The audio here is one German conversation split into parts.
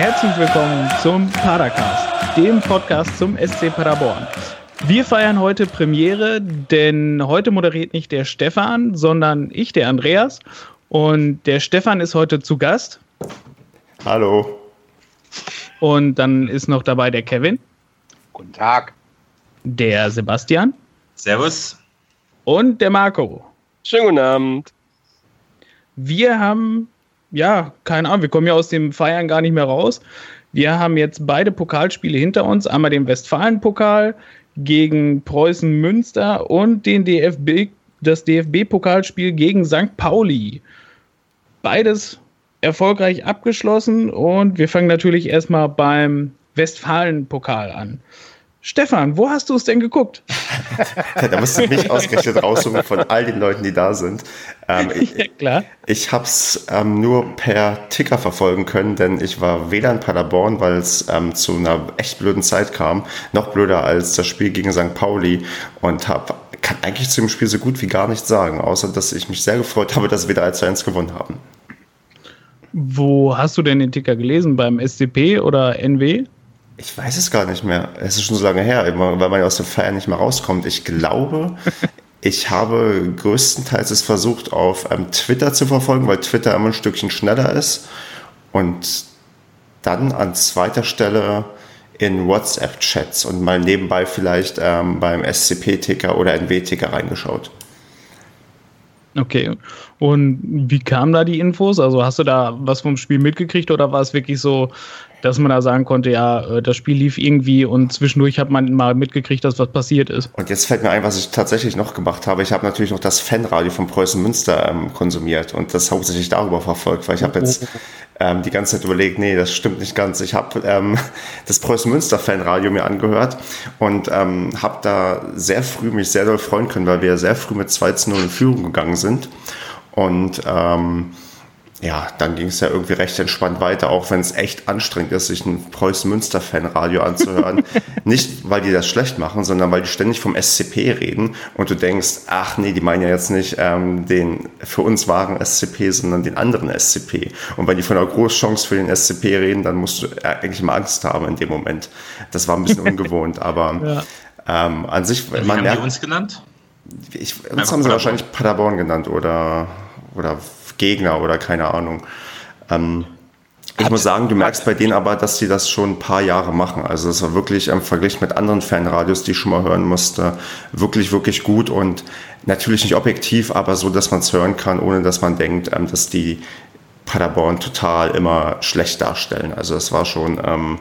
Herzlich willkommen zum Padercast, dem Podcast zum SC Paderborn. Wir feiern heute Premiere, denn heute moderiert nicht der Stefan, sondern ich, der Andreas. Und der Stefan ist heute zu Gast. Hallo. Und dann ist noch dabei der Kevin. Guten Tag. Der Sebastian. Servus. Und der Marco. Schönen guten Abend. Wir haben, ja, keine Ahnung, wir kommen ja aus dem Feiern gar nicht mehr raus. Wir haben jetzt beide Pokalspiele hinter uns. Einmal den Westfalen-Pokal gegen Preußen Münster und den DFB, das DFB-Pokalspiel gegen St. Pauli. Beides erfolgreich abgeschlossen und wir fangen natürlich erstmal beim Westfalen-Pokal an. Stefan, wo hast du es denn geguckt? da musst du mich ausgerechnet raussuchen von all den Leuten, die da sind. Ähm, ich, ja, klar. Ich habe es ähm, nur per Ticker verfolgen können, denn ich war weder in Paderborn, weil es ähm, zu einer echt blöden Zeit kam, noch blöder als das Spiel gegen St. Pauli und habe kann eigentlich zu dem Spiel so gut wie gar nichts sagen, außer dass ich mich sehr gefreut habe, dass wir da 1 1 gewonnen haben. Wo hast du denn den Ticker gelesen? Beim SCP oder NW? Ich weiß es gar nicht mehr. Es ist schon so lange her, weil man ja aus der Feier nicht mehr rauskommt. Ich glaube, ich habe größtenteils es versucht, auf ähm, Twitter zu verfolgen, weil Twitter immer ein Stückchen schneller ist. Und dann an zweiter Stelle in WhatsApp-Chats und mal nebenbei vielleicht ähm, beim SCP-Ticker oder NW-Ticker reingeschaut. Okay. Und wie kamen da die Infos? Also hast du da was vom Spiel mitgekriegt oder war es wirklich so, dass man da sagen konnte, ja, äh, das Spiel lief irgendwie und zwischendurch hat man mal mitgekriegt, dass was passiert ist. Und jetzt fällt mir ein, was ich tatsächlich noch gemacht habe. Ich habe natürlich noch das Fanradio von Preußen Münster ähm, konsumiert und das hauptsächlich darüber verfolgt, weil ich habe jetzt ähm, die ganze Zeit überlegt, nee, das stimmt nicht ganz. Ich habe ähm, das Preußen Münster Fanradio mir angehört und ähm, habe da sehr früh mich sehr doll freuen können, weil wir sehr früh mit 2 zu 0 in Führung gegangen sind. Und ähm, ja, dann ging es ja irgendwie recht entspannt weiter, auch wenn es echt anstrengend ist, sich ein Preußen-Münster-Fan-Radio anzuhören. nicht, weil die das schlecht machen, sondern weil die ständig vom SCP reden und du denkst, ach nee, die meinen ja jetzt nicht ähm, den für uns wahren SCP, sondern den anderen SCP. Und wenn die von einer Großchance für den SCP reden, dann musst du eigentlich mal Angst haben in dem Moment. Das war ein bisschen ungewohnt, aber ja. ähm, an sich, Wie man haben merkt, die uns genannt? Ich, uns Einfach haben sie wahrscheinlich Paderborn genannt oder, oder Gegner oder keine Ahnung. Ähm, ich muss sagen, du merkst bei denen aber, dass sie das schon ein paar Jahre machen. Also es war wirklich im Vergleich mit anderen Fanradios, die ich schon mal hören musste, wirklich, wirklich gut und natürlich nicht objektiv, aber so, dass man es hören kann, ohne dass man denkt, ähm, dass die Paderborn total immer schlecht darstellen. Also es war schon ähm,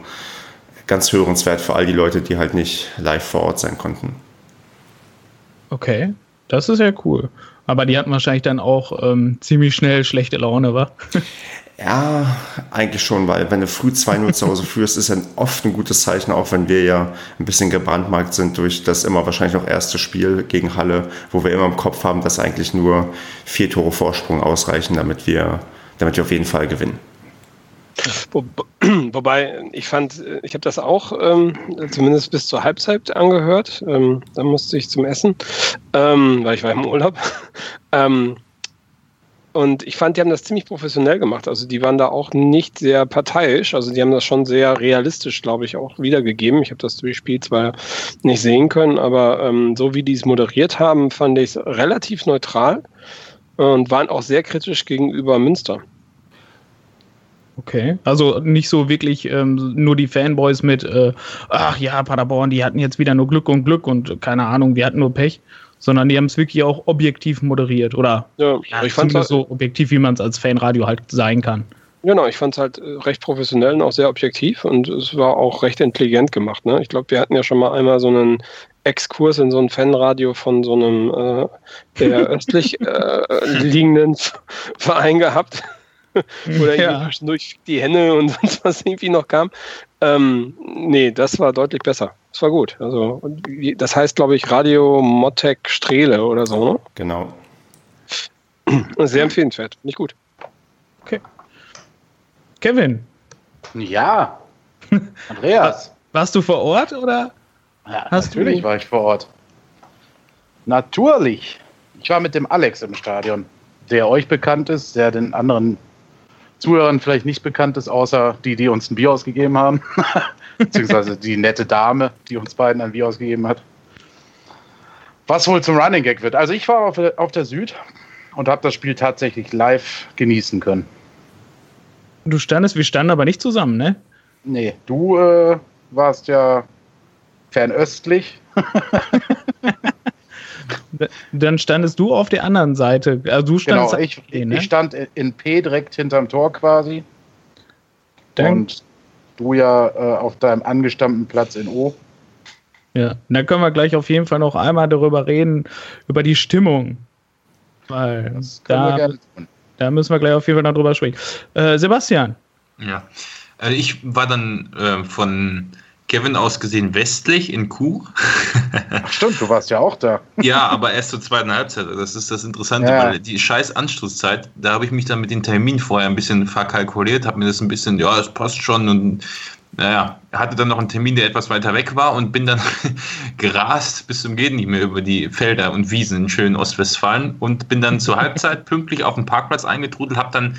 ganz hörenswert für all die Leute, die halt nicht live vor Ort sein konnten. Okay, das ist ja cool. Aber die hatten wahrscheinlich dann auch ähm, ziemlich schnell schlechte Laune, wa? Ja, eigentlich schon, weil wenn du früh 2-0 zu Hause führst, ist ja oft ein gutes Zeichen, auch wenn wir ja ein bisschen gebrandmarkt sind durch das immer wahrscheinlich noch erste Spiel gegen Halle, wo wir immer im Kopf haben, dass eigentlich nur vier Tore Vorsprung ausreichen, damit wir, damit wir auf jeden Fall gewinnen. Wo, wobei, ich fand, ich habe das auch ähm, zumindest bis zur Halbzeit angehört. Ähm, dann musste ich zum Essen, ähm, weil ich war im Urlaub. Ähm, und ich fand, die haben das ziemlich professionell gemacht. Also die waren da auch nicht sehr parteiisch. Also die haben das schon sehr realistisch, glaube ich, auch wiedergegeben. Ich habe das Spiel zwar nicht sehen können, aber ähm, so wie die es moderiert haben, fand ich es relativ neutral und waren auch sehr kritisch gegenüber Münster. Okay, also nicht so wirklich ähm, nur die Fanboys mit, äh, ach ja, Paderborn, die hatten jetzt wieder nur Glück und Glück und keine Ahnung, wir hatten nur Pech, sondern die haben es wirklich auch objektiv moderiert oder ja, ja ich fand halt, so objektiv, wie man es als Fanradio halt sein kann. Genau, ich fand es halt äh, recht professionell und auch sehr objektiv und es war auch recht intelligent gemacht. Ne? Ich glaube, wir hatten ja schon mal einmal so einen Exkurs in so ein Fanradio von so einem äh, der östlich äh, liegenden Verein gehabt. Oder ja. zwischendurch die Henne und sonst was irgendwie noch kam. Ähm, nee, das war deutlich besser. Das war gut. Also, das heißt, glaube ich, Radio Motek Strehle oder so, ne? Genau. Sehr empfehlenswert. Nicht gut. Okay. Kevin. Ja. Andreas. Warst du vor Ort oder? Ja, natürlich war ich vor Ort. Natürlich. Ich war mit dem Alex im Stadion, der euch bekannt ist, der den anderen Zuhörern vielleicht nicht bekannt ist, außer die, die uns ein Bier ausgegeben haben. Beziehungsweise die nette Dame, die uns beiden ein Bier ausgegeben hat. Was wohl zum Running Gag wird. Also ich war auf, auf der Süd und habe das Spiel tatsächlich live genießen können. Du standest, wir standen aber nicht zusammen, ne? Nee, du äh, warst ja fernöstlich. Dann standest du auf der anderen Seite. Also du standest genau, ich, P, ne? ich stand in P direkt hinterm Tor quasi. Dann, und du ja äh, auf deinem angestammten Platz in O. Ja, dann können wir gleich auf jeden Fall noch einmal darüber reden, über die Stimmung. Weil da, da, müssen wir gleich auf jeden Fall noch drüber sprechen. Äh, Sebastian. Ja, also ich war dann äh, von Kevin aus gesehen westlich in Kuh. Ach stimmt, du warst ja auch da. ja, aber erst zur zweiten Halbzeit. Das ist das Interessante, ja. weil die scheiß Anschlusszeit, da habe ich mich dann mit den Termin vorher ein bisschen verkalkuliert, habe mir das ein bisschen, ja, es passt schon und naja, hatte dann noch einen Termin, der etwas weiter weg war und bin dann gerast bis zum Geht nicht mehr über die Felder und Wiesen in schönen Ostwestfalen und bin dann zur Halbzeit pünktlich auf den Parkplatz eingetrudelt, habe dann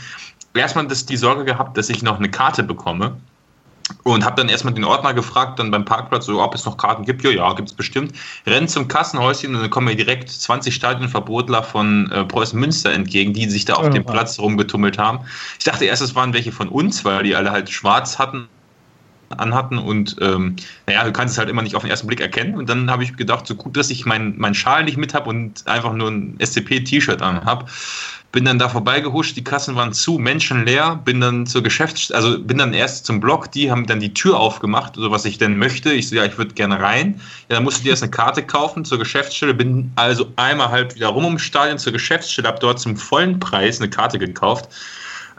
erstmal das, die Sorge gehabt, dass ich noch eine Karte bekomme und habe dann erstmal den Ordner gefragt, dann beim Parkplatz, so, ob es noch Karten gibt. Ja, ja, gibt es bestimmt. Renn zum Kassenhäuschen und dann kommen mir direkt 20 Stadionverbotler von äh, Preußen Münster entgegen, die sich da auf oh, dem Platz rumgetummelt haben. Ich dachte erst, es waren welche von uns, weil die alle halt schwarz hatten anhatten und ähm, naja, du kannst es halt immer nicht auf den ersten Blick erkennen. Und dann habe ich gedacht, so gut, dass ich meinen mein Schal nicht mit habe und einfach nur ein SCP-T-Shirt an habe, bin dann da vorbeigehuscht, die Kassen waren zu, menschenleer, bin dann zur Geschäfts-, also bin dann erst zum Block, die haben dann die Tür aufgemacht, so was ich denn möchte. Ich so, ja, ich würde gerne rein. Ja, dann musste ich erst eine Karte kaufen zur Geschäftsstelle, bin also einmal halt wieder rum ums Stadion zur Geschäftsstelle, habe dort zum vollen Preis eine Karte gekauft.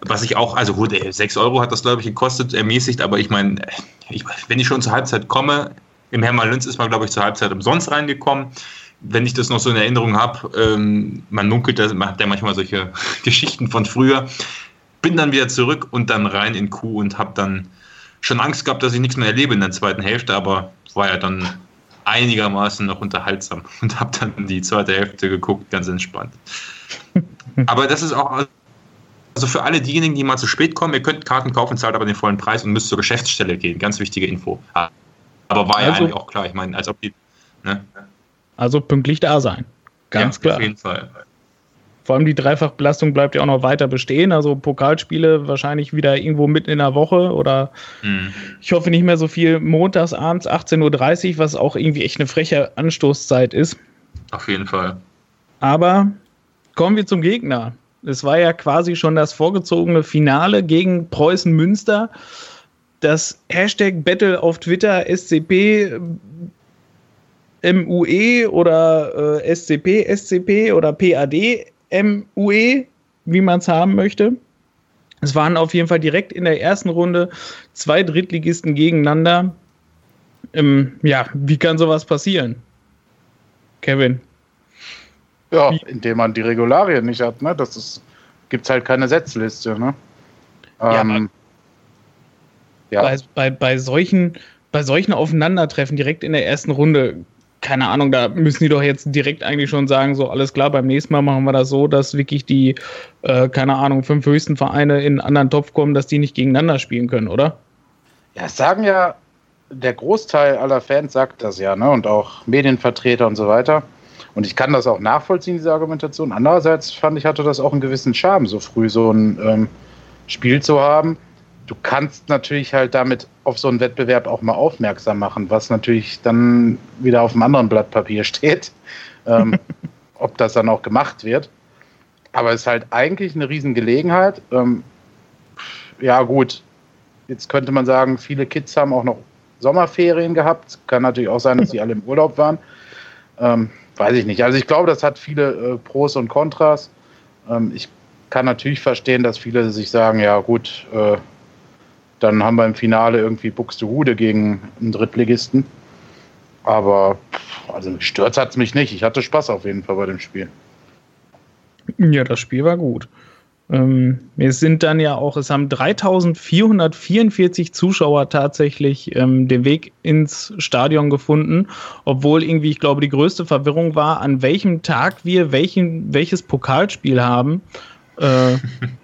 Was ich auch, also gut, 6 Euro hat das, glaube ich, gekostet, ermäßigt, aber ich meine, wenn ich schon zur Halbzeit komme, im Hermann Lünz ist man, glaube ich, zur Halbzeit umsonst reingekommen wenn ich das noch so in Erinnerung habe, ähm, man munkelt, man hat ja manchmal solche Geschichten von früher. Bin dann wieder zurück und dann rein in Kuh und habe dann schon Angst gehabt, dass ich nichts mehr erlebe in der zweiten Hälfte, aber war ja dann einigermaßen noch unterhaltsam und habe dann die zweite Hälfte geguckt, ganz entspannt. aber das ist auch also für alle diejenigen, die mal zu spät kommen, ihr könnt Karten kaufen, zahlt aber den vollen Preis und müsst zur Geschäftsstelle gehen. Ganz wichtige Info. Aber war also, ja eigentlich auch klar. Ich meine, als ob die. Ne? Also pünktlich da sein. Ganz ja, klar. Auf jeden Fall. Vor allem die Dreifachbelastung bleibt ja auch noch weiter bestehen. Also Pokalspiele wahrscheinlich wieder irgendwo mitten in der Woche oder mhm. ich hoffe nicht mehr so viel montags abends 18.30 Uhr, was auch irgendwie echt eine freche Anstoßzeit ist. Auf jeden Fall. Aber kommen wir zum Gegner. Es war ja quasi schon das vorgezogene Finale gegen Preußen Münster. Das Hashtag Battle auf Twitter SCP MUE oder äh, SCP, SCP oder PAD MUE, wie man es haben möchte. Es waren auf jeden Fall direkt in der ersten Runde zwei Drittligisten gegeneinander. Ähm, ja, wie kann sowas passieren? Kevin. Ja, wie? indem man die Regularien nicht hat, ne? Das ist, gibt's halt keine Setzliste, ne? Ähm, ja, bei, bei, bei, solchen, bei solchen Aufeinandertreffen direkt in der ersten Runde keine Ahnung, da müssen die doch jetzt direkt eigentlich schon sagen, so alles klar, beim nächsten Mal machen wir das so, dass wirklich die, äh, keine Ahnung, fünf höchsten Vereine in einen anderen Topf kommen, dass die nicht gegeneinander spielen können, oder? Ja, es sagen ja, der Großteil aller Fans sagt das ja, ne? Und auch Medienvertreter und so weiter. Und ich kann das auch nachvollziehen, diese Argumentation. Andererseits fand ich, hatte das auch einen gewissen Charme, so früh so ein ähm, Spiel zu haben du kannst natürlich halt damit auf so einen Wettbewerb auch mal aufmerksam machen, was natürlich dann wieder auf einem anderen Blatt Papier steht, ähm, ob das dann auch gemacht wird. Aber es ist halt eigentlich eine Riesengelegenheit. Ähm, ja, gut. Jetzt könnte man sagen, viele Kids haben auch noch Sommerferien gehabt. Kann natürlich auch sein, dass sie alle im Urlaub waren. Ähm, weiß ich nicht. Also ich glaube, das hat viele äh, Pros und Kontras. Ähm, ich kann natürlich verstehen, dass viele sich sagen, ja gut, äh, dann haben wir im Finale irgendwie Buxtehude gegen einen Drittligisten. Aber also gestört hat es mich nicht. Ich hatte Spaß auf jeden Fall bei dem Spiel. Ja, das Spiel war gut. Ähm, es sind dann ja auch, es haben 3444 Zuschauer tatsächlich ähm, den Weg ins Stadion gefunden, obwohl irgendwie, ich glaube, die größte Verwirrung war, an welchem Tag wir welchen, welches Pokalspiel haben. Äh,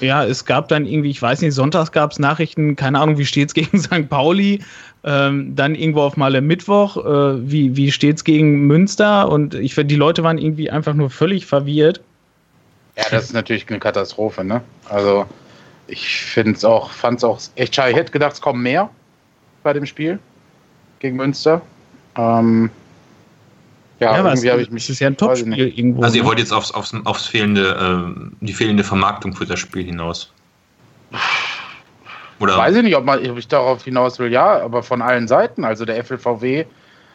Ja, es gab dann irgendwie, ich weiß nicht, sonntags gab es Nachrichten, keine Ahnung, wie steht es gegen St. Pauli. Ähm, dann irgendwo auf Male Mittwoch, äh, wie, wie es gegen Münster? Und ich finde, die Leute waren irgendwie einfach nur völlig verwirrt. Ja, das ist natürlich eine Katastrophe, ne? Also, ich finde es auch, fand es auch echt schade. Ich hätte gedacht, es kommen mehr bei dem Spiel gegen Münster. Ähm, ja, ja irgendwie habe ich mich. Das ist ja ein Topspiel irgendwo. Also, ihr ne? wollt jetzt aufs, aufs, aufs fehlende, äh, die fehlende Vermarktung für das Spiel hinaus. Oder? Weiß ich nicht, ob, man, ob ich darauf hinaus will, ja, aber von allen Seiten. Also der FLVW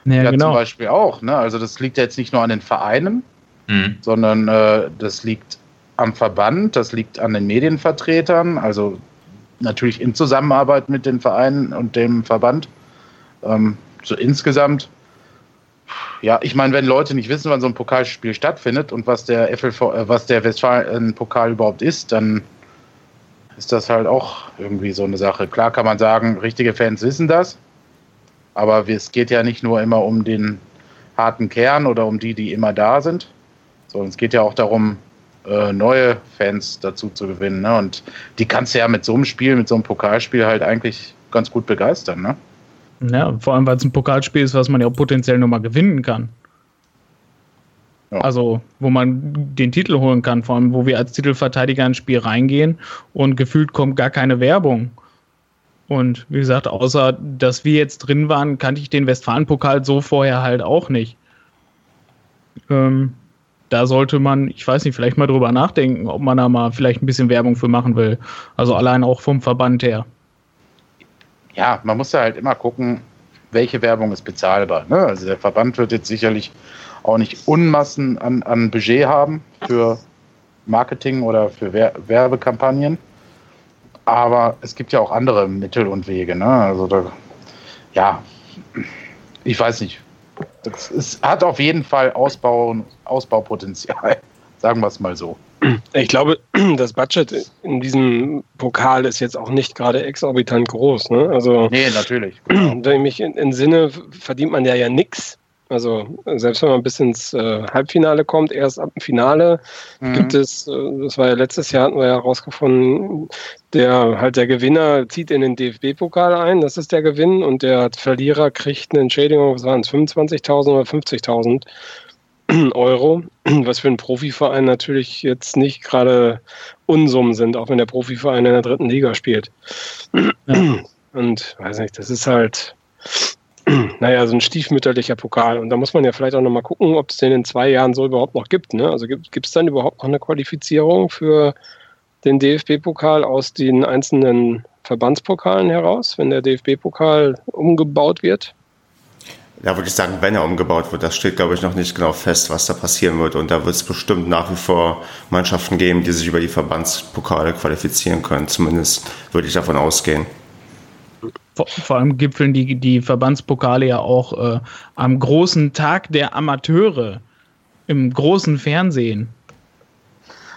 ja, ja genau. zum Beispiel auch. Ne? Also das liegt ja jetzt nicht nur an den Vereinen, mhm. sondern äh, das liegt am Verband, das liegt an den Medienvertretern, also natürlich in Zusammenarbeit mit den Vereinen und dem Verband. Ähm, so insgesamt, ja, ich meine, wenn Leute nicht wissen, wann so ein Pokalspiel stattfindet und was der FLV, äh, was der Westfalen-Pokal überhaupt ist, dann ist das halt auch irgendwie so eine Sache. Klar kann man sagen, richtige Fans wissen das, aber es geht ja nicht nur immer um den harten Kern oder um die, die immer da sind, sondern es geht ja auch darum, äh, neue Fans dazu zu gewinnen. Ne? Und die kannst du ja mit so einem Spiel, mit so einem Pokalspiel halt eigentlich ganz gut begeistern. Ne? Ja, vor allem, weil es ein Pokalspiel ist, was man ja auch potenziell nochmal gewinnen kann. Ja. Also, wo man den Titel holen kann, vor allem, wo wir als Titelverteidiger ins Spiel reingehen und gefühlt kommt gar keine Werbung. Und wie gesagt, außer dass wir jetzt drin waren, kannte ich den Westfalen-Pokal so vorher halt auch nicht. Ähm, da sollte man, ich weiß nicht, vielleicht mal drüber nachdenken, ob man da mal vielleicht ein bisschen Werbung für machen will. Also allein auch vom Verband her. Ja, man muss ja halt immer gucken, welche Werbung ist bezahlbar. Ne? Also der Verband wird jetzt sicherlich auch nicht Unmassen an, an Budget haben für Marketing oder für Wer Werbekampagnen. Aber es gibt ja auch andere Mittel und Wege. Ne? Also da, ja, ich weiß nicht. Es hat auf jeden Fall Ausbau, Ausbaupotenzial, sagen wir es mal so. Ich glaube, das Budget in diesem Pokal ist jetzt auch nicht gerade exorbitant groß. Ne? Also, nee, natürlich. Wenn ich mich in, in Sinne verdient man ja ja nichts also selbst wenn man bis ins äh, Halbfinale kommt, erst ab dem Finale mhm. gibt es, äh, das war ja letztes Jahr, hatten wir ja herausgefunden, der halt der Gewinner zieht in den DFB-Pokal ein, das ist der Gewinn, und der Verlierer kriegt eine Entschädigung, was waren es, 25.000 oder 50.000 Euro, was für einen Profiverein natürlich jetzt nicht gerade Unsummen sind, auch wenn der Profiverein in der dritten Liga spielt. Ja. Und weiß nicht, das ist halt naja, so ein stiefmütterlicher Pokal. Und da muss man ja vielleicht auch nochmal gucken, ob es den in zwei Jahren so überhaupt noch gibt. Ne? Also gibt es dann überhaupt noch eine Qualifizierung für den DFB-Pokal aus den einzelnen Verbandspokalen heraus, wenn der DFB-Pokal umgebaut wird? Ja, würde ich sagen, wenn er umgebaut wird, das steht, glaube ich, noch nicht genau fest, was da passieren wird. Und da wird es bestimmt nach wie vor Mannschaften geben, die sich über die Verbandspokale qualifizieren können. Zumindest würde ich davon ausgehen vor, vor, allem gipfeln die, die Verbandspokale ja auch äh, am großen Tag der Amateure im großen Fernsehen.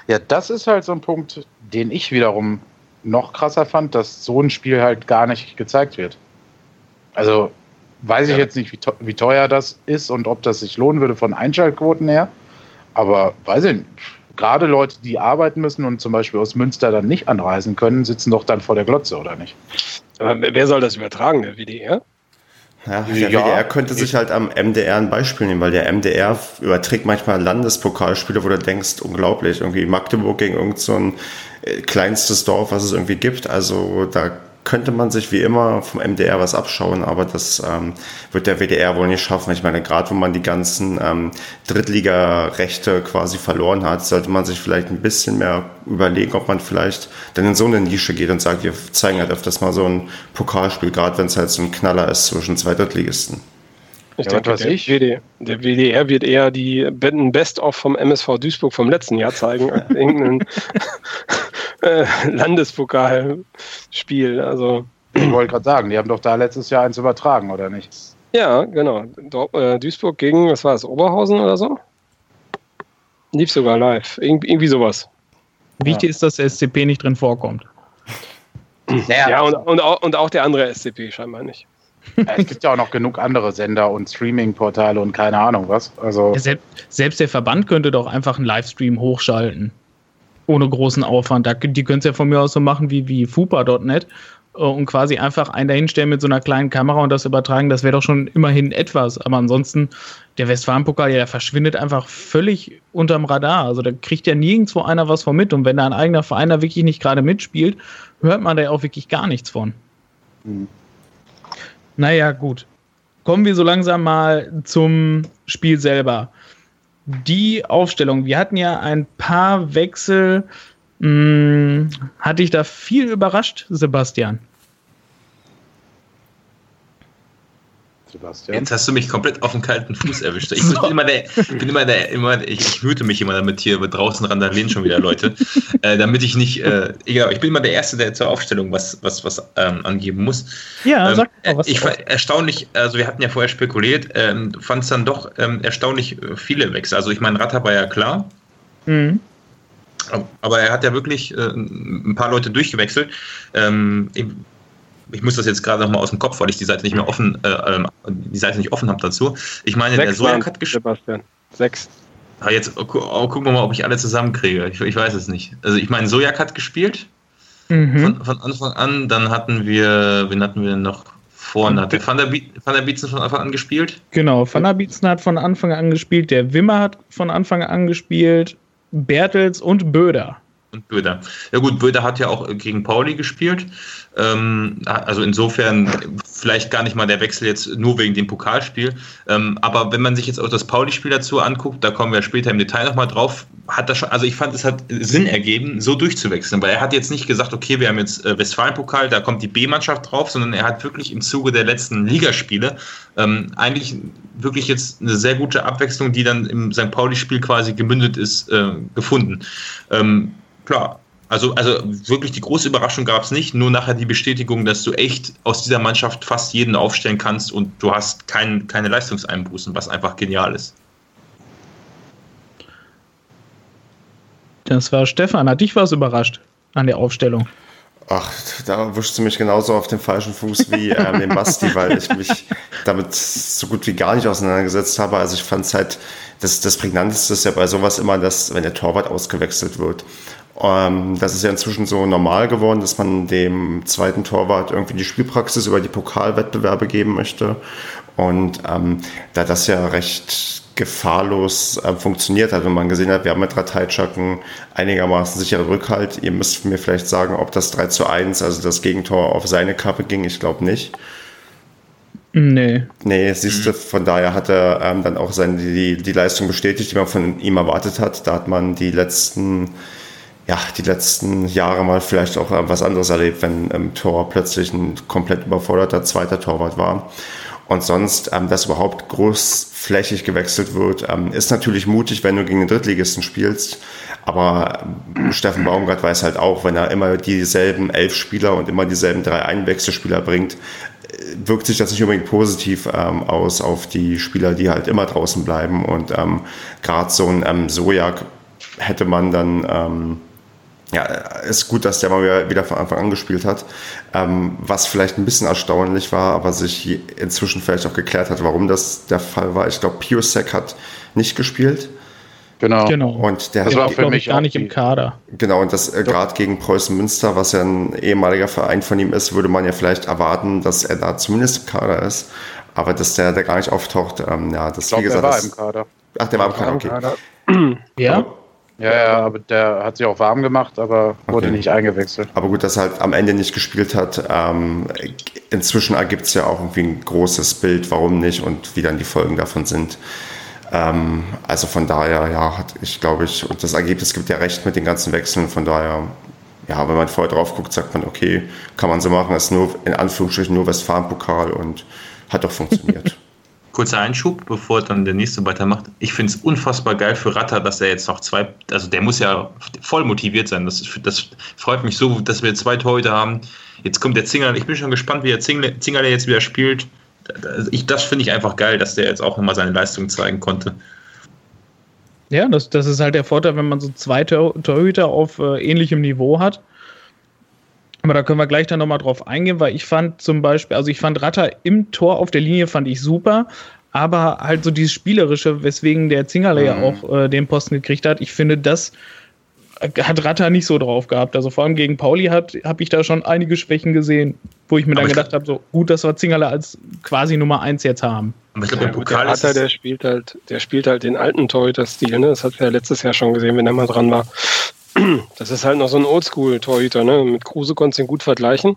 Ja, das ist halt so ein Punkt, den ich wiederum noch krasser fand, dass so ein Spiel halt gar nicht gezeigt wird. Also weiß ich jetzt nicht, wie, teuer das ist und ob das sich lohnen würde von Einschaltquoten her. Aber weiß ich nicht. Gerade Leute, die arbeiten müssen und zum Beispiel aus Münster dann nicht anreisen können, sitzen doch dann vor der Glotze, oder nicht? Aber wer soll das übertragen, der WDR? Ja, der ja, WDR könnte sich halt am MDR ein Beispiel nehmen, weil der MDR überträgt manchmal Landespokalspiele, wo du denkst, unglaublich, irgendwie Magdeburg gegen irgendein so äh, kleinstes Dorf, was es irgendwie gibt. Also da könnte man sich wie immer vom MDR was abschauen, aber das ähm, wird der WDR wohl nicht schaffen. Ich meine, gerade wo man die ganzen ähm, Drittligarechte quasi verloren hat, sollte man sich vielleicht ein bisschen mehr überlegen, ob man vielleicht dann in so eine Nische geht und sagt, wir zeigen halt öfters mal so ein Pokalspiel, gerade wenn es halt so ein Knaller ist zwischen zwei Drittligisten. Ich ja, denke, der, ich? WD, der WDR wird eher die Best-of vom MSV Duisburg vom letzten Jahr zeigen, als irgendein äh, Landespokalspiel. Also. Ich wollte gerade sagen, die haben doch da letztes Jahr eins übertragen, oder nicht? Ja, genau. Äh, Duisburg gegen, was war das, Oberhausen oder so? Lief sogar live. Irg irgendwie sowas. Wichtig ja. ist, dass der SCP nicht drin vorkommt. Ja, ja und, und, auch, und auch der andere SCP scheinbar nicht. es gibt ja auch noch genug andere Sender und Streaming-Portale und keine Ahnung was. Also ja, selbst, selbst der Verband könnte doch einfach einen Livestream hochschalten. Ohne großen Aufwand. Die können es ja von mir aus so machen wie, wie fupa.net äh, und quasi einfach einen dahinstellen mit so einer kleinen Kamera und das übertragen, das wäre doch schon immerhin etwas. Aber ansonsten, der Westfalenpokal, ja, der verschwindet einfach völlig unterm Radar. Also da kriegt ja nirgendwo einer was von mit. Und wenn da ein eigener Verein da wirklich nicht gerade mitspielt, hört man da ja auch wirklich gar nichts von. Mhm. Naja, gut. Kommen wir so langsam mal zum Spiel selber. Die Aufstellung. Wir hatten ja ein paar Wechsel hm, hat dich da viel überrascht, Sebastian? Sebastian. Jetzt hast du mich komplett auf den kalten Fuß erwischt. Ich bin immer der, bin immer der, immer, ich, ich hüte mich immer damit hier draußen randalieren schon wieder Leute, äh, damit ich nicht, äh, egal, ich bin immer der Erste, der zur Aufstellung was, was, was ähm, angeben muss. Ja, ähm, sag mal was. Ich war erstaunlich, also wir hatten ja vorher spekuliert, ähm, fand es dann doch ähm, erstaunlich viele Wechsel. Also ich meine, Ratter war ja klar. Mhm. Aber er hat ja wirklich äh, ein paar Leute durchgewechselt. Ähm, ich, muss das jetzt gerade nochmal aus dem Kopf, weil ich die Seite nicht mehr offen, äh, ähm, die Seite nicht offen habe dazu. Ich meine, Sechs der Sojak hat gespielt. Sebastian. Sechs. Ah, jetzt oh, oh, gucken wir mal, ob ich alle zusammenkriege. Ich, ich weiß es nicht. Also ich meine, Sojak hat gespielt. Mhm. Von, von, Anfang an. Dann hatten wir, wen hatten wir denn noch vorne? Hat der Van der, Van der Bietzen von Anfang an gespielt? Genau, Van der Bietzen hat von Anfang an gespielt. Der Wimmer hat von Anfang an gespielt. Bertels und Böder. Und Böder. Ja gut, Böder hat ja auch gegen Pauli gespielt. Ähm, also insofern vielleicht gar nicht mal der Wechsel jetzt nur wegen dem Pokalspiel. Ähm, aber wenn man sich jetzt auch das Pauli-Spiel dazu anguckt, da kommen wir später im Detail nochmal drauf, hat das schon, also ich fand, es hat Sinn ergeben, so durchzuwechseln, weil er hat jetzt nicht gesagt, okay, wir haben jetzt äh, Westfalen-Pokal, da kommt die B-Mannschaft drauf, sondern er hat wirklich im Zuge der letzten Ligaspiele ähm, eigentlich wirklich jetzt eine sehr gute Abwechslung, die dann im St. Pauli-Spiel quasi gemündet ist, äh, gefunden. Ähm, klar, also, also wirklich die große Überraschung gab es nicht, nur nachher die Bestätigung, dass du echt aus dieser Mannschaft fast jeden aufstellen kannst und du hast kein, keine Leistungseinbußen, was einfach genial ist. Das war Stefan. Hat dich was überrascht an der Aufstellung? Ach, da erwischst du mich genauso auf dem falschen Fuß wie ähm, den Basti, weil ich mich damit so gut wie gar nicht auseinandergesetzt habe. Also ich fand es halt, das, das Prägnanteste ist ja bei sowas immer, dass, wenn der Torwart ausgewechselt wird. Ähm, das ist ja inzwischen so normal geworden, dass man dem zweiten Torwart irgendwie die Spielpraxis über die Pokalwettbewerbe geben möchte. Und ähm, da das ja recht gefahrlos äh, funktioniert hat, wenn man gesehen hat, wir haben mit Rateitschak einen einigermaßen sicheren Rückhalt. Ihr müsst mir vielleicht sagen, ob das 3 zu 1, also das Gegentor auf seine Kappe ging. Ich glaube nicht. Nee. Nee, siehst du, von daher hat er ähm, dann auch seine, die, die Leistung bestätigt, die man von ihm erwartet hat. Da hat man die letzten, ja, die letzten Jahre mal vielleicht auch äh, was anderes erlebt, wenn im Tor plötzlich ein komplett überforderter zweiter Torwart war. Und sonst, ähm, dass überhaupt großflächig gewechselt wird, ähm, ist natürlich mutig, wenn du gegen den Drittligisten spielst. Aber ähm, Steffen Baumgart weiß halt auch, wenn er immer dieselben elf Spieler und immer dieselben drei Einwechselspieler bringt, äh, wirkt sich das nicht unbedingt positiv ähm, aus auf die Spieler, die halt immer draußen bleiben. Und ähm, gerade so ein ähm, Sojak hätte man dann ähm, ja, ist gut, dass der mal wieder von Anfang an gespielt hat. Ähm, was vielleicht ein bisschen erstaunlich war, aber sich inzwischen vielleicht auch geklärt hat, warum das der Fall war. Ich glaube, Piosek hat nicht gespielt. Genau. genau. Und der das war für mich gar nicht im Kader. Genau, und das äh, gerade gegen Preußen Münster, was ja ein ehemaliger Verein von ihm ist, würde man ja vielleicht erwarten, dass er da zumindest im Kader ist. Aber dass der, der gar nicht auftaucht, ähm, ja, das ich glaub, wie gesagt. Der war das, im Kader. Ach, der war im Kader, okay. Kader. Ja. Aber, ja, ja, aber der hat sich auch warm gemacht, aber wurde okay. nicht eingewechselt. Aber gut, dass er halt am Ende nicht gespielt hat. Ähm, inzwischen ergibt es ja auch irgendwie ein großes Bild, warum nicht und wie dann die Folgen davon sind. Ähm, also von daher, ja, hat ich glaube ich, und das Ergebnis gibt ja recht mit den ganzen Wechseln. Von daher, ja, wenn man vorher drauf guckt, sagt man, okay, kann man so machen, ist nur in Anführungsstrichen nur Westfalen-Pokal und hat doch funktioniert. Kurzer Einschub, bevor dann der nächste weitermacht. Ich finde es unfassbar geil für Ratter, dass er jetzt noch zwei, also der muss ja voll motiviert sein. Das, das freut mich so, dass wir zwei Torhüter haben. Jetzt kommt der Zinger. Ich bin schon gespannt, wie der Zinger, Zinger jetzt wieder spielt. Ich, das finde ich einfach geil, dass der jetzt auch nochmal seine Leistung zeigen konnte. Ja, das, das ist halt der Vorteil, wenn man so zwei Torhüter auf äh, ähnlichem Niveau hat. Aber da können wir gleich dann nochmal drauf eingehen, weil ich fand zum Beispiel, also ich fand Ratter im Tor auf der Linie fand ich super, aber halt so dieses Spielerische, weswegen der Zingerle mhm. ja auch äh, den Posten gekriegt hat, ich finde, das hat Ratter nicht so drauf gehabt. Also vor allem gegen Pauli habe ich da schon einige Schwächen gesehen, wo ich mir aber dann gedacht habe, so gut, dass wir Zingerle als quasi Nummer 1 jetzt haben. Aber ich glaube, ja, Pokal der Ratter, der spielt halt, der spielt halt den alten Torhüter-Stil, ne? Das hat wir ja letztes Jahr schon gesehen, wenn er mal dran war. Das ist halt noch so ein Oldschool-Torhüter, ne? Mit Kruse konntest du ihn gut vergleichen.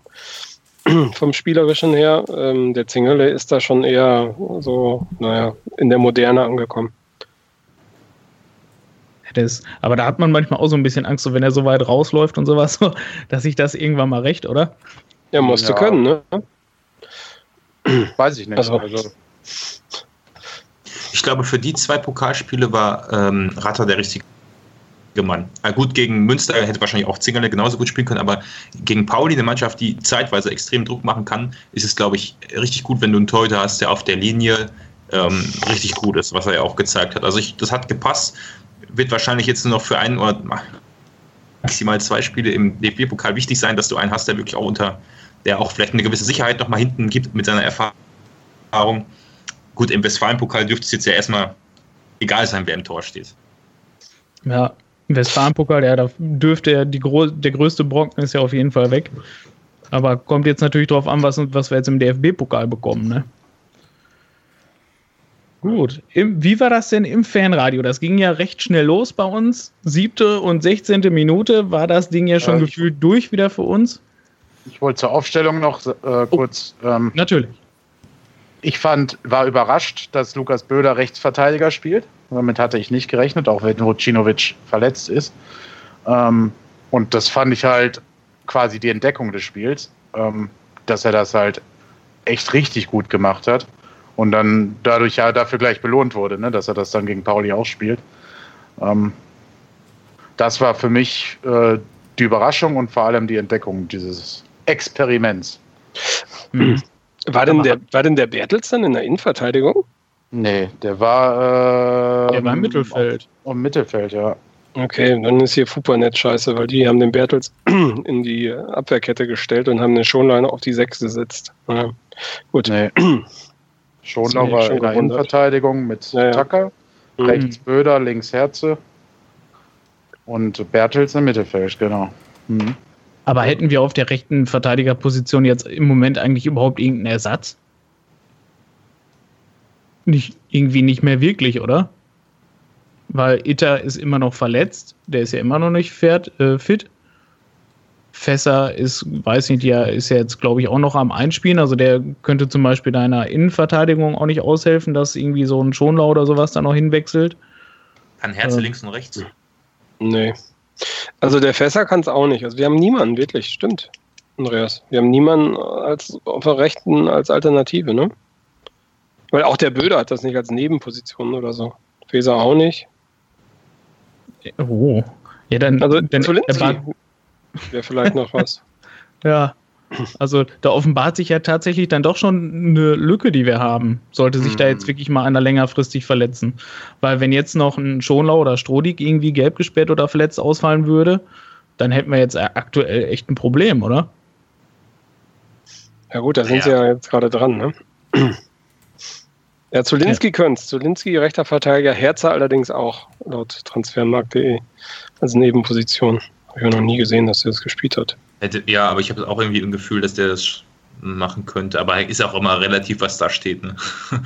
Vom Spielerischen her. Ähm, der Zingerle ist da schon eher so, naja, in der Moderne angekommen. Das, aber da hat man manchmal auch so ein bisschen Angst, so wenn er so weit rausläuft und sowas, so, dass sich das irgendwann mal recht, oder? Ja, musste ja. können, ne? Weiß ich nicht. Also, also. Ich glaube, für die zwei Pokalspiele war ähm, Ratter der richtige Mann. Ja, gut, gegen Münster hätte wahrscheinlich auch Zingerle genauso gut spielen können, aber gegen Pauli, eine Mannschaft, die zeitweise extrem Druck machen kann, ist es, glaube ich, richtig gut, wenn du einen Torhüter hast, der auf der Linie ähm, richtig gut ist, was er ja auch gezeigt hat. Also ich, das hat gepasst wird wahrscheinlich jetzt nur noch für ein oder maximal zwei Spiele im DFB-Pokal wichtig sein, dass du einen hast, der wirklich auch unter, der auch vielleicht eine gewisse Sicherheit noch mal hinten gibt mit seiner Erfahrung. Gut, im Westfalen-Pokal dürfte es jetzt ja erstmal egal sein, wer im Tor steht. Ja, Westfalen-Pokal, ja, da dürfte ja die der größte Brocken ist ja auf jeden Fall weg. Aber kommt jetzt natürlich darauf an, was, was wir jetzt im DFB-Pokal bekommen, ne? Gut. Im, wie war das denn im Fanradio? Das ging ja recht schnell los bei uns. Siebte und sechzehnte Minute war das Ding ja schon äh, gefühlt durch wieder für uns. Ich wollte zur Aufstellung noch äh, oh. kurz. Oh, ähm, natürlich. Ich fand, war überrascht, dass Lukas Böder Rechtsverteidiger spielt. Damit hatte ich nicht gerechnet, auch wenn Vucinovic verletzt ist. Ähm, und das fand ich halt quasi die Entdeckung des Spiels, ähm, dass er das halt echt richtig gut gemacht hat und dann dadurch ja dafür gleich belohnt wurde, ne, dass er das dann gegen Pauli auch spielt. Ähm, das war für mich äh, die Überraschung und vor allem die Entdeckung dieses Experiments. Mhm. War, denn der, war denn der Bertels dann in der Innenverteidigung? Nee, der war. Äh, der war im Mittelfeld. Im Mittelfeld, ja. Okay, dann ist hier Fupernet scheiße, weil die haben den Bertels in die Abwehrkette gestellt und haben den Schonleiner auf die Sechs gesetzt. Ja, gut. Nee. Schon noch in der Innenverteidigung mit ja, ja. Tucker, mhm. rechts Böder, links Herze und Bertels im Mittelfeld, genau. Mhm. Aber hätten wir auf der rechten Verteidigerposition jetzt im Moment eigentlich überhaupt irgendeinen Ersatz? Nicht, irgendwie nicht mehr wirklich, oder? Weil Itter ist immer noch verletzt, der ist ja immer noch nicht fährt, äh, fit. Fässer ist, weiß nicht, der ist ja jetzt, glaube ich, auch noch am Einspielen. Also der könnte zum Beispiel deiner Innenverteidigung auch nicht aushelfen, dass irgendwie so ein Schonlau oder sowas da noch hinwechselt. Kann Herze äh, links und rechts? Nee. Also der Fässer kann es auch nicht. Also wir haben niemanden, wirklich, stimmt, Andreas. Wir haben niemanden als auf der Rechten als Alternative, ne? Weil auch der Böder hat das nicht als Nebenposition oder so. Feser auch nicht. Oh. Ja, dann, also, dann, Wäre vielleicht noch was. ja. Also da offenbart sich ja tatsächlich dann doch schon eine Lücke, die wir haben. Sollte sich mhm. da jetzt wirklich mal einer längerfristig verletzen. Weil wenn jetzt noch ein Schonlau oder Strodig irgendwie gelb gesperrt oder verletzt ausfallen würde, dann hätten wir jetzt aktuell echt ein Problem, oder? Ja gut, da sind ja. sie ja jetzt gerade dran, ne? Ja, Zulinski ja. könnte Zulinski, rechter Verteidiger, Herzer allerdings auch, laut transfermarkt.de, als Nebenposition. Habe ich noch nie gesehen, dass er das gespielt hat. Hätte, ja, aber ich habe auch irgendwie ein Gefühl, dass der das machen könnte. Aber ist auch immer relativ, was da steht. Ne?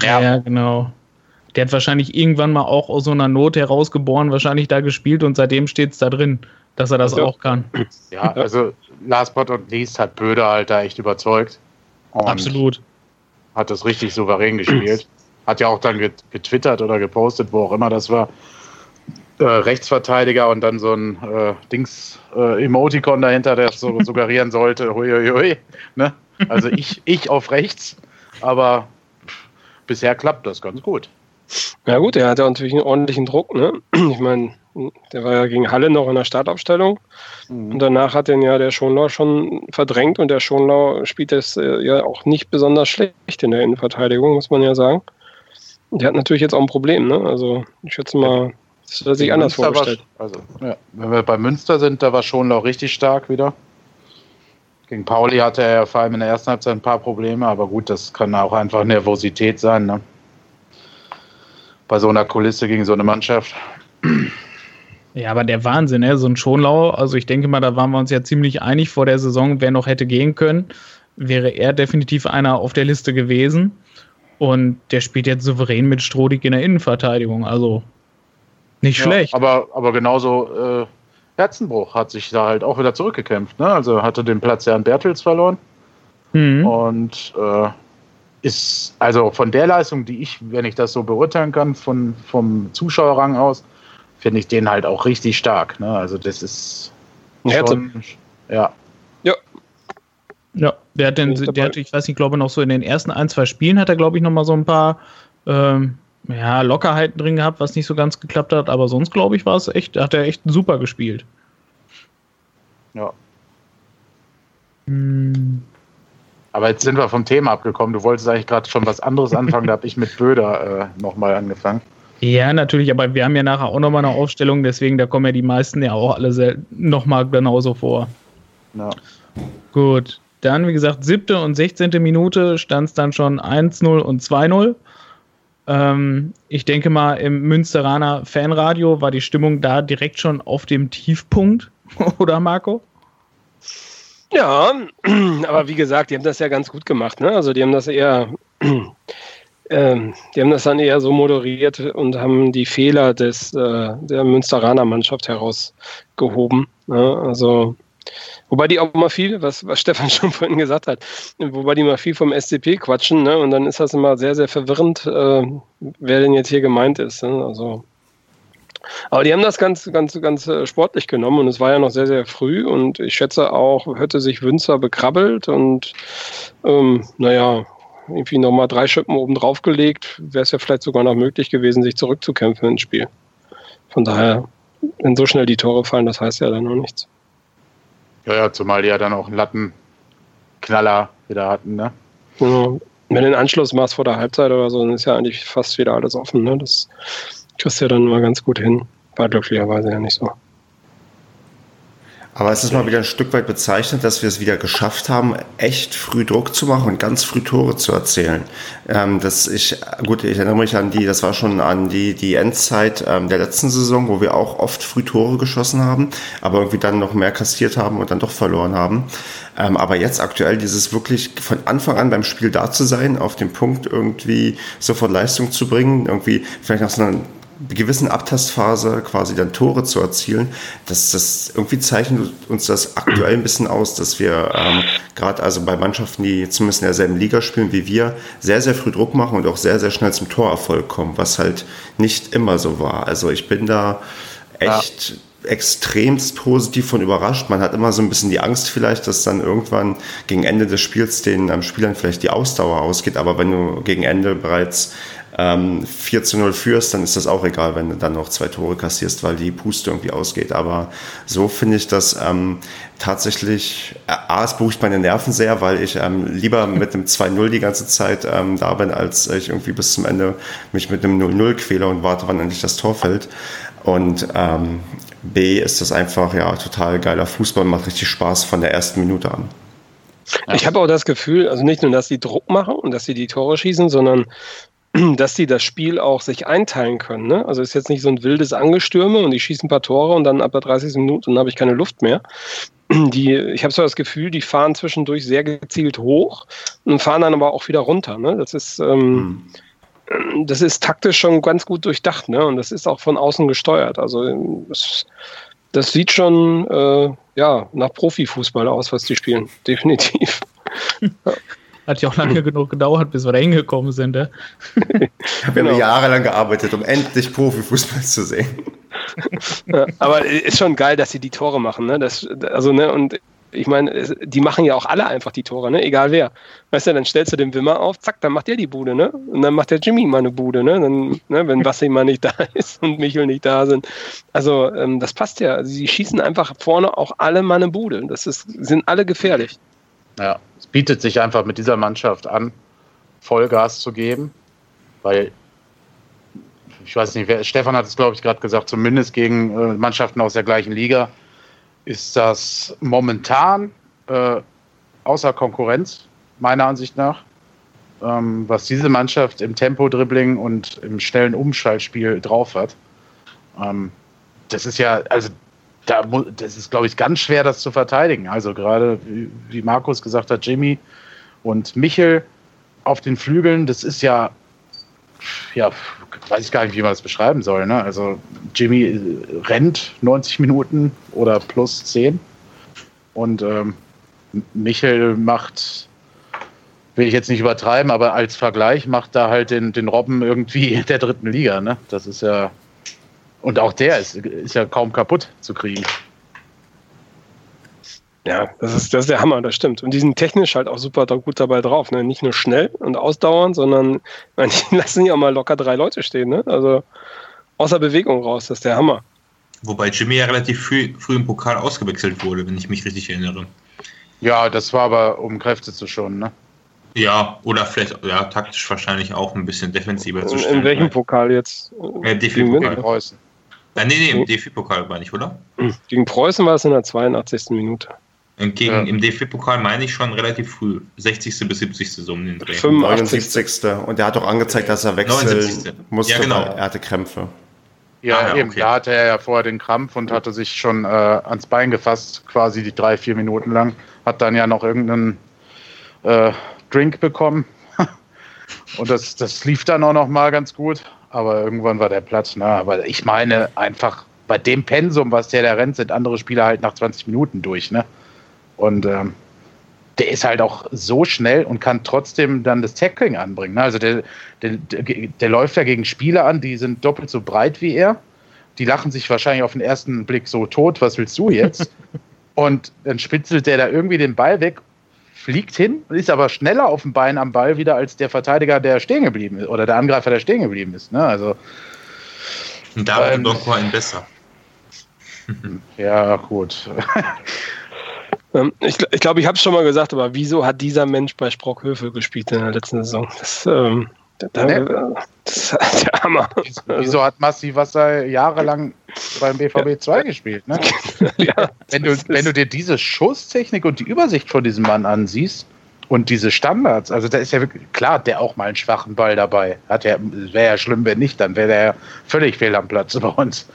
Ja. ja, genau. Der hat wahrscheinlich irgendwann mal auch aus so einer Not herausgeboren, wahrscheinlich da gespielt und seitdem steht es da drin, dass er das also, auch kann. Ja, also last but not least hat Böder halt da echt überzeugt. Absolut. Hat das richtig souverän gespielt. Hat ja auch dann getwittert oder gepostet, wo auch immer das war äh, Rechtsverteidiger und dann so ein äh, Dings äh, Emoticon dahinter, der so suggerieren sollte, hui, hui, hui, ne? Also ich, ich auf rechts, aber bisher klappt das ganz gut. Ja gut, er hat ja natürlich einen ordentlichen Druck, ne? Ich meine, der war ja gegen Halle noch in der Startaufstellung. Mhm. Und danach hat den ja der Schonlau schon verdrängt und der Schonlau spielt das äh, ja auch nicht besonders schlecht in der Innenverteidigung, muss man ja sagen. Der hat natürlich jetzt auch ein Problem, ne? Also ich schätze mal, das hat sich anders Münster vorgestellt. War, also, ja, wenn wir bei Münster sind, da war schon auch richtig stark wieder. Gegen Pauli hatte er ja vor allem in der ersten Halbzeit ein paar Probleme, aber gut, das kann auch einfach Nervosität sein. Ne? Bei so einer Kulisse gegen so eine Mannschaft. Ja, aber der Wahnsinn, ne? so ein Schonlau, also ich denke mal, da waren wir uns ja ziemlich einig vor der Saison, wer noch hätte gehen können, wäre er definitiv einer auf der Liste gewesen. Und der spielt jetzt souverän mit Strodig in der Innenverteidigung, also nicht ja, schlecht. Aber, aber genauso äh, Herzenbruch hat sich da halt auch wieder zurückgekämpft. Ne? Also hatte den Platz ja an Bertels verloren. Mhm. Und äh, ist also von der Leistung, die ich, wenn ich das so beurteilen kann, von, vom Zuschauerrang aus, finde ich den halt auch richtig stark. Ne? Also das ist schon, ja. Ja. Ja, der hat, den, der hat, ich weiß nicht, glaube noch so in den ersten ein, zwei Spielen hat er, glaube ich, noch mal so ein paar ähm, ja, Lockerheiten drin gehabt, was nicht so ganz geklappt hat, aber sonst, glaube ich, war es echt, hat er echt super gespielt. Ja. Hm. Aber jetzt sind wir vom Thema abgekommen. Du wolltest eigentlich gerade schon was anderes anfangen, da habe ich mit Böder äh, nochmal angefangen. Ja, natürlich, aber wir haben ja nachher auch nochmal eine Aufstellung, deswegen da kommen ja die meisten ja auch alle nochmal genauso vor. Ja. Gut, dann wie gesagt, siebte und sechzehnte Minute stand es dann schon 1-0 und 2-0. Ähm, ich denke mal, im Münsteraner Fanradio war die Stimmung da direkt schon auf dem Tiefpunkt, oder Marco? Ja, aber wie gesagt, die haben das ja ganz gut gemacht. Ne? Also die haben das eher ähm, die haben das dann eher so moderiert und haben die Fehler des, äh, der Münsteraner Mannschaft herausgehoben. Ne? Also, wobei die auch mal viel, was, was Stefan schon vorhin gesagt hat, wobei die mal viel vom SCP quatschen, ne? und dann ist das immer sehr, sehr verwirrend, äh, wer denn jetzt hier gemeint ist. Ne? Also, aber die haben das ganz, ganz, ganz äh, sportlich genommen und es war ja noch sehr, sehr früh und ich schätze auch, hätte sich Wünzer bekrabbelt und ähm, naja, irgendwie nochmal drei Schippen oben drauf gelegt, wäre es ja vielleicht sogar noch möglich gewesen, sich zurückzukämpfen ins Spiel. Von daher, wenn so schnell die Tore fallen, das heißt ja dann noch nichts. Ja, ja, zumal die ja dann auch einen Lattenknaller wieder hatten, ne? Genau. Wenn du den Anschluss machst vor der Halbzeit oder so, dann ist ja eigentlich fast wieder alles offen, ne? Das kriegst du ja dann mal ganz gut hin. War glücklicherweise ja nicht so. Aber es ist mal wieder ein Stück weit bezeichnet, dass wir es wieder geschafft haben, echt früh Druck zu machen und ganz früh Tore zu erzählen. Ähm, das ich, gut, ich erinnere mich an die, das war schon an die, die Endzeit ähm, der letzten Saison, wo wir auch oft früh Tore geschossen haben, aber irgendwie dann noch mehr kassiert haben und dann doch verloren haben. Ähm, aber jetzt aktuell dieses wirklich von Anfang an beim Spiel da zu sein, auf den Punkt irgendwie sofort Leistung zu bringen, irgendwie vielleicht nach so einer gewissen Abtastphase quasi dann Tore zu erzielen, das, das irgendwie zeichnet uns das aktuell ein bisschen aus, dass wir ähm, gerade also bei Mannschaften, die zumindest in derselben Liga spielen wie wir, sehr, sehr früh Druck machen und auch sehr, sehr schnell zum Torerfolg kommen, was halt nicht immer so war. Also ich bin da echt ja. extremst positiv von überrascht. Man hat immer so ein bisschen die Angst vielleicht, dass dann irgendwann gegen Ende des Spiels den ähm, Spielern vielleicht die Ausdauer ausgeht, aber wenn du gegen Ende bereits ähm, 4 zu 0 führst, dann ist das auch egal, wenn du dann noch zwei Tore kassierst, weil die Puste irgendwie ausgeht. Aber so finde ich das ähm, tatsächlich, äh, A, es beruhigt meine Nerven sehr, weil ich ähm, lieber mit einem 2-0 die ganze Zeit ähm, da bin, als ich irgendwie bis zum Ende mich mit einem 0-0 quäle und warte, wann endlich das Tor fällt. Und ähm, B ist das einfach ja total geiler Fußball, macht richtig Spaß von der ersten Minute an. Ich habe auch das Gefühl, also nicht nur, dass sie Druck machen und dass sie die Tore schießen, sondern dass sie das Spiel auch sich einteilen können. Ne? Also ist jetzt nicht so ein wildes Angestürme und ich schieße ein paar Tore und dann ab der 30. Minute dann habe ich keine Luft mehr. Die, ich habe so das Gefühl, die fahren zwischendurch sehr gezielt hoch und fahren dann aber auch wieder runter. Ne? Das ist ähm, mhm. das ist taktisch schon ganz gut durchdacht, ne? Und das ist auch von außen gesteuert. Also das, das sieht schon äh, ja nach Profifußball aus, was die spielen, definitiv. ja. Hat ja auch lange genug gedauert, bis wir da hingekommen sind. Ja? Ich habe genau. jahrelang gearbeitet, um endlich Profifußball zu sehen. Ja, aber ist schon geil, dass sie die Tore machen. Ne? Das, also, ne, und ich meine, die machen ja auch alle einfach die Tore, ne? egal wer. Weißt du, dann stellst du den Wimmer auf, zack, dann macht der die Bude, ne? Und dann macht der Jimmy mal eine Bude, ne? Dann, ne, wenn Bassi mal nicht da ist und Michel nicht da sind. Also, ähm, das passt ja. Sie schießen einfach vorne auch alle mal eine Bude. Das ist, sind alle gefährlich. Ja, es bietet sich einfach mit dieser Mannschaft an, Vollgas zu geben, weil ich weiß nicht, wer, Stefan hat es, glaube ich, gerade gesagt, zumindest gegen äh, Mannschaften aus der gleichen Liga ist das momentan äh, außer Konkurrenz, meiner Ansicht nach. Ähm, was diese Mannschaft im Tempo-Dribbling und im schnellen Umschaltspiel drauf hat. Ähm, das ist ja, also da, das ist, glaube ich, ganz schwer, das zu verteidigen. Also gerade, wie Markus gesagt hat, Jimmy und Michel auf den Flügeln, das ist ja, ja, weiß ich gar nicht, wie man das beschreiben soll. Ne? Also Jimmy äh, rennt 90 Minuten oder plus 10 und ähm, Michel macht, will ich jetzt nicht übertreiben, aber als Vergleich macht da halt den, den Robben irgendwie der dritten Liga. Ne? Das ist ja, und auch der ist, ist ja kaum kaputt zu kriegen. Ja, das ist, das ist der Hammer, das stimmt. Und die sind technisch halt auch super gut dabei drauf. Ne? Nicht nur schnell und ausdauernd, sondern meine, die lassen ja auch mal locker drei Leute stehen. Ne? Also außer Bewegung raus, das ist der Hammer. Wobei Jimmy ja relativ früh, früh im Pokal ausgewechselt wurde, wenn ich mich richtig erinnere. Ja, das war aber, um Kräfte zu schonen, ne? Ja, oder vielleicht, ja, taktisch wahrscheinlich auch ein bisschen defensiver zu stellen. In welchem Pokal jetzt? Ja, DFB-Pokal. Preußen. Ja, nee, nee, im DFB-Pokal war nicht, oder? Gegen Preußen war es in der 82. Minute. Und gegen, ja. Im DFB-Pokal meine ich schon relativ früh, 60. bis 70. so um den Dreh. 75. Und der hat auch angezeigt, dass er wechseln 79. musste, ja, genau. er hatte Krämpfe. Ja, ah, ja eben. Okay. Da hatte er ja vorher den Krampf und hatte sich schon äh, ans Bein gefasst, quasi die drei, vier Minuten lang. Hat dann ja noch irgendeinen äh, Drink bekommen. und das, das lief dann auch noch mal ganz gut. Aber irgendwann war der Platz. Ne? Aber ich meine einfach, bei dem Pensum, was der da rennt, sind andere Spieler halt nach 20 Minuten durch. Ne? Und ähm, der ist halt auch so schnell und kann trotzdem dann das Tackling anbringen. Ne? Also der, der, der, läuft ja gegen Spieler an, die sind doppelt so breit wie er. Die lachen sich wahrscheinlich auf den ersten Blick so tot, was willst du jetzt? und dann spitzelt der da irgendwie den Ball weg, fliegt hin, ist aber schneller auf dem Bein am Ball wieder als der Verteidiger, der stehen geblieben ist, oder der Angreifer, der stehen geblieben ist. Ne? Also, und da ähm, doch ein besser. ja, gut. Ähm, ich, ich glaube, ich habe es schon mal gesagt, aber wieso hat dieser Mensch bei Sprockhöfe gespielt in der letzten Saison? Das, ähm, da, nee. das ist der Hammer. Wieso, wieso hat Massi Wasser jahrelang beim BVB 2 ja. gespielt? Ne? ja, wenn, du, wenn du dir diese Schusstechnik und die Übersicht von diesem Mann ansiehst und diese Standards, also da ist ja wirklich klar, der auch mal einen schwachen Ball dabei hat. Ja, wäre ja schlimm, wenn nicht, dann wäre der ja völlig fehl am Platz bei uns.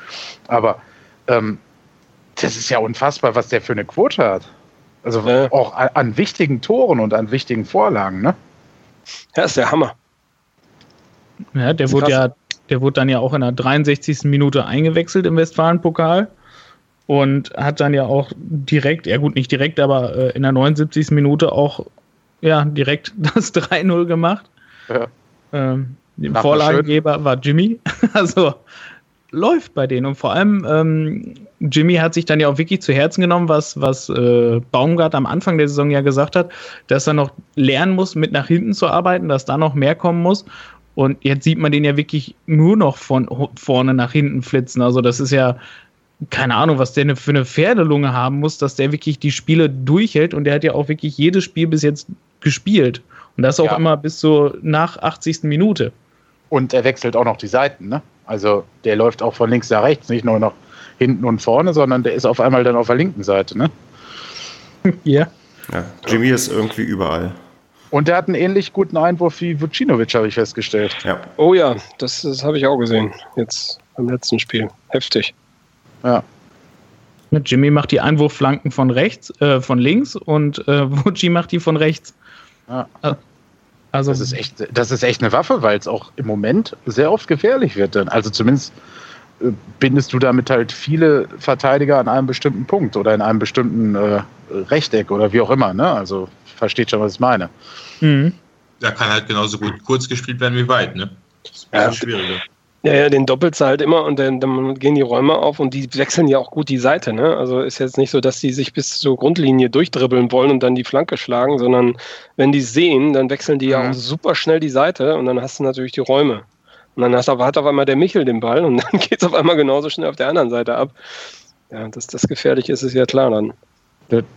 Aber ähm, das ist ja unfassbar, was der für eine Quote hat. Also ja. auch an, an, wichtigen Toren und an wichtigen Vorlagen, ne? Ja, ist der Hammer. Ja, der wurde ja, der wurde dann ja auch in der 63. Minute eingewechselt im Westfalen-Pokal und hat dann ja auch direkt, ja gut, nicht direkt, aber äh, in der 79. Minute auch ja, direkt das 3-0 gemacht. Ja. Ähm, Vorlagengeber war Jimmy. also läuft bei denen. Und vor allem, ähm, Jimmy hat sich dann ja auch wirklich zu Herzen genommen, was, was äh, Baumgart am Anfang der Saison ja gesagt hat, dass er noch lernen muss, mit nach hinten zu arbeiten, dass da noch mehr kommen muss. Und jetzt sieht man den ja wirklich nur noch von vorne nach hinten flitzen. Also das ist ja, keine Ahnung, was der für eine Pferdelunge haben muss, dass der wirklich die Spiele durchhält. Und der hat ja auch wirklich jedes Spiel bis jetzt gespielt. Und das auch ja. immer bis so nach 80. Minute. Und er wechselt auch noch die Seiten, ne? Also der läuft auch von links nach rechts, nicht nur nach hinten und vorne, sondern der ist auf einmal dann auf der linken Seite, ne? ja. ja. Jimmy ist irgendwie überall. Und der hat einen ähnlich guten Einwurf wie Vucinovic, habe ich festgestellt. Ja. Oh ja, das, das habe ich auch gesehen. Jetzt beim letzten Spiel. Heftig. Ja. Jimmy macht die Einwurfflanken von rechts, äh, von links und äh, Vucci macht die von rechts. Ja. Äh, also das ist echt, das ist echt eine Waffe, weil es auch im Moment sehr oft gefährlich wird. Dann. Also zumindest bindest du damit halt viele Verteidiger an einem bestimmten Punkt oder in einem bestimmten äh, Rechteck oder wie auch immer. Ne? Also versteht schon, was ich meine. Mhm. Da kann halt genauso gut kurz gespielt werden wie weit. Ne? Das ist ein bisschen ja, schwieriger. Ja, ja, den doppelt halt immer und dann, dann, gehen die Räume auf und die wechseln ja auch gut die Seite. Ne? Also ist jetzt nicht so, dass die sich bis zur Grundlinie durchdribbeln wollen und dann die Flanke schlagen, sondern wenn die sehen, dann wechseln die ja auch super schnell die Seite und dann hast du natürlich die Räume. Und dann hast, hat auf einmal der Michel den Ball und dann geht es auf einmal genauso schnell auf der anderen Seite ab. Ja, dass das gefährlich ist, ist ja klar dann.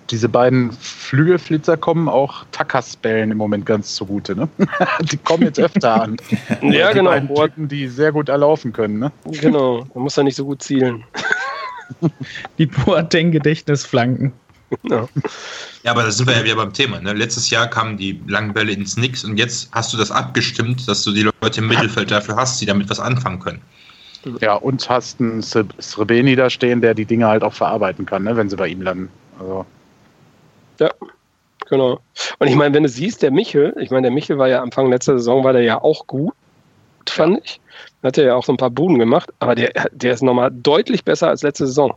Diese beiden Flügelflitzer kommen auch Tackersbällen im Moment ganz zugute. Ne? die kommen jetzt öfter an. ja, die genau. Typen, die sehr gut erlaufen können. Ne? Genau, man muss ja nicht so gut zielen. die Boateng-Gedächtnisflanken. Genau. Ja, aber da sind wir ja wieder beim Thema. Ne? Letztes Jahr kamen die langen Bälle ins Nix und jetzt hast du das abgestimmt, dass du die Leute im Mittelfeld dafür hast, die damit was anfangen können. Ja, und hast einen Srebeni da stehen, der die Dinge halt auch verarbeiten kann, ne, wenn sie bei ihm landen. Also. Ja, genau. Und ich meine, wenn du siehst, der Michel, ich meine, der Michel war ja Anfang letzter Saison, war der ja auch gut, fand ja. ich. Hat er ja auch so ein paar Buden gemacht, aber der, der ist nochmal deutlich besser als letzte Saison.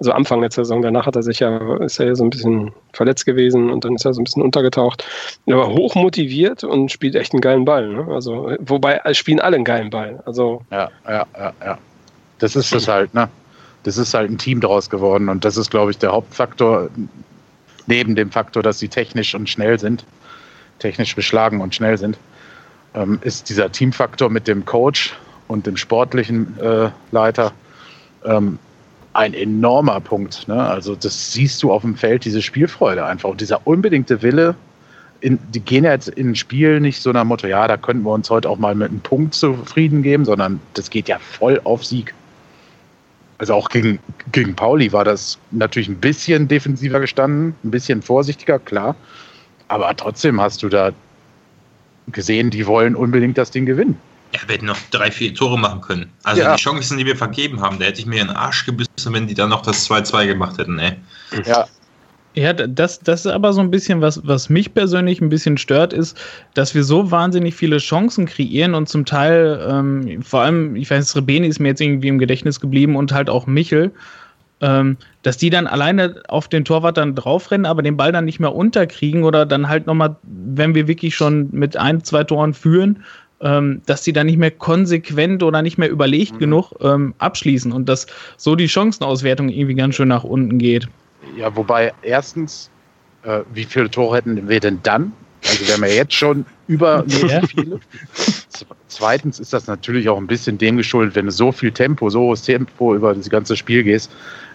Also Anfang letzter Saison, danach hat er sich ja, ist er ja so ein bisschen verletzt gewesen und dann ist er so ein bisschen untergetaucht. Er war hoch motiviert und spielt echt einen geilen Ball. Ne? Also, wobei spielen alle einen geilen Ball. Also, ja, ja, ja, ja. Das ist es halt, ne? Das ist halt ein Team daraus geworden und das ist, glaube ich, der Hauptfaktor, neben dem Faktor, dass sie technisch und schnell sind, technisch beschlagen und schnell sind, ähm, ist dieser Teamfaktor mit dem Coach und dem sportlichen äh, Leiter ähm, ein enormer Punkt. Ne? Also das siehst du auf dem Feld, diese Spielfreude einfach und dieser unbedingte Wille. In, die gehen jetzt in ein Spiel nicht so nach Motto, ja, da könnten wir uns heute auch mal mit einem Punkt zufrieden geben, sondern das geht ja voll auf Sieg. Also auch gegen, gegen Pauli war das natürlich ein bisschen defensiver gestanden, ein bisschen vorsichtiger, klar. Aber trotzdem hast du da gesehen, die wollen unbedingt das Ding gewinnen. Ja, wir hätten noch drei, vier Tore machen können. Also ja. die Chancen, die wir vergeben haben, da hätte ich mir in den Arsch gebissen, wenn die dann noch das 2-2 gemacht hätten, ey. Ja. Ja, das, das ist aber so ein bisschen, was, was mich persönlich ein bisschen stört, ist, dass wir so wahnsinnig viele Chancen kreieren und zum Teil, ähm, vor allem, ich weiß, Rebeni ist mir jetzt irgendwie im Gedächtnis geblieben und halt auch Michel, ähm, dass die dann alleine auf den Torwart dann draufrennen, aber den Ball dann nicht mehr unterkriegen oder dann halt nochmal, wenn wir wirklich schon mit ein, zwei Toren führen, ähm, dass die dann nicht mehr konsequent oder nicht mehr überlegt mhm. genug ähm, abschließen und dass so die Chancenauswertung irgendwie ganz schön nach unten geht. Ja, wobei erstens, äh, wie viele Tore hätten wir denn dann? Also wir haben ja jetzt schon über ja. viele. Zweitens ist das natürlich auch ein bisschen dem geschuldet, wenn du so viel Tempo, so hohes Tempo über das ganze Spiel gehst,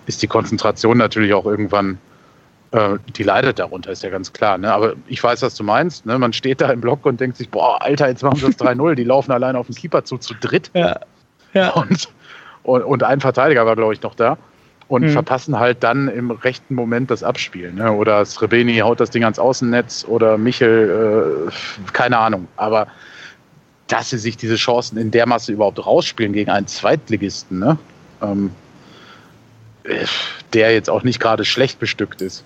ist die Konzentration natürlich auch irgendwann äh, die leidet darunter, ist ja ganz klar. Ne? Aber ich weiß, was du meinst. Ne? Man steht da im Block und denkt sich, boah, Alter, jetzt machen sie das 3-0. Die laufen allein auf den Keeper zu, zu dritt. Ja. ja. Und, und, und ein Verteidiger war, glaube ich, noch da. Und mhm. verpassen halt dann im rechten Moment das Abspiel. Ne? Oder Srebeni haut das Ding ans Außennetz oder Michel, äh, keine Ahnung. Aber dass sie sich diese Chancen in der Masse überhaupt rausspielen gegen einen Zweitligisten, ne? Ähm, der jetzt auch nicht gerade schlecht bestückt ist,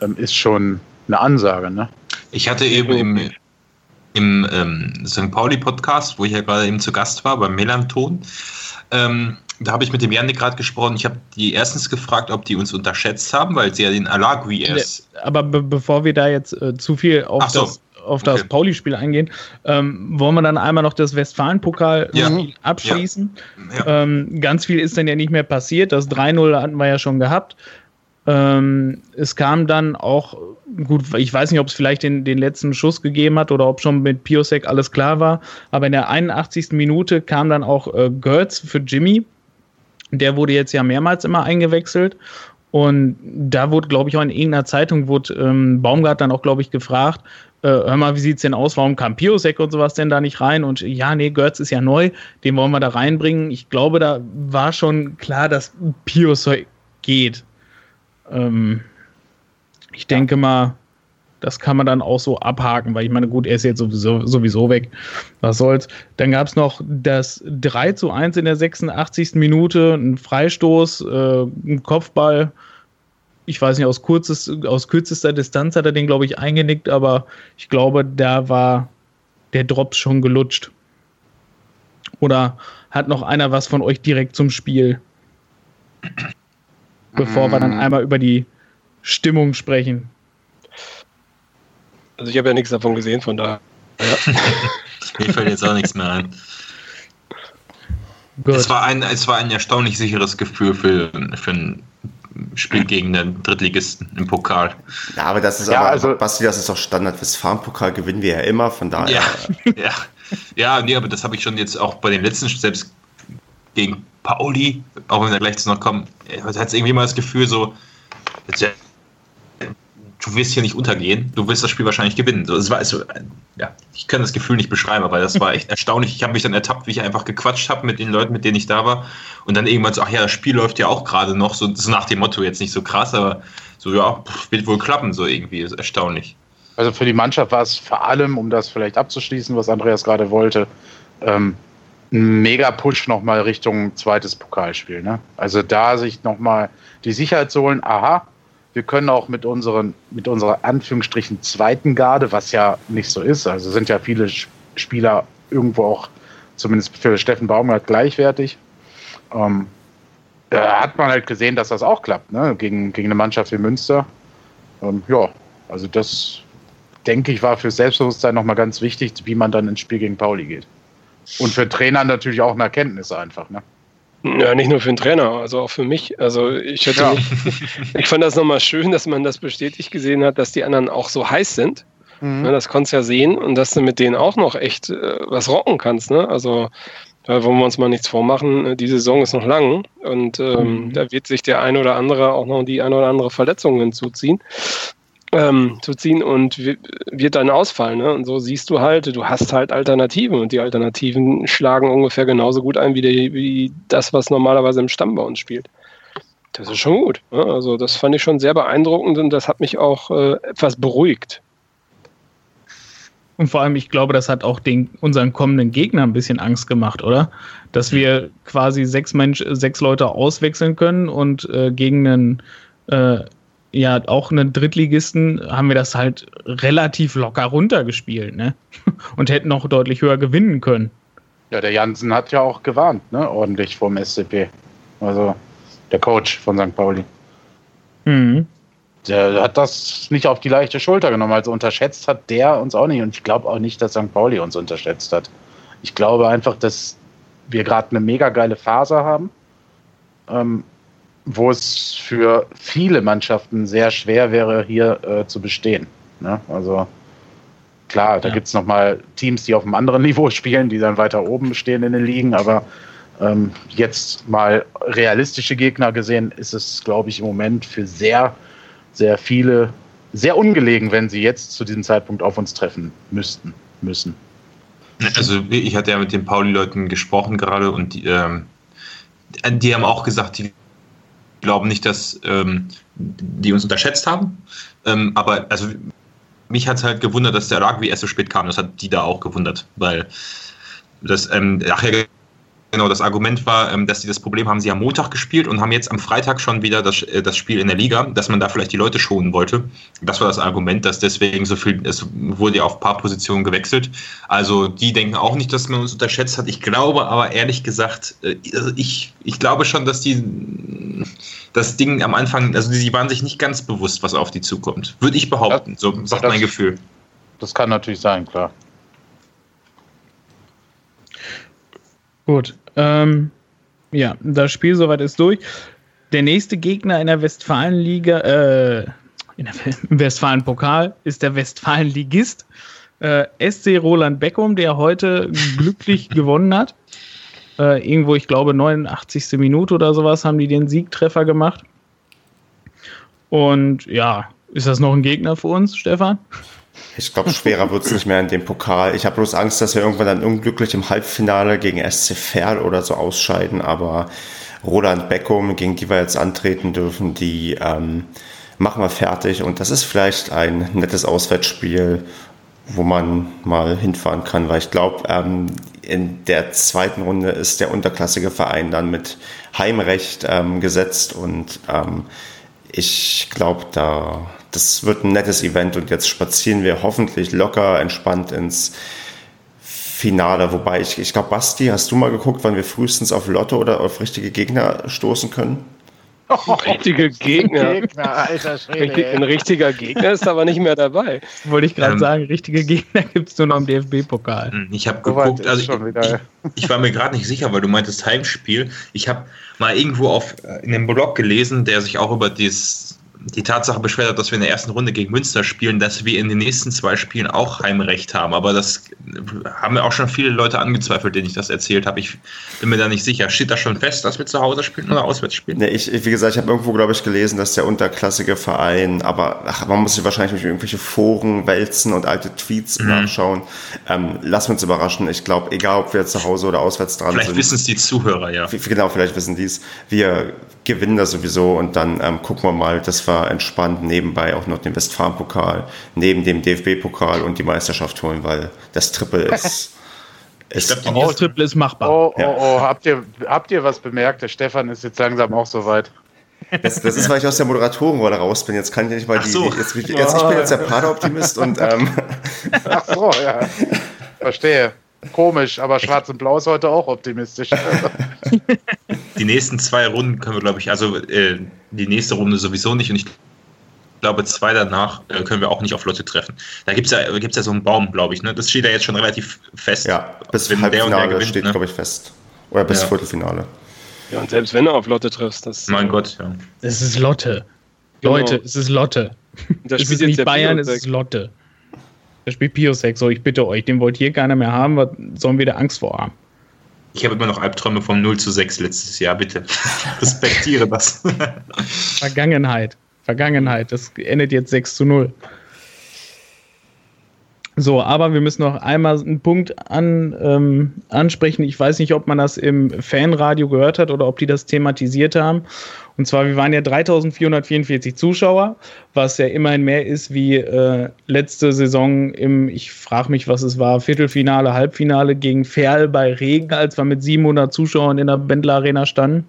ähm, ist schon eine Ansage. Ne? Ich hatte eben im, im ähm, St. Pauli-Podcast, wo ich ja gerade eben zu Gast war, beim Melanton, ähm, da habe ich mit dem Janik gerade gesprochen. Ich habe die erstens gefragt, ob die uns unterschätzt haben, weil sie ja den Alagui erst. Aber be bevor wir da jetzt äh, zu viel auf so. das auf das okay. Pauli-Spiel eingehen, ähm, wollen wir dann einmal noch das Westfalen-Pokal ja. abschließen. Ja. Ja. Ähm, ganz viel ist dann ja nicht mehr passiert. Das 3-0 hatten wir ja schon gehabt. Ähm, es kam dann auch, gut, ich weiß nicht, ob es vielleicht den, den letzten Schuss gegeben hat oder ob schon mit Piosek alles klar war, aber in der 81. Minute kam dann auch äh, Götz für Jimmy. Der wurde jetzt ja mehrmals immer eingewechselt und da wurde, glaube ich, auch in irgendeiner Zeitung, wurde ähm, Baumgart dann auch, glaube ich, gefragt, äh, hör mal, wie sieht's denn aus? Warum kam Piosek und sowas denn da nicht rein? Und ja, nee, Götz ist ja neu, den wollen wir da reinbringen. Ich glaube, da war schon klar, dass Piosek geht. Ähm, ich denke mal, das kann man dann auch so abhaken, weil ich meine, gut, er ist jetzt sowieso, sowieso weg. Was soll's. Dann gab es noch das 3 zu 1 in der 86. Minute, ein Freistoß, äh, ein Kopfball ich weiß nicht, aus, kurzes, aus kürzester Distanz hat er den, glaube ich, eingenickt, aber ich glaube, da war der Drops schon gelutscht. Oder hat noch einer was von euch direkt zum Spiel? Bevor wir dann mm. einmal über die Stimmung sprechen. Also ich habe ja nichts davon gesehen, von daher. Ja. Mir fällt jetzt auch nichts mehr ein. Es war, ein, es war ein erstaunlich sicheres Gefühl für, für ein spielt gegen den Drittligisten im Pokal. Ja, aber das ist ja, aber, also, Basti, das ist doch Standard. Westfalen-Pokal gewinnen wir ja immer, von daher. Ja, ja. ja nee, aber das habe ich schon jetzt auch bei den letzten, selbst gegen Pauli, auch wenn wir gleich noch kommen, hat es irgendwie mal das Gefühl so, jetzt, du wirst hier nicht untergehen, du wirst das Spiel wahrscheinlich gewinnen. So, es war also, ja, ich kann das Gefühl nicht beschreiben, aber das war echt erstaunlich. Ich habe mich dann ertappt, wie ich einfach gequatscht habe mit den Leuten, mit denen ich da war. Und dann irgendwann so, ach ja, das Spiel läuft ja auch gerade noch, so, so, nach dem Motto jetzt nicht so krass, aber so, ja, wird wohl klappen, so irgendwie, ist erstaunlich. Also für die Mannschaft war es vor allem, um das vielleicht abzuschließen, was Andreas gerade wollte, ähm, ein mega Push nochmal Richtung zweites Pokalspiel. Ne? Also da sich nochmal die Sicherheit zu holen, aha, wir können auch mit, unseren, mit unserer Anführungsstrichen zweiten Garde, was ja nicht so ist, also sind ja viele Spieler irgendwo auch, zumindest für Steffen Baumgart, gleichwertig. Ähm, da hat man halt gesehen, dass das auch klappt, ne? gegen, gegen eine Mannschaft wie Münster. Ähm, ja, also das denke ich war für Selbstbewusstsein nochmal ganz wichtig, wie man dann ins Spiel gegen Pauli geht. Und für Trainer natürlich auch eine Erkenntnis einfach, ne? Ja, nicht nur für den Trainer, also auch für mich. Also ich hätte ja. nicht, ich fand das nochmal schön, dass man das bestätigt gesehen hat, dass die anderen auch so heiß sind. Mhm. Das konntest du ja sehen und dass du mit denen auch noch echt äh, was rocken kannst. Ne? Also da wollen wir uns mal nichts vormachen. Die Saison ist noch lang und ähm, mhm. da wird sich der ein oder andere auch noch die ein oder andere Verletzung hinzuziehen ähm, zu ziehen und wird dann ausfallen. Ne? Und so siehst du halt, du hast halt Alternativen und die Alternativen schlagen ungefähr genauso gut ein wie, die, wie das, was normalerweise im Stamm bei uns spielt. Das ist schon gut. Ne? Also das fand ich schon sehr beeindruckend und das hat mich auch äh, etwas beruhigt. Und vor allem, ich glaube, das hat auch den, unseren kommenden Gegnern ein bisschen Angst gemacht, oder? Dass wir quasi sechs, Mensch, sechs Leute auswechseln können und äh, gegen einen äh, ja auch einen Drittligisten haben wir das halt relativ locker runtergespielt, ne? Und hätten noch deutlich höher gewinnen können. Ja, der Jansen hat ja auch gewarnt, ne? Ordentlich vom SCP. Also der Coach von St. Pauli. Mhm. Der hat das nicht auf die leichte Schulter genommen. Also unterschätzt hat der uns auch nicht. Und ich glaube auch nicht, dass St. Pauli uns unterschätzt hat. Ich glaube einfach, dass wir gerade eine mega geile Phase haben. Ähm, wo es für viele Mannschaften sehr schwer wäre, hier äh, zu bestehen. Ne? Also klar, da ja. gibt es nochmal Teams, die auf einem anderen Niveau spielen, die dann weiter oben stehen in den Ligen, aber ähm, jetzt mal realistische Gegner gesehen, ist es, glaube ich, im Moment für sehr, sehr viele sehr ungelegen, wenn sie jetzt zu diesem Zeitpunkt auf uns treffen müssten, müssen. Also ich hatte ja mit den Pauli-Leuten gesprochen gerade und die, ähm, die haben auch gesagt, die glauben nicht, dass ähm, die uns unterschätzt haben. Ähm, aber also mich hat es halt gewundert, dass der Rugby erst so spät kam. Das hat die da auch gewundert, weil das, ähm, ach ja, Genau, das Argument war, ähm, dass sie das Problem haben, sie haben Montag gespielt und haben jetzt am Freitag schon wieder das, äh, das Spiel in der Liga, dass man da vielleicht die Leute schonen wollte. Das war das Argument, dass deswegen so viel, es wurde ja auf ein paar Positionen gewechselt. Also die denken auch nicht, dass man uns unterschätzt hat. Ich glaube aber ehrlich gesagt, äh, also ich, ich glaube schon, dass die das Ding am Anfang, also sie waren sich nicht ganz bewusst, was auf die zukommt. Würde ich behaupten, so sagt das, mein Gefühl. Das kann natürlich sein, klar. Gut, ähm, ja, das Spiel soweit ist durch. Der nächste Gegner in der Westfalenliga, äh, in der im Westfalen-Pokal ist der Westfalen-Ligist äh, SC Roland Beckum, der heute glücklich gewonnen hat. Äh, irgendwo, ich glaube, 89. Minute oder sowas haben die den Siegtreffer gemacht. Und ja, ist das noch ein Gegner für uns, Stefan? Ich glaube, schwerer wird es nicht mehr in dem Pokal. Ich habe bloß Angst, dass wir irgendwann dann unglücklich im Halbfinale gegen SC Verl oder so ausscheiden. Aber Roland Beckum, gegen die wir jetzt antreten dürfen, die ähm, machen wir fertig. Und das ist vielleicht ein nettes Auswärtsspiel, wo man mal hinfahren kann. Weil ich glaube, ähm, in der zweiten Runde ist der unterklassige Verein dann mit Heimrecht ähm, gesetzt. Und ähm, ich glaube, da das wird ein nettes Event und jetzt spazieren wir hoffentlich locker, entspannt ins Finale. Wobei ich, ich glaube, Basti, hast du mal geguckt, wann wir frühestens auf Lotto oder auf richtige Gegner stoßen können? Oh, richtige Gegner. Gegner alter Schwede, ein richtiger Gegner ist aber nicht mehr dabei. Wollte ich gerade ähm, sagen, richtige Gegner gibt es nur noch im DFB-Pokal. Hm, ich habe geguckt, also ich, ich, ich, war mir gerade nicht sicher, weil du meintest Heimspiel. Ich habe mal irgendwo auf, äh, in einem Blog gelesen, der sich auch über dieses die Tatsache beschwert hat, dass wir in der ersten Runde gegen Münster spielen, dass wir in den nächsten zwei Spielen auch Heimrecht haben. Aber das haben mir auch schon viele Leute angezweifelt, denen ich das erzählt habe. Ich bin mir da nicht sicher. Steht das schon fest, dass wir zu Hause spielen oder auswärts spielen? Nee, ich, wie gesagt, ich habe irgendwo, glaube ich, gelesen, dass der unterklassige Verein, aber ach, man muss sich wahrscheinlich durch irgendwelche Foren wälzen und alte Tweets mhm. nachschauen. Ähm, lass uns überraschen. Ich glaube, egal, ob wir zu Hause oder auswärts dran vielleicht sind. Vielleicht wissen es die Zuhörer, ja. Genau, vielleicht wissen die es. Wir gewinnen das sowieso und dann ähm, gucken wir mal, dass wir entspannt nebenbei auch noch den Westfalen-Pokal neben dem DFB-Pokal und die Meisterschaft holen, weil das Triple ist Ich glaube, die nächste Triple ist machbar. Oh, oh, oh, habt ihr, habt ihr was bemerkt? Der Stefan ist jetzt langsam auch soweit. Das, das ist, weil ich aus der Moderatorenrolle raus bin. Jetzt kann ich nicht mal die. So. Jetzt, jetzt, jetzt, ich bin jetzt der Pader-Optimist und. Ähm. Ach so, ja. Verstehe. Komisch, aber Schwarz und Blau ist heute auch optimistisch. Die nächsten zwei Runden können wir, glaube ich, also äh, die nächste Runde sowieso nicht und ich glaube, zwei danach äh, können wir auch nicht auf Lotte treffen. Da gibt es ja, gibt's ja so einen Baum, glaube ich. Ne? Das steht ja jetzt schon relativ fest. Ja, bis wenn Halbfinale der und der gewinnt, steht, ne? glaube ich, fest. Oder bis ja. Viertelfinale. Ja, und selbst wenn du auf Lotte triffst, das. Mein Gott, ja. Es ist Lotte. Genau. Leute, es ist Lotte. Das es ist nicht Bayern, es ist Lotte. Da spielt Piosek. So, ich bitte euch, den wollt ihr keiner mehr haben. Was sollen wir da Angst vor haben? Ich habe immer noch Albträume vom 0 zu 6 letztes Jahr, bitte. Respektiere das. Vergangenheit. Vergangenheit. Das endet jetzt 6 zu 0. So, aber wir müssen noch einmal einen Punkt an, ähm, ansprechen. Ich weiß nicht, ob man das im Fanradio gehört hat oder ob die das thematisiert haben. Und zwar, wir waren ja 3444 Zuschauer, was ja immerhin mehr ist wie äh, letzte Saison im, ich frage mich, was es war, Viertelfinale, Halbfinale gegen Ferl bei Regen, als wir mit 700 Zuschauern in der Bendler Arena standen.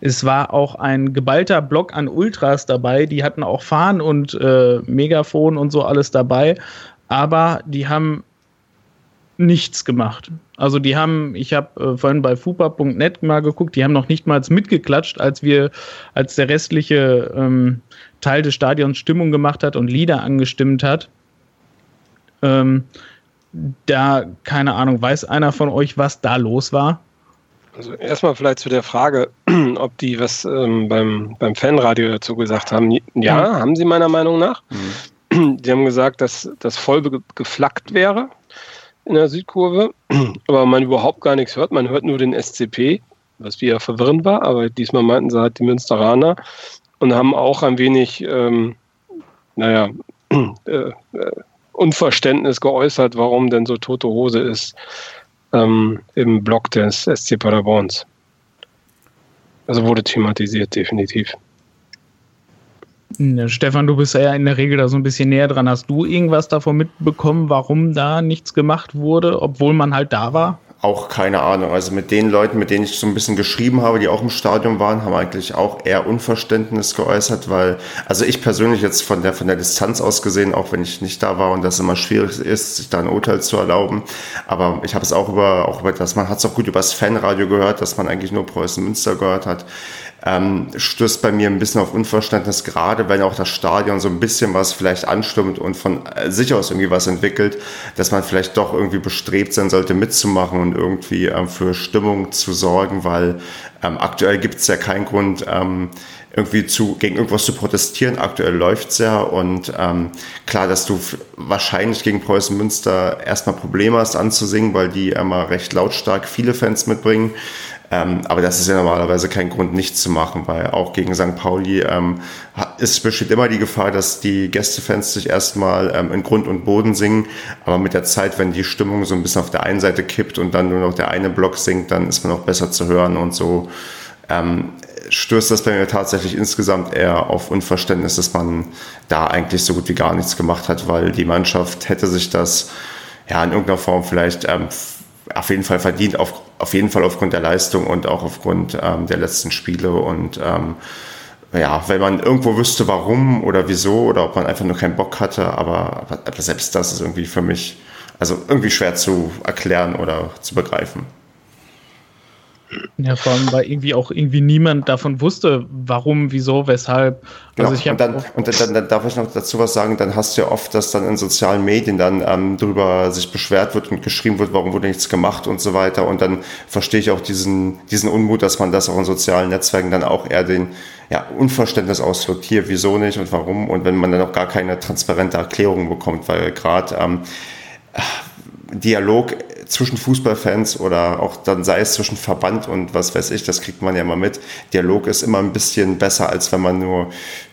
Es war auch ein geballter Block an Ultras dabei, die hatten auch Fahnen und äh, Megafon und so alles dabei aber die haben nichts gemacht. Also die haben, ich habe äh, vorhin bei fupa.net mal geguckt, die haben noch nicht mal mitgeklatscht, als wir, als der restliche ähm, Teil des Stadions Stimmung gemacht hat und Lieder angestimmt hat. Ähm, da, keine Ahnung, weiß einer von euch, was da los war? Also erstmal vielleicht zu der Frage, ob die was ähm, beim, beim Fanradio dazu gesagt haben. Ja, ja, haben sie meiner Meinung nach. Mhm. Die haben gesagt, dass das voll geflackt wäre in der Südkurve, aber man überhaupt gar nichts hört. Man hört nur den SCP, was wieder verwirrend war, aber diesmal meinten sie halt die Münsteraner und haben auch ein wenig, ähm, naja, äh, äh, Unverständnis geäußert, warum denn so tote Hose ist ähm, im Blog des SC Paderborns. Also wurde thematisiert, definitiv. Ja, Stefan, du bist ja in der Regel da so ein bisschen näher dran. Hast du irgendwas davon mitbekommen, warum da nichts gemacht wurde, obwohl man halt da war? Auch keine Ahnung. Also mit den Leuten, mit denen ich so ein bisschen geschrieben habe, die auch im Stadion waren, haben eigentlich auch eher Unverständnis geäußert, weil, also ich persönlich jetzt von der, von der Distanz aus gesehen, auch wenn ich nicht da war und das immer schwierig ist, sich da ein Urteil zu erlauben. Aber ich habe es auch über, auch über das, man hat es auch gut über das Fanradio gehört, dass man eigentlich nur Preußen Münster gehört hat ähm, stößt bei mir ein bisschen auf Unverständnis, gerade wenn auch das Stadion so ein bisschen was vielleicht anstimmt und von äh, sich aus irgendwie was entwickelt, dass man vielleicht doch irgendwie bestrebt sein sollte, mitzumachen und irgendwie ähm, für Stimmung zu sorgen, weil ähm, aktuell gibt es ja keinen Grund, ähm, irgendwie zu, gegen irgendwas zu protestieren. Aktuell läuft's ja und ähm, klar, dass du wahrscheinlich gegen Preußen Münster erstmal Probleme hast anzusingen, weil die immer recht lautstark viele Fans mitbringen. Ähm, aber das ist ja normalerweise kein Grund, nichts zu machen, weil auch gegen St. Pauli ähm, es besteht immer die Gefahr, dass die Gästefans sich erstmal ähm, in Grund und Boden singen. Aber mit der Zeit, wenn die Stimmung so ein bisschen auf der einen Seite kippt und dann nur noch der eine Block singt, dann ist man auch besser zu hören und so. Ähm, stößt das bei mir tatsächlich insgesamt eher auf Unverständnis, dass man da eigentlich so gut wie gar nichts gemacht hat, weil die Mannschaft hätte sich das ja in irgendeiner Form vielleicht ähm, auf jeden Fall verdient, auf, auf jeden Fall aufgrund der Leistung und auch aufgrund ähm, der letzten Spiele. Und ähm, ja, wenn man irgendwo wüsste, warum oder wieso oder ob man einfach nur keinen Bock hatte, aber, aber selbst das ist irgendwie für mich also irgendwie schwer zu erklären oder zu begreifen. Ja, vor allem, weil irgendwie auch irgendwie niemand davon wusste, warum, wieso, weshalb. Genau. Also ich und dann, und dann, dann, darf ich noch dazu was sagen, dann hast du ja oft, dass dann in sozialen Medien dann ähm, darüber sich beschwert wird und geschrieben wird, warum wurde nichts gemacht und so weiter. Und dann verstehe ich auch diesen, diesen Unmut, dass man das auch in sozialen Netzwerken dann auch eher den ja, Unverständnis ausdrückt, hier, wieso nicht und warum. Und wenn man dann auch gar keine transparente Erklärung bekommt, weil gerade ähm, Dialog zwischen Fußballfans oder auch dann sei es zwischen Verband und was weiß ich, das kriegt man ja mal mit. Dialog ist immer ein bisschen besser, als wenn man nur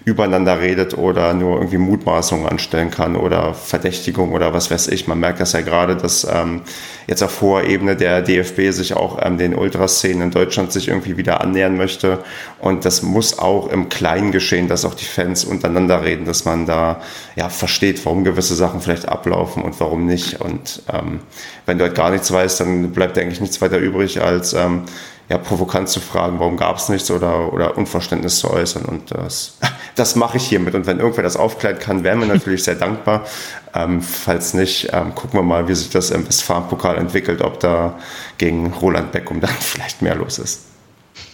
übereinander redet oder nur irgendwie Mutmaßungen anstellen kann oder Verdächtigung oder was weiß ich. Man merkt das ja gerade, dass ähm, jetzt auf hoher Ebene der DFB sich auch ähm, den Ultraszenen in Deutschland sich irgendwie wieder annähern möchte. Und das muss auch im Kleinen geschehen, dass auch die Fans untereinander reden, dass man da ja versteht, warum gewisse Sachen vielleicht ablaufen und warum nicht. Und ähm, wenn du halt gar nichts weißt, dann bleibt eigentlich nichts weiter übrig, als ähm, ja, provokant zu fragen, warum gab es nichts oder, oder Unverständnis zu äußern. Und das, das mache ich hiermit. Und wenn irgendwer das aufklären kann, wären wir natürlich sehr dankbar. Ähm, falls nicht, ähm, gucken wir mal, wie sich das im Westfalen-Pokal entwickelt, ob da gegen Roland Beckum dann vielleicht mehr los ist.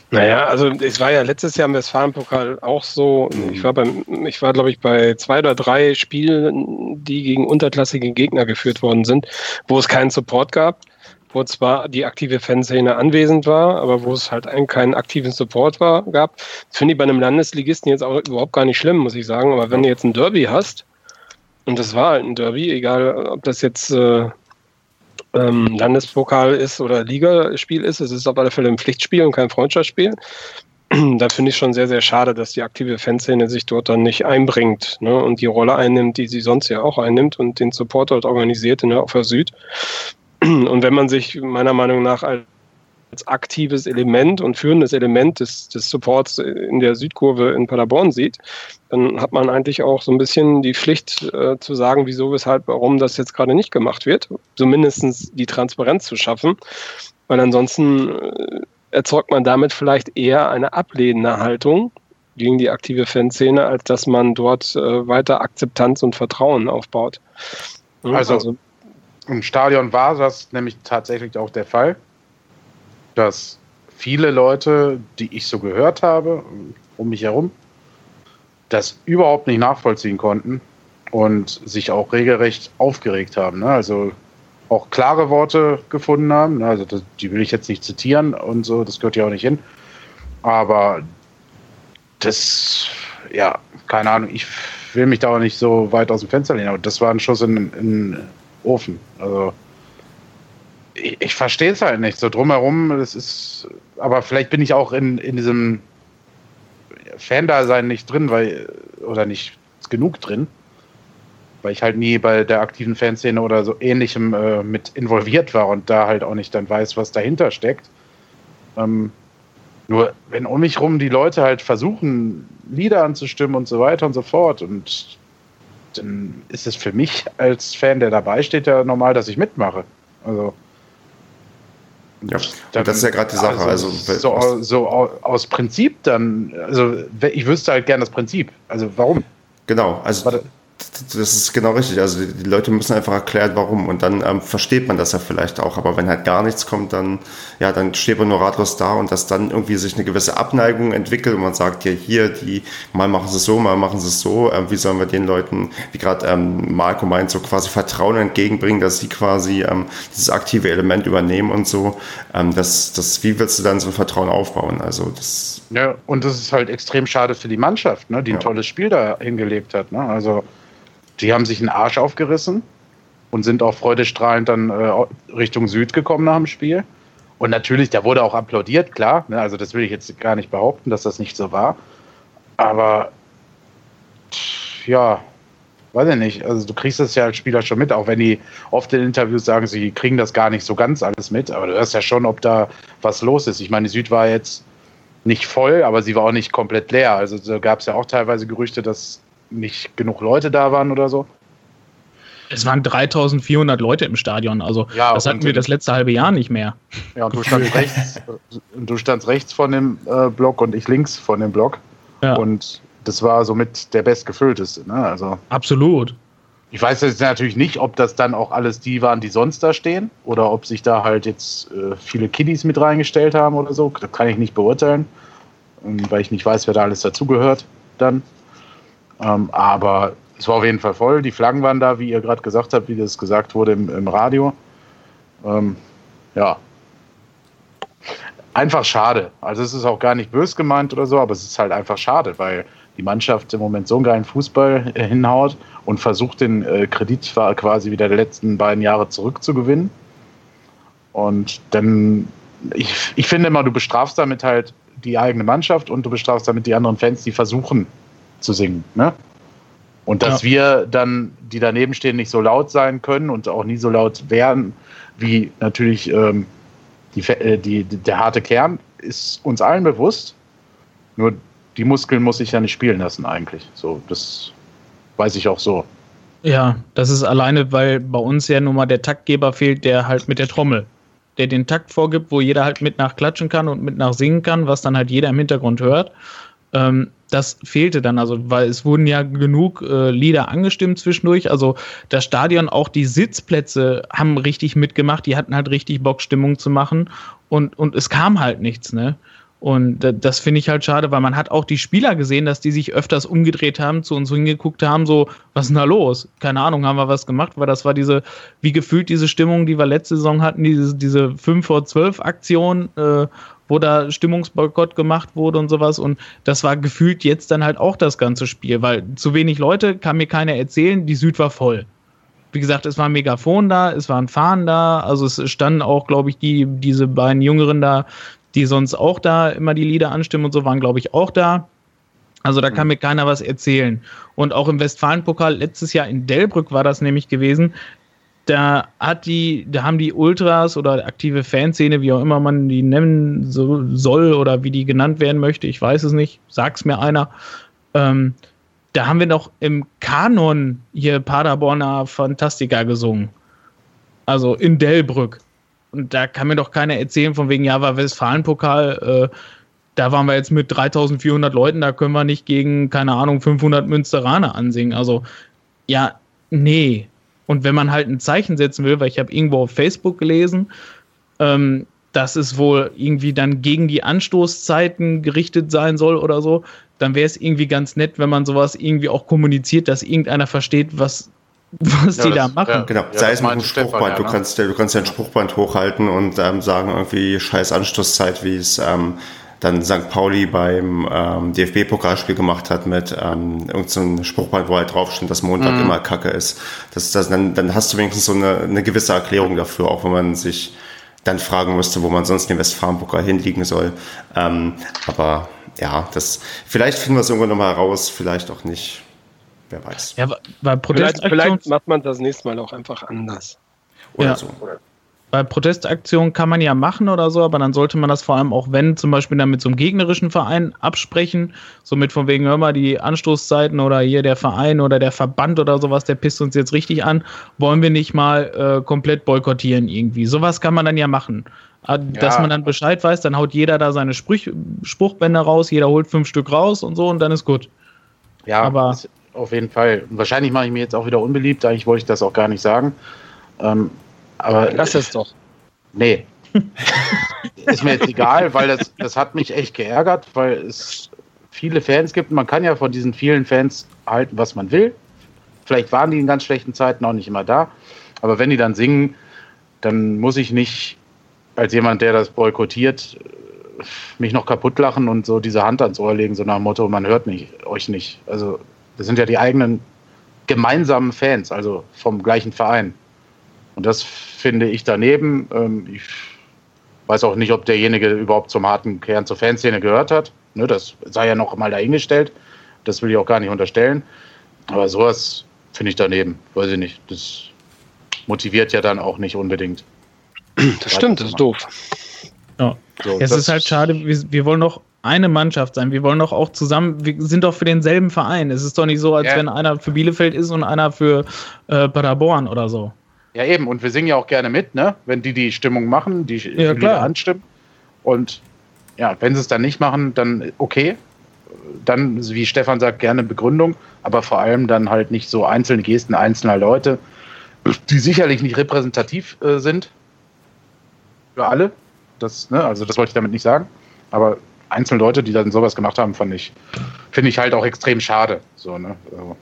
Naja, also es war ja letztes Jahr im Westfalen-Pokal auch so. Ich war beim, ich war, glaube ich, bei zwei oder drei Spielen, die gegen unterklassige Gegner geführt worden sind, wo es keinen Support gab wo zwar die aktive Fanszene anwesend war, aber wo es halt keinen aktiven Support war, gab. Das finde ich bei einem Landesligisten jetzt auch überhaupt gar nicht schlimm, muss ich sagen. Aber wenn du jetzt ein Derby hast, und das war halt ein Derby, egal ob das jetzt äh, ähm, Landespokal ist oder Ligaspiel ist, es ist auf alle Fälle ein Pflichtspiel und kein Freundschaftsspiel. da finde ich schon sehr, sehr schade, dass die aktive Fanszene sich dort dann nicht einbringt ne, und die Rolle einnimmt, die sie sonst ja auch einnimmt und den Support dort organisiert in der Opfer Süd. Und wenn man sich meiner Meinung nach als aktives Element und führendes Element des, des Supports in der Südkurve in Paderborn sieht, dann hat man eigentlich auch so ein bisschen die Pflicht äh, zu sagen, wieso, weshalb, warum das jetzt gerade nicht gemacht wird. Zumindest die Transparenz zu schaffen, weil ansonsten äh, erzeugt man damit vielleicht eher eine ablehnende Haltung gegen die aktive Fanszene, als dass man dort äh, weiter Akzeptanz und Vertrauen aufbaut. Also, also im Stadion war das nämlich tatsächlich auch der Fall, dass viele Leute, die ich so gehört habe, um mich herum, das überhaupt nicht nachvollziehen konnten und sich auch regelrecht aufgeregt haben. Ne? Also auch klare Worte gefunden haben. Ne? Also das, die will ich jetzt nicht zitieren und so, das gehört ja auch nicht hin. Aber das, ja, keine Ahnung, ich will mich da auch nicht so weit aus dem Fenster lehnen, aber das war ein Schuss in, in Ofen. Also ich, ich verstehe es halt nicht. So drumherum, das ist, aber vielleicht bin ich auch in, in diesem Fan-Dasein nicht drin, weil, oder nicht genug drin, weil ich halt nie bei der aktiven Fanszene oder so ähnlichem äh, mit involviert war und da halt auch nicht dann weiß, was dahinter steckt. Ähm, nur wenn um mich rum die Leute halt versuchen, Lieder anzustimmen und so weiter und so fort und dann ist es für mich als Fan, der dabei steht, ja normal, dass ich mitmache. Also. Ja, dann, das ist ja gerade die Sache. Also, also so, so, aus Prinzip dann, also ich wüsste halt gern das Prinzip. Also warum? Genau, also Warte das ist genau richtig. Also die Leute müssen einfach erklären, warum. Und dann ähm, versteht man das ja vielleicht auch. Aber wenn halt gar nichts kommt, dann, ja, dann steht man nur ratlos da und dass dann irgendwie sich eine gewisse Abneigung entwickelt und man sagt, ja, hier, die, mal machen sie es so, mal machen sie es so. Ähm, wie sollen wir den Leuten, wie gerade ähm, Marco meint, so quasi Vertrauen entgegenbringen, dass sie quasi ähm, dieses aktive Element übernehmen und so. Ähm, das, das, wie willst du dann so ein Vertrauen aufbauen? Also das. Ja, und das ist halt extrem schade für die Mannschaft, ne, die ein ja. tolles Spiel da hingelegt hat. Ne? Also die haben sich einen Arsch aufgerissen und sind auch freudestrahlend dann äh, Richtung Süd gekommen nach dem Spiel. Und natürlich, da wurde auch applaudiert, klar. Ne? Also das will ich jetzt gar nicht behaupten, dass das nicht so war. Aber ja, weiß ich nicht. Also du kriegst das ja als Spieler schon mit, auch wenn die oft in Interviews sagen, sie kriegen das gar nicht so ganz alles mit. Aber du hörst ja schon, ob da was los ist. Ich meine, die Süd war jetzt nicht voll, aber sie war auch nicht komplett leer. Also da gab es ja auch teilweise Gerüchte, dass nicht genug Leute da waren oder so? Es waren 3400 Leute im Stadion, also ja, das hatten wir das letzte halbe Jahr nicht mehr. Ja, und du standst rechts, du standst rechts von dem äh, Block und ich links von dem Block. Ja. Und das war somit der bestgefüllteste. Ne? Also, Absolut. Ich weiß jetzt natürlich nicht, ob das dann auch alles die waren, die sonst da stehen, oder ob sich da halt jetzt äh, viele Kiddies mit reingestellt haben oder so. Das kann ich nicht beurteilen, ähm, weil ich nicht weiß, wer da alles dazugehört dann. Ähm, aber es war auf jeden Fall voll. Die Flaggen waren da, wie ihr gerade gesagt habt, wie das gesagt wurde im, im Radio. Ähm, ja. Einfach schade. Also es ist auch gar nicht bös gemeint oder so, aber es ist halt einfach schade, weil die Mannschaft im Moment so einen geilen Fußball äh, hinhaut und versucht, den äh, Kredit quasi wieder der letzten beiden Jahre zurückzugewinnen. Und dann, ich, ich finde immer, du bestrafst damit halt die eigene Mannschaft und du bestrafst damit die anderen Fans, die versuchen, zu singen. Ne? Und dass ja. wir dann, die daneben stehen, nicht so laut sein können und auch nie so laut werden, wie natürlich ähm, die, äh, die, der harte Kern, ist uns allen bewusst. Nur die Muskeln muss ich ja nicht spielen lassen eigentlich. So, das weiß ich auch so. Ja, das ist alleine, weil bei uns ja nun mal der Taktgeber fehlt, der halt mit der Trommel, der den Takt vorgibt, wo jeder halt mit nachklatschen kann und mit nach singen kann, was dann halt jeder im Hintergrund hört. Ähm, das fehlte dann, also weil es wurden ja genug äh, Lieder angestimmt zwischendurch. Also das Stadion, auch die Sitzplätze haben richtig mitgemacht, die hatten halt richtig Bock, Stimmung zu machen und, und es kam halt nichts, ne? Und das finde ich halt schade, weil man hat auch die Spieler gesehen, dass die sich öfters umgedreht haben, zu uns hingeguckt haben, so, was ist denn da los? Keine Ahnung, haben wir was gemacht, weil das war diese, wie gefühlt diese Stimmung, die wir letzte Saison hatten, diese, diese 5 vor 12 Aktion, äh, wo da Stimmungsboykott gemacht wurde und sowas. Und das war gefühlt jetzt dann halt auch das ganze Spiel, weil zu wenig Leute kann mir keiner erzählen, die Süd war voll. Wie gesagt, es war ein Megafon da, es waren Fahnen da, also es standen auch, glaube ich, die, diese beiden Jüngeren da, die sonst auch da immer die Lieder anstimmen und so, waren, glaube ich, auch da. Also da kann mhm. mir keiner was erzählen. Und auch im Westfalenpokal letztes Jahr in Delbrück war das nämlich gewesen da hat die, da haben die Ultras oder aktive Fanszene, wie auch immer man die nennen so, soll oder wie die genannt werden möchte, ich weiß es nicht, sag's mir einer. Ähm, da haben wir noch im Kanon hier Paderborner Fantastica gesungen. Also in Delbrück. Und da kann mir doch keiner erzählen, von wegen, ja, war Westfalenpokal, äh, da waren wir jetzt mit 3400 Leuten, da können wir nicht gegen, keine Ahnung, 500 Münsteraner ansingen. Also, ja, nee, und wenn man halt ein Zeichen setzen will, weil ich habe irgendwo auf Facebook gelesen, ähm, dass es wohl irgendwie dann gegen die Anstoßzeiten gerichtet sein soll oder so, dann wäre es irgendwie ganz nett, wenn man sowas irgendwie auch kommuniziert, dass irgendeiner versteht, was, was ja, die das, da machen. Ja, genau, ja, sei es mit einem Spruchband. Ja, ne? du, kannst, du kannst ja ein Spruchband hochhalten und ähm, sagen irgendwie scheiß Anstoßzeit, wie es ähm, dann St. Pauli beim ähm, DFB-Pokalspiel gemacht hat mit ähm, irgendeinem Spruchband, wo halt drauf steht, dass Montag mhm. immer Kacke ist. Das, das, dann, dann hast du wenigstens so eine, eine gewisse Erklärung dafür, auch wenn man sich dann fragen müsste, wo man sonst den Westfalen-Pokal hinliegen soll. Ähm, aber ja, das vielleicht finden wir es irgendwann nochmal raus, vielleicht auch nicht. Wer weiß. Ja, weil vielleicht, vielleicht macht man das nächste Mal auch einfach anders. Oder ja. so. Bei Protestaktionen kann man ja machen oder so, aber dann sollte man das vor allem auch, wenn zum Beispiel dann mit so einem gegnerischen Verein absprechen, somit von wegen, hör mal, die Anstoßzeiten oder hier der Verein oder der Verband oder sowas, der pisst uns jetzt richtig an, wollen wir nicht mal äh, komplett boykottieren irgendwie. Sowas kann man dann ja machen. Äh, dass ja. man dann Bescheid weiß, dann haut jeder da seine Sprüch Spruchbänder raus, jeder holt fünf Stück raus und so und dann ist gut. Ja, aber auf jeden Fall. Wahrscheinlich mache ich mir jetzt auch wieder unbeliebt, eigentlich wollte ich das auch gar nicht sagen. Ähm, aber Lass es doch. Nee. ist mir jetzt egal, weil das, das hat mich echt geärgert, weil es viele Fans gibt. Man kann ja von diesen vielen Fans halten, was man will. Vielleicht waren die in ganz schlechten Zeiten auch nicht immer da. Aber wenn die dann singen, dann muss ich nicht als jemand, der das boykottiert, mich noch kaputt lachen und so diese Hand ans Ohr legen, so nach dem Motto, man hört nicht, euch nicht. Also das sind ja die eigenen gemeinsamen Fans, also vom gleichen Verein. Und das finde ich daneben. Ähm, ich weiß auch nicht, ob derjenige überhaupt zum harten Kern zur Fanszene gehört hat. Ne, das sei ja noch mal dahingestellt. Das will ich auch gar nicht unterstellen. Aber sowas finde ich daneben. Weiß ich nicht. Das motiviert ja dann auch nicht unbedingt. Das stimmt, das ist doof. Ja. So, es ist halt schade, wir, wir wollen doch eine Mannschaft sein. Wir wollen doch auch zusammen, wir sind doch für denselben Verein. Es ist doch nicht so, als ja. wenn einer für Bielefeld ist und einer für äh, Paderborn oder so. Ja, eben. Und wir singen ja auch gerne mit, ne? wenn die die Stimmung machen, die ja, Lieder anstimmen. Und ja, wenn sie es dann nicht machen, dann okay. Dann, wie Stefan sagt, gerne Begründung, aber vor allem dann halt nicht so einzelne Gesten einzelner Leute, die sicherlich nicht repräsentativ äh, sind für alle. Das, ne, also das wollte ich damit nicht sagen. Aber einzelne Leute, die dann sowas gemacht haben, fand ich, finde ich halt auch extrem schade. So, ne? also.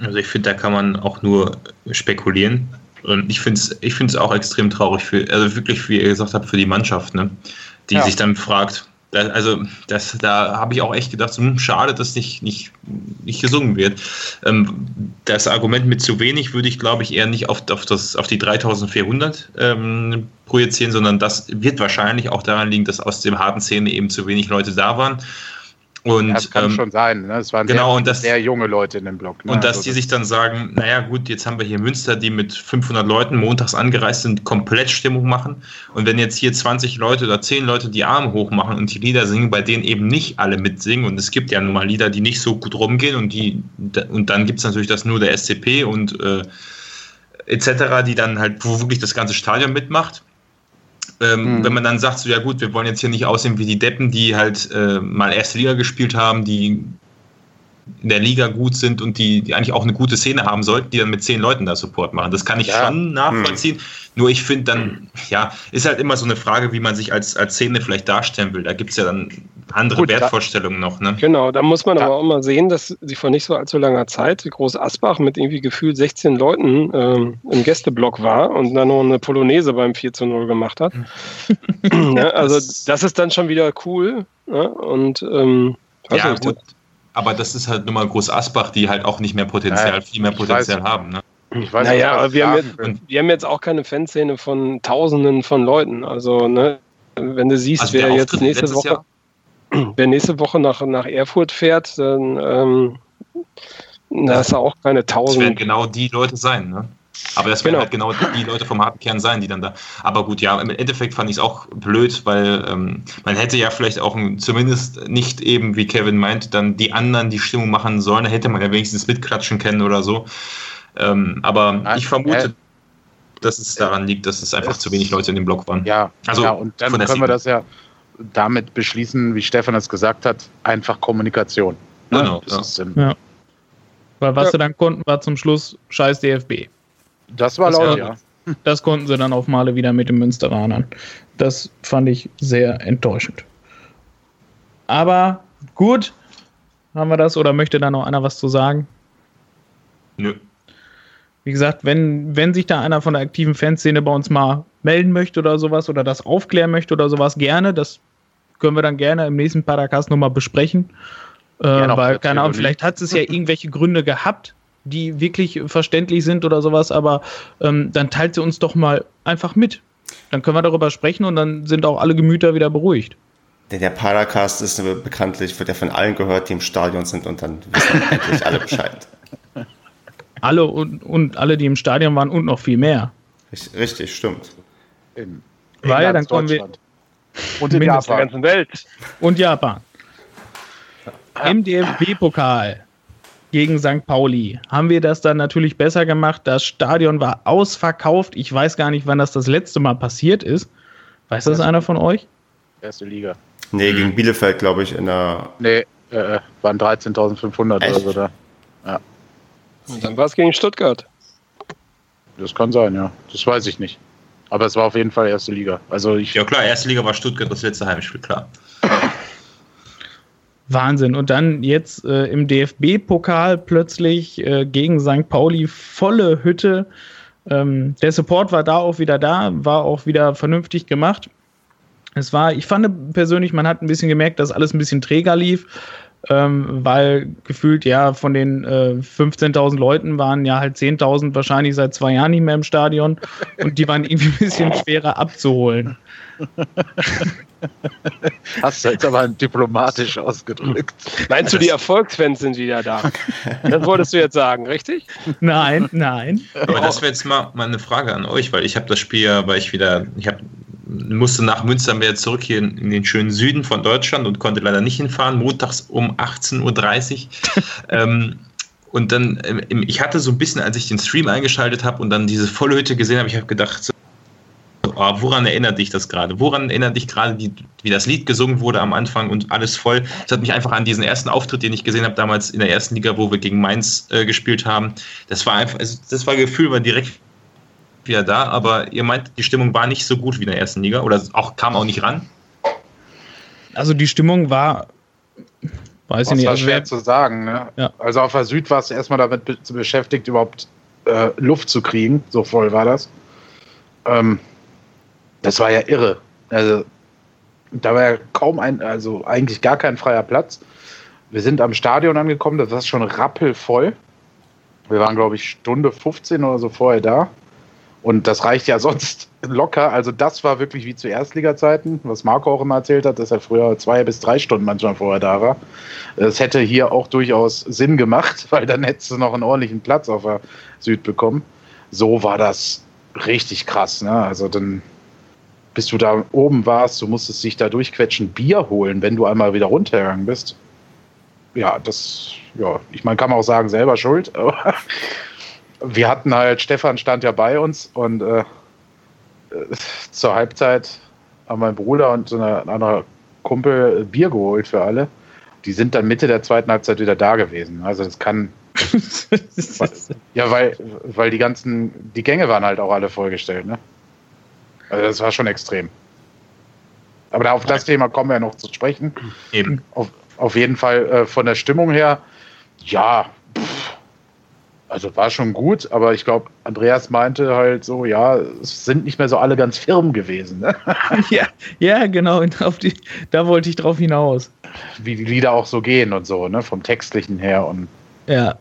also ich finde, da kann man auch nur spekulieren. Und ich finde es ich find's auch extrem traurig, für, also wirklich, wie ihr gesagt habt, für die Mannschaft, ne? die ja. sich dann fragt, da, also das, da habe ich auch echt gedacht, so, hm, schade, dass nicht, nicht, nicht gesungen wird. Ähm, das Argument mit zu wenig würde ich, glaube ich, eher nicht auf, auf, das, auf die 3400 ähm, projizieren, sondern das wird wahrscheinlich auch daran liegen, dass aus dem harten Szene eben zu wenig Leute da waren. Und, das kann ähm, schon sein. Ne? Es waren genau, sehr, und das, sehr junge Leute in dem Block. Ne? Und dass also die sich dann sagen, naja gut, jetzt haben wir hier Münster, die mit 500 Leuten montags angereist sind, komplett Stimmung machen. Und wenn jetzt hier 20 Leute oder 10 Leute die Arme hoch machen und die Lieder singen, bei denen eben nicht alle mitsingen. Und es gibt ja nun mal Lieder, die nicht so gut rumgehen. Und, die, und dann gibt es natürlich das nur der SCP und äh, etc., die dann halt, wo wirklich das ganze Stadion mitmacht ähm, mhm. Wenn man dann sagt, so ja gut, wir wollen jetzt hier nicht aussehen wie die Deppen, die halt äh, mal erste Liga gespielt haben, die in der Liga gut sind und die, die eigentlich auch eine gute Szene haben sollten, die dann mit zehn Leuten da Support machen. Das kann ich ja. schon nachvollziehen. Hm. Nur ich finde dann, ja, ist halt immer so eine Frage, wie man sich als, als Szene vielleicht darstellen will. Da gibt es ja dann andere Gut, Wertvorstellungen noch. Ne? Genau, da muss man ja. aber auch mal sehen, dass sie vor nicht so allzu langer Zeit Groß Asbach mit irgendwie gefühlt 16 Leuten ähm, im Gästeblock war und dann noch eine Polonaise beim 4 zu 0 gemacht hat. ja, also das ist dann schon wieder cool. Ne? Und ähm, ja, gut. Aber das ist halt nur mal Groß Asbach, die halt auch nicht mehr Potenzial, ja, viel mehr Potenzial haben. Ne? Ich weiß naja, aber wir haben, jetzt, wir haben jetzt auch keine Fanszene von Tausenden von Leuten. Also, ne, wenn du siehst, also wer jetzt nächste Woche, Jahr? wer nächste Woche nach, nach Erfurt fährt, dann ähm, da ist auch keine Tausend. Das werden genau die Leute sein, ne? Aber das werden genau. halt genau die Leute vom harten Kern sein, die dann da. Aber gut, ja, im Endeffekt fand ich es auch blöd, weil ähm, man hätte ja vielleicht auch zumindest nicht eben, wie Kevin meint, dann die anderen die Stimmung machen sollen. Da hätte man ja wenigstens mitklatschen können oder so. Ähm, aber Nein, ich vermute, äh, dass es daran liegt, dass es einfach es, zu wenig Leute in dem Block waren. Ja, also ja, und dann können wir das ja damit beschließen, wie Stefan es gesagt hat, einfach Kommunikation. Ne? Genau. Ja. ja. Weil was ja. sie dann konnten, war zum Schluss scheiß DFB. Das war das laut, ja. Das konnten sie dann auf Male wieder mit den Münsteranern. Das fand ich sehr enttäuschend. Aber gut, haben wir das oder möchte da noch einer was zu sagen? Nö. Wie gesagt, wenn, wenn sich da einer von der aktiven Fanszene bei uns mal melden möchte oder sowas oder das aufklären möchte oder sowas, gerne. Das können wir dann gerne im nächsten Podcast nochmal besprechen. Äh, weil, keine Ahnung, vielleicht hat es ja irgendwelche Gründe gehabt, die wirklich verständlich sind oder sowas, aber ähm, dann teilt sie uns doch mal einfach mit. Dann können wir darüber sprechen und dann sind auch alle Gemüter wieder beruhigt. Denn der Paracast ist bekanntlich, wird ja von allen gehört, die im Stadion sind und dann wissen endlich alle Bescheid. Alle und, und alle, die im Stadion waren und noch viel mehr. Richtig, stimmt. In Weil dann kommen wir. Und in Japan. der ganzen Welt. Und Japan. Im DFB-Pokal gegen St. Pauli haben wir das dann natürlich besser gemacht. Das Stadion war ausverkauft. Ich weiß gar nicht, wann das das letzte Mal passiert ist. Weiß das einer von euch? Erste Liga. Nee, gegen Bielefeld, glaube ich, in der. Nee, äh, waren 13.500 oder so da. Ja. Und dann war es gegen Stuttgart. Das kann sein, ja. Das weiß ich nicht. Aber es war auf jeden Fall erste Liga. Also ich ja klar, erste Liga war Stuttgart das letzte Heimspiel, klar. Wahnsinn. Und dann jetzt äh, im DFB-Pokal plötzlich äh, gegen St. Pauli volle Hütte. Ähm, der Support war da auch wieder da, war auch wieder vernünftig gemacht. Es war, ich fand persönlich, man hat ein bisschen gemerkt, dass alles ein bisschen träger lief ähm, weil gefühlt ja von den äh, 15.000 Leuten waren ja halt 10.000 wahrscheinlich seit zwei Jahren nicht mehr im Stadion und die waren irgendwie ein bisschen schwerer abzuholen. Hast du jetzt aber diplomatisch ausgedrückt. Meinst du, die Erfolgsfans sind wieder da? Das wolltest du jetzt sagen, richtig? Nein, nein. Aber das wäre jetzt mal, mal eine Frage an euch, weil ich habe das Spiel ja, weil ich wieder, ich habe musste nach Münster wieder zurück hier in, in, den schönen Süden von Deutschland und konnte leider nicht hinfahren, montags um 18.30 Uhr. ähm, und dann, ähm, ich hatte so ein bisschen, als ich den Stream eingeschaltet habe und dann diese Vollhütte gesehen habe, ich habe gedacht, so, woran erinnert dich das gerade? Woran erinnert dich gerade, wie das Lied gesungen wurde am Anfang und alles voll? Das hat mich einfach an diesen ersten Auftritt, den ich gesehen habe, damals in der ersten Liga, wo wir gegen Mainz äh, gespielt haben. Das war einfach, also das war Gefühl, war direkt wieder da, aber ihr meint, die Stimmung war nicht so gut wie in der ersten Liga oder auch kam auch nicht ran? Also die Stimmung war, weiß ich nicht. Das war schwer zu sagen. Ne? Ja. Also auf der Süd war es erstmal damit be beschäftigt, überhaupt äh, Luft zu kriegen. So voll war das. Ähm, das war ja irre. Also da war ja kaum ein, also eigentlich gar kein freier Platz. Wir sind am Stadion angekommen, das war schon rappelvoll. Wir waren, glaube ich, Stunde 15 oder so vorher da. Und das reicht ja sonst locker. Also das war wirklich wie zu Erstliga-Zeiten, was Marco auch immer erzählt hat, dass er früher zwei bis drei Stunden manchmal vorher da war. Es hätte hier auch durchaus Sinn gemacht, weil dann hättest du noch einen ordentlichen Platz auf der Süd bekommen. So war das richtig krass. Ne? Also dann, bis du da oben warst, du musstest dich da durchquetschen, Bier holen, wenn du einmal wieder runtergegangen bist. Ja, das, ja, ich meine, kann man auch sagen, selber schuld, aber wir hatten halt, Stefan stand ja bei uns und äh, zur Halbzeit haben mein Bruder und so ein anderer Kumpel Bier geholt für alle. Die sind dann Mitte der zweiten Halbzeit wieder da gewesen. Also das kann. ja, weil, weil die ganzen, die Gänge waren halt auch alle vollgestellt, ne? Also das war schon extrem. Aber auf das Thema kommen wir noch zu sprechen. Eben. Auf, auf jeden Fall äh, von der Stimmung her, ja, also war schon gut, aber ich glaube, Andreas meinte halt so, ja, es sind nicht mehr so alle ganz firm gewesen. Ne? ja, ja, genau, die, da wollte ich drauf hinaus. Wie die Lieder auch so gehen und so, ne, vom Textlichen her und. Ja.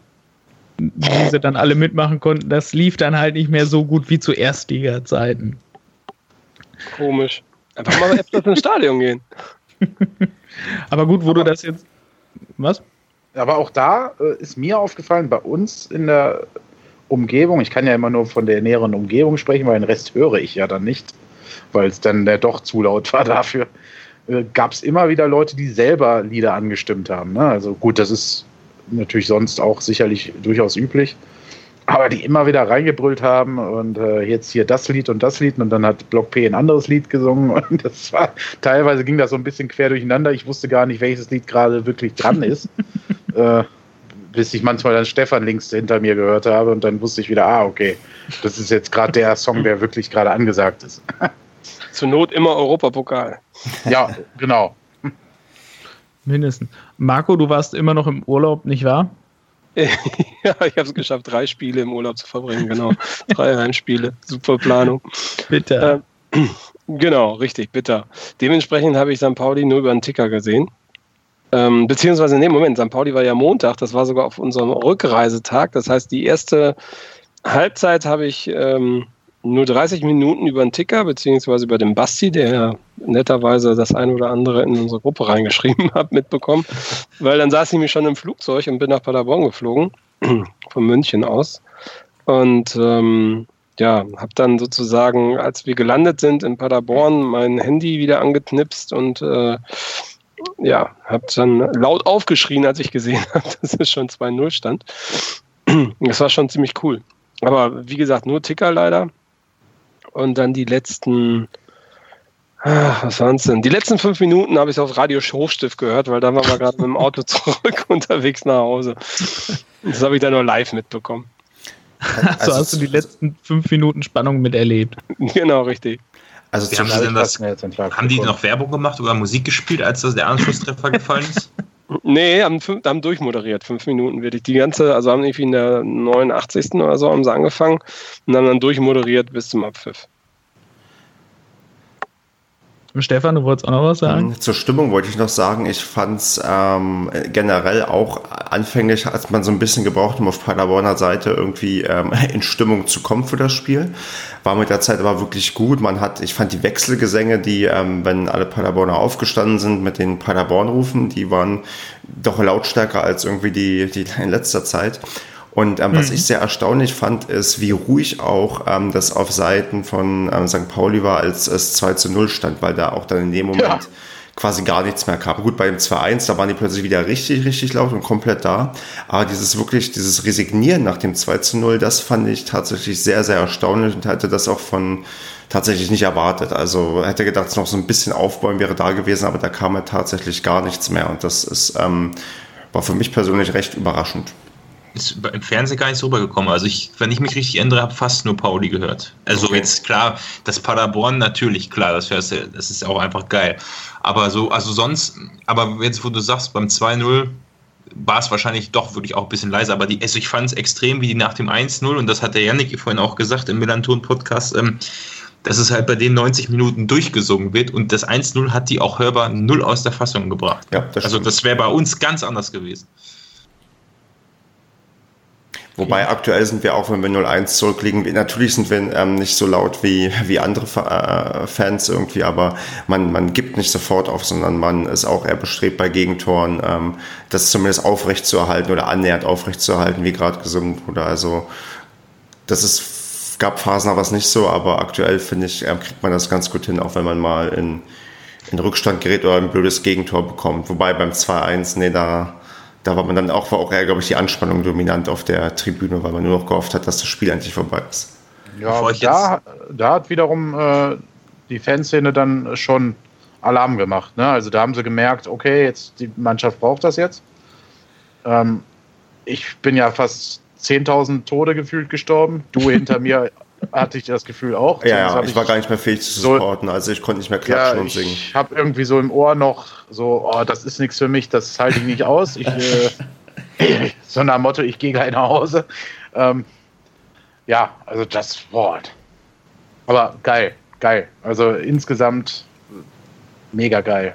Wie sie dann alle mitmachen konnten, das lief dann halt nicht mehr so gut wie zu Erstliga-Zeiten. Komisch. Einfach mal öfters ins Stadion gehen. aber gut, wo aber, du das jetzt. Was? aber auch da äh, ist mir aufgefallen, bei uns in der Umgebung, ich kann ja immer nur von der näheren Umgebung sprechen, weil den Rest höre ich ja dann nicht, weil es dann der doch zu laut war dafür, äh, gab es immer wieder Leute, die selber Lieder angestimmt haben. Ne? Also gut, das ist natürlich sonst auch sicherlich durchaus üblich aber die immer wieder reingebrüllt haben und äh, jetzt hier das Lied und das Lied und dann hat Block P ein anderes Lied gesungen und das war teilweise ging das so ein bisschen quer durcheinander. Ich wusste gar nicht, welches Lied gerade wirklich dran ist, äh, bis ich manchmal dann Stefan links hinter mir gehört habe und dann wusste ich wieder, ah okay, das ist jetzt gerade der Song, der wirklich gerade angesagt ist. Zur Not immer Europapokal. Ja, genau. Mindestens. Marco, du warst immer noch im Urlaub, nicht wahr? ja, ich habe es geschafft, drei Spiele im Urlaub zu verbringen, genau. drei Heimspiele, super Planung. Bitter. Äh, genau, richtig, bitter. Dementsprechend habe ich St. Pauli nur über einen Ticker gesehen. Ähm, beziehungsweise, in dem Moment, St. Pauli war ja Montag, das war sogar auf unserem Rückreisetag. Das heißt, die erste Halbzeit habe ich ähm, nur 30 Minuten über den Ticker, beziehungsweise über den Basti, der netterweise das ein oder andere in unsere Gruppe reingeschrieben hat, mitbekommen. Weil dann saß ich mich schon im Flugzeug und bin nach Paderborn geflogen, von München aus. Und ähm, ja, habe dann sozusagen, als wir gelandet sind in Paderborn, mein Handy wieder angeknipst und äh, ja, habe dann laut aufgeschrien, als ich gesehen habe, dass es schon 2-0 stand. Das war schon ziemlich cool. Aber wie gesagt, nur Ticker leider und dann die letzten, ach, was waren es denn? Die letzten fünf Minuten habe ich auf Radio Hochstift gehört, weil da waren wir gerade mit dem Auto zurück unterwegs nach Hause. Das habe ich dann nur live mitbekommen. Also, hast du die letzten fünf Minuten Spannung miterlebt. Genau, richtig. Also haben, sie denn das, haben die noch Werbung gemacht oder Musik gespielt, als das der Anschlusstreffer gefallen ist? Nee, haben, haben durchmoderiert. Fünf Minuten wirklich. Die ganze, also haben irgendwie in der 89. oder so haben sie angefangen und haben dann durchmoderiert bis zum Abpfiff. Stefan, du wolltest auch noch was sagen? Zur Stimmung wollte ich noch sagen, ich fand es ähm, generell auch anfänglich, als man so ein bisschen gebraucht, um auf Paderborner Seite irgendwie ähm, in Stimmung zu kommen für das Spiel. War mit der Zeit aber wirklich gut. Man hat, ich fand die Wechselgesänge, die, ähm, wenn alle Paderborner aufgestanden sind mit den Paderborn-Rufen, die waren doch lautstärker als irgendwie die, die in letzter Zeit. Und ähm, mhm. was ich sehr erstaunlich fand, ist, wie ruhig auch ähm, das auf Seiten von ähm, St. Pauli war, als es 2 zu 0 stand, weil da auch dann in dem Moment ja. quasi gar nichts mehr kam. Gut, bei dem 2-1, da waren die plötzlich wieder richtig, richtig laut und komplett da. Aber dieses wirklich, dieses Resignieren nach dem 2 zu 0, das fand ich tatsächlich sehr, sehr erstaunlich und hatte das auch von tatsächlich nicht erwartet. Also hätte gedacht, es noch so ein bisschen Aufbäumen wäre da gewesen, aber da kam ja tatsächlich gar nichts mehr. Und das ist, ähm, war für mich persönlich recht überraschend ist im Fernsehen gar nicht so rübergekommen. Also ich, wenn ich mich richtig erinnere, habe fast nur Pauli gehört. Also okay. jetzt klar, das Paderborn natürlich, klar, das, das ist auch einfach geil. Aber so, also sonst, aber jetzt, wo du sagst, beim 2-0 war es wahrscheinlich doch wirklich auch ein bisschen leiser, aber die, also ich fand es extrem, wie die nach dem 1-0, und das hat der Yannick vorhin auch gesagt im Melanton-Podcast, ähm, dass es halt bei den 90 Minuten durchgesungen wird und das 1-0 hat die auch hörbar null aus der Fassung gebracht. Ja, das also das wäre bei uns ganz anders gewesen. Wobei okay. aktuell sind wir auch, wenn wir 0-1 zurückliegen, natürlich sind wir ähm, nicht so laut wie, wie andere äh, Fans irgendwie, aber man, man gibt nicht sofort auf, sondern man ist auch eher bestrebt bei Gegentoren, ähm, das zumindest aufrecht zu erhalten oder annähernd aufrecht zu erhalten, wie gerade gesungen wurde. Also das ist, gab Phasen aber es nicht so, aber aktuell finde ich, ähm, kriegt man das ganz gut hin, auch wenn man mal in, in Rückstand gerät oder ein blödes Gegentor bekommt. Wobei beim 2-1, nee, da da war man dann auch, war auch eher, glaube ich, die Anspannung dominant auf der Tribüne, weil man nur noch gehofft hat, dass das Spiel endlich vorbei ist. Ja, da, da hat wiederum äh, die Fanszene dann schon Alarm gemacht. Ne? Also da haben sie gemerkt, okay, jetzt die Mannschaft braucht das jetzt. Ähm, ich bin ja fast 10.000 Tode gefühlt gestorben. Du hinter mir hatte ich das Gefühl auch. Ja, ja ich war gar nicht mehr fähig zu supporten, so, also ich konnte nicht mehr klatschen ja, und singen. Ich habe irgendwie so im Ohr noch so, oh, das ist nichts für mich, das halte ich nicht aus. Ich, äh, so nach Motto, ich gehe gleich nach Hause. Ähm, ja, also das Wort. Aber geil, geil. Also insgesamt mega geil.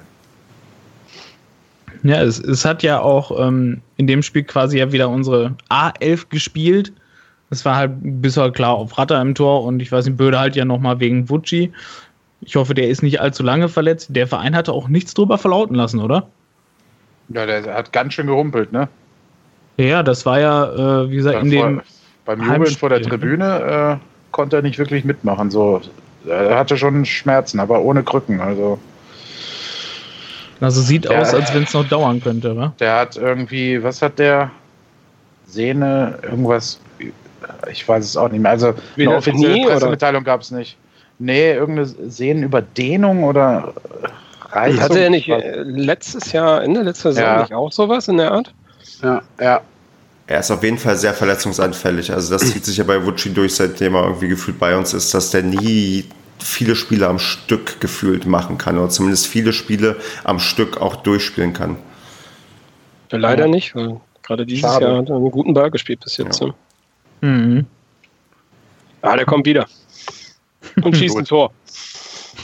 Ja, es, es hat ja auch ähm, in dem Spiel quasi ja wieder unsere A11 gespielt es war halt bisher klar auf Ratter im Tor und ich weiß nicht, Böde halt ja nochmal wegen Vucci. Ich hoffe, der ist nicht allzu lange verletzt. Der Verein hatte auch nichts drüber verlauten lassen, oder? Ja, der hat ganz schön gerumpelt, ne? Ja, das war ja, äh, wie gesagt, in vor, dem. Beim Jubeln vor der ne? Tribüne äh, konnte er nicht wirklich mitmachen. So, er hatte schon Schmerzen, aber ohne Krücken. Also. Also sieht der, aus, als wenn es noch dauern könnte, wa? Der hat irgendwie, was hat der? Sehne, irgendwas ich weiß es auch nicht mehr. Also Wie eine offizielle nie, Pressemitteilung gab es nicht. Nee, irgendeine Sehnenüberdehnung oder Reizung. Hatte er nicht äh, letztes Jahr, Ende letzter Saison, ja. nicht auch sowas in der Art? Ja, ja. Er ist auf jeden Fall sehr verletzungsanfällig. Also das zieht sich ja bei Wutschi durch, seitdem er irgendwie gefühlt bei uns ist, dass der nie viele Spiele am Stück gefühlt machen kann oder zumindest viele Spiele am Stück auch durchspielen kann. Ja, leider nicht, weil gerade dieses Schade. Jahr hat er einen guten Ball gespielt bis jetzt. Ja. Ne? Mhm. Ah, der kommt wieder. Und schießt ein Tor.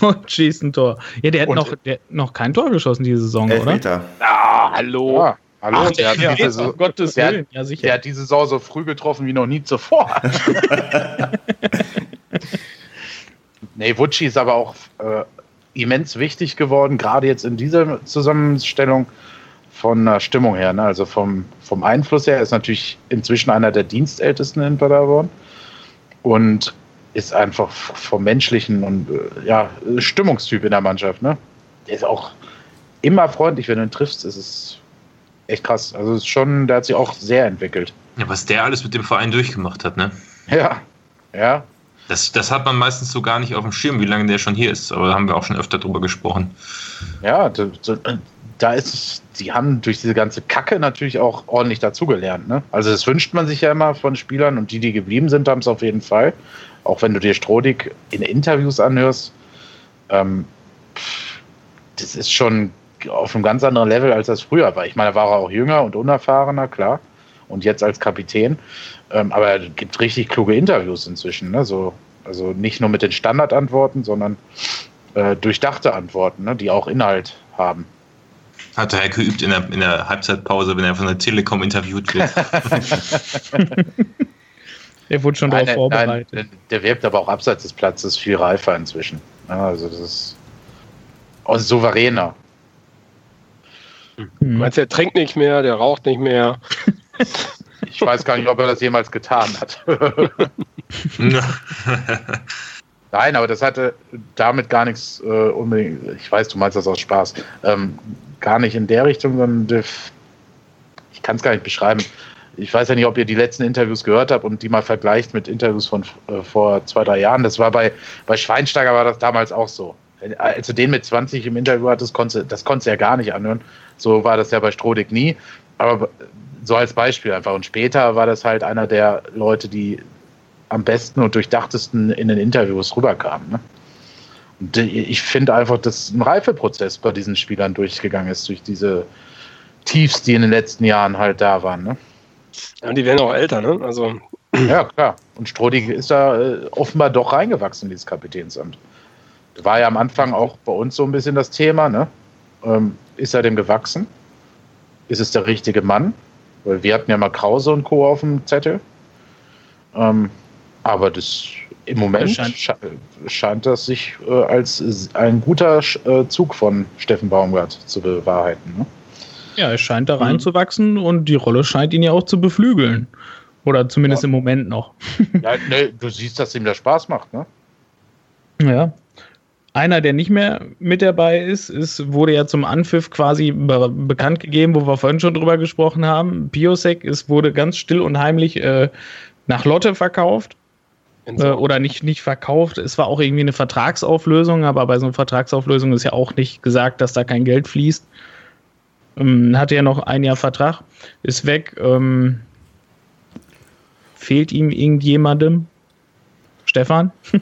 Und schießt ein Tor. Ja, der hat, noch, der hat noch kein Tor geschossen diese Saison, Elf oder? Ah, hallo. Ah, hallo. Ach, der, der, hat diese, so, Gottes der, Willen. Ja, sicher. der hat die Saison so früh getroffen wie noch nie zuvor. nee, Wutschi ist aber auch äh, immens wichtig geworden, gerade jetzt in dieser Zusammenstellung von der Stimmung her, ne? also vom, vom Einfluss her, ist natürlich inzwischen einer der Dienstältesten in Paderborn und ist einfach vom menschlichen und äh, ja, Stimmungstyp in der Mannschaft. Ne? Der ist auch immer freundlich, wenn du ihn triffst. Es ist echt krass. Also ist schon, der hat sich auch sehr entwickelt. Ja, was der alles mit dem Verein durchgemacht hat, ne? Ja, ja. Das, das hat man meistens so gar nicht auf dem Schirm, wie lange der schon hier ist. Aber da haben wir auch schon öfter drüber gesprochen. Ja, da ist es, die haben durch diese ganze Kacke natürlich auch ordentlich dazugelernt. Ne? Also das wünscht man sich ja immer von Spielern und die, die geblieben sind, haben es auf jeden Fall. Auch wenn du dir Strodig in Interviews anhörst, ähm, das ist schon auf einem ganz anderen Level, als das früher war. Ich meine, da war er auch jünger und unerfahrener, klar. Und jetzt als Kapitän. Ähm, aber er gibt richtig kluge Interviews inzwischen. Ne? So, also nicht nur mit den Standardantworten, sondern äh, durchdachte Antworten, ne? die auch Inhalt haben. Hat er geübt in der, in der Halbzeitpause, wenn er von der Telekom interviewt wird. der wurde schon darauf vorbereitet. Nein, der wirkt aber auch abseits des Platzes viel reifer inzwischen. also das ist und souveräner. Hm. Du meinst, er trinkt nicht mehr, der raucht nicht mehr. Ich weiß gar nicht, ob er das jemals getan hat. Nein, aber das hatte damit gar nichts äh, unbedingt. Ich weiß, du meinst das aus Spaß. Ähm, gar nicht in der Richtung, sondern ich kann es gar nicht beschreiben. Ich weiß ja nicht, ob ihr die letzten Interviews gehört habt und die mal vergleicht mit Interviews von äh, vor zwei, drei Jahren. Das war bei, bei Schweinsteiger war das damals auch so. Als du den mit 20 im Interview hattest, konntest, das konntest du ja gar nicht anhören. So war das ja bei Strodig nie. Aber so als Beispiel einfach. Und später war das halt einer der Leute, die am besten und durchdachtesten in den Interviews rüberkamen. Ne? Ich finde einfach, dass ein Reifeprozess bei diesen Spielern durchgegangen ist, durch diese Tiefs, die in den letzten Jahren halt da waren. Ne? Ja, und die werden auch älter, ne? Also. Ja, klar. Und Strodig ist da äh, offenbar doch reingewachsen in dieses Kapitänsamt. Das war ja am Anfang auch bei uns so ein bisschen das Thema, ne? Ähm, ist er dem gewachsen? Ist es der richtige Mann? Weil wir hatten ja mal Krause und Co. auf dem Zettel. Ähm, aber das im Moment scheint, scheint das sich äh, als ein guter äh, Zug von Steffen Baumgart zu bewahrheiten. Ne? Ja, er scheint da mhm. reinzuwachsen mhm. und die Rolle scheint ihn ja auch zu beflügeln. Oder zumindest ja. im Moment noch. ja, ne, du siehst, dass ihm das Spaß macht, ne? Ja. Einer, der nicht mehr mit dabei ist, ist wurde ja zum Anpfiff quasi be bekannt gegeben, wo wir vorhin schon drüber gesprochen haben. Piosek ist, wurde ganz still und heimlich äh, nach Lotte verkauft. Äh, oder nicht, nicht verkauft. Es war auch irgendwie eine Vertragsauflösung, aber bei so einer Vertragsauflösung ist ja auch nicht gesagt, dass da kein Geld fließt. Ähm, hatte ja noch ein Jahr Vertrag, ist weg. Ähm, fehlt ihm irgendjemandem? Stefan?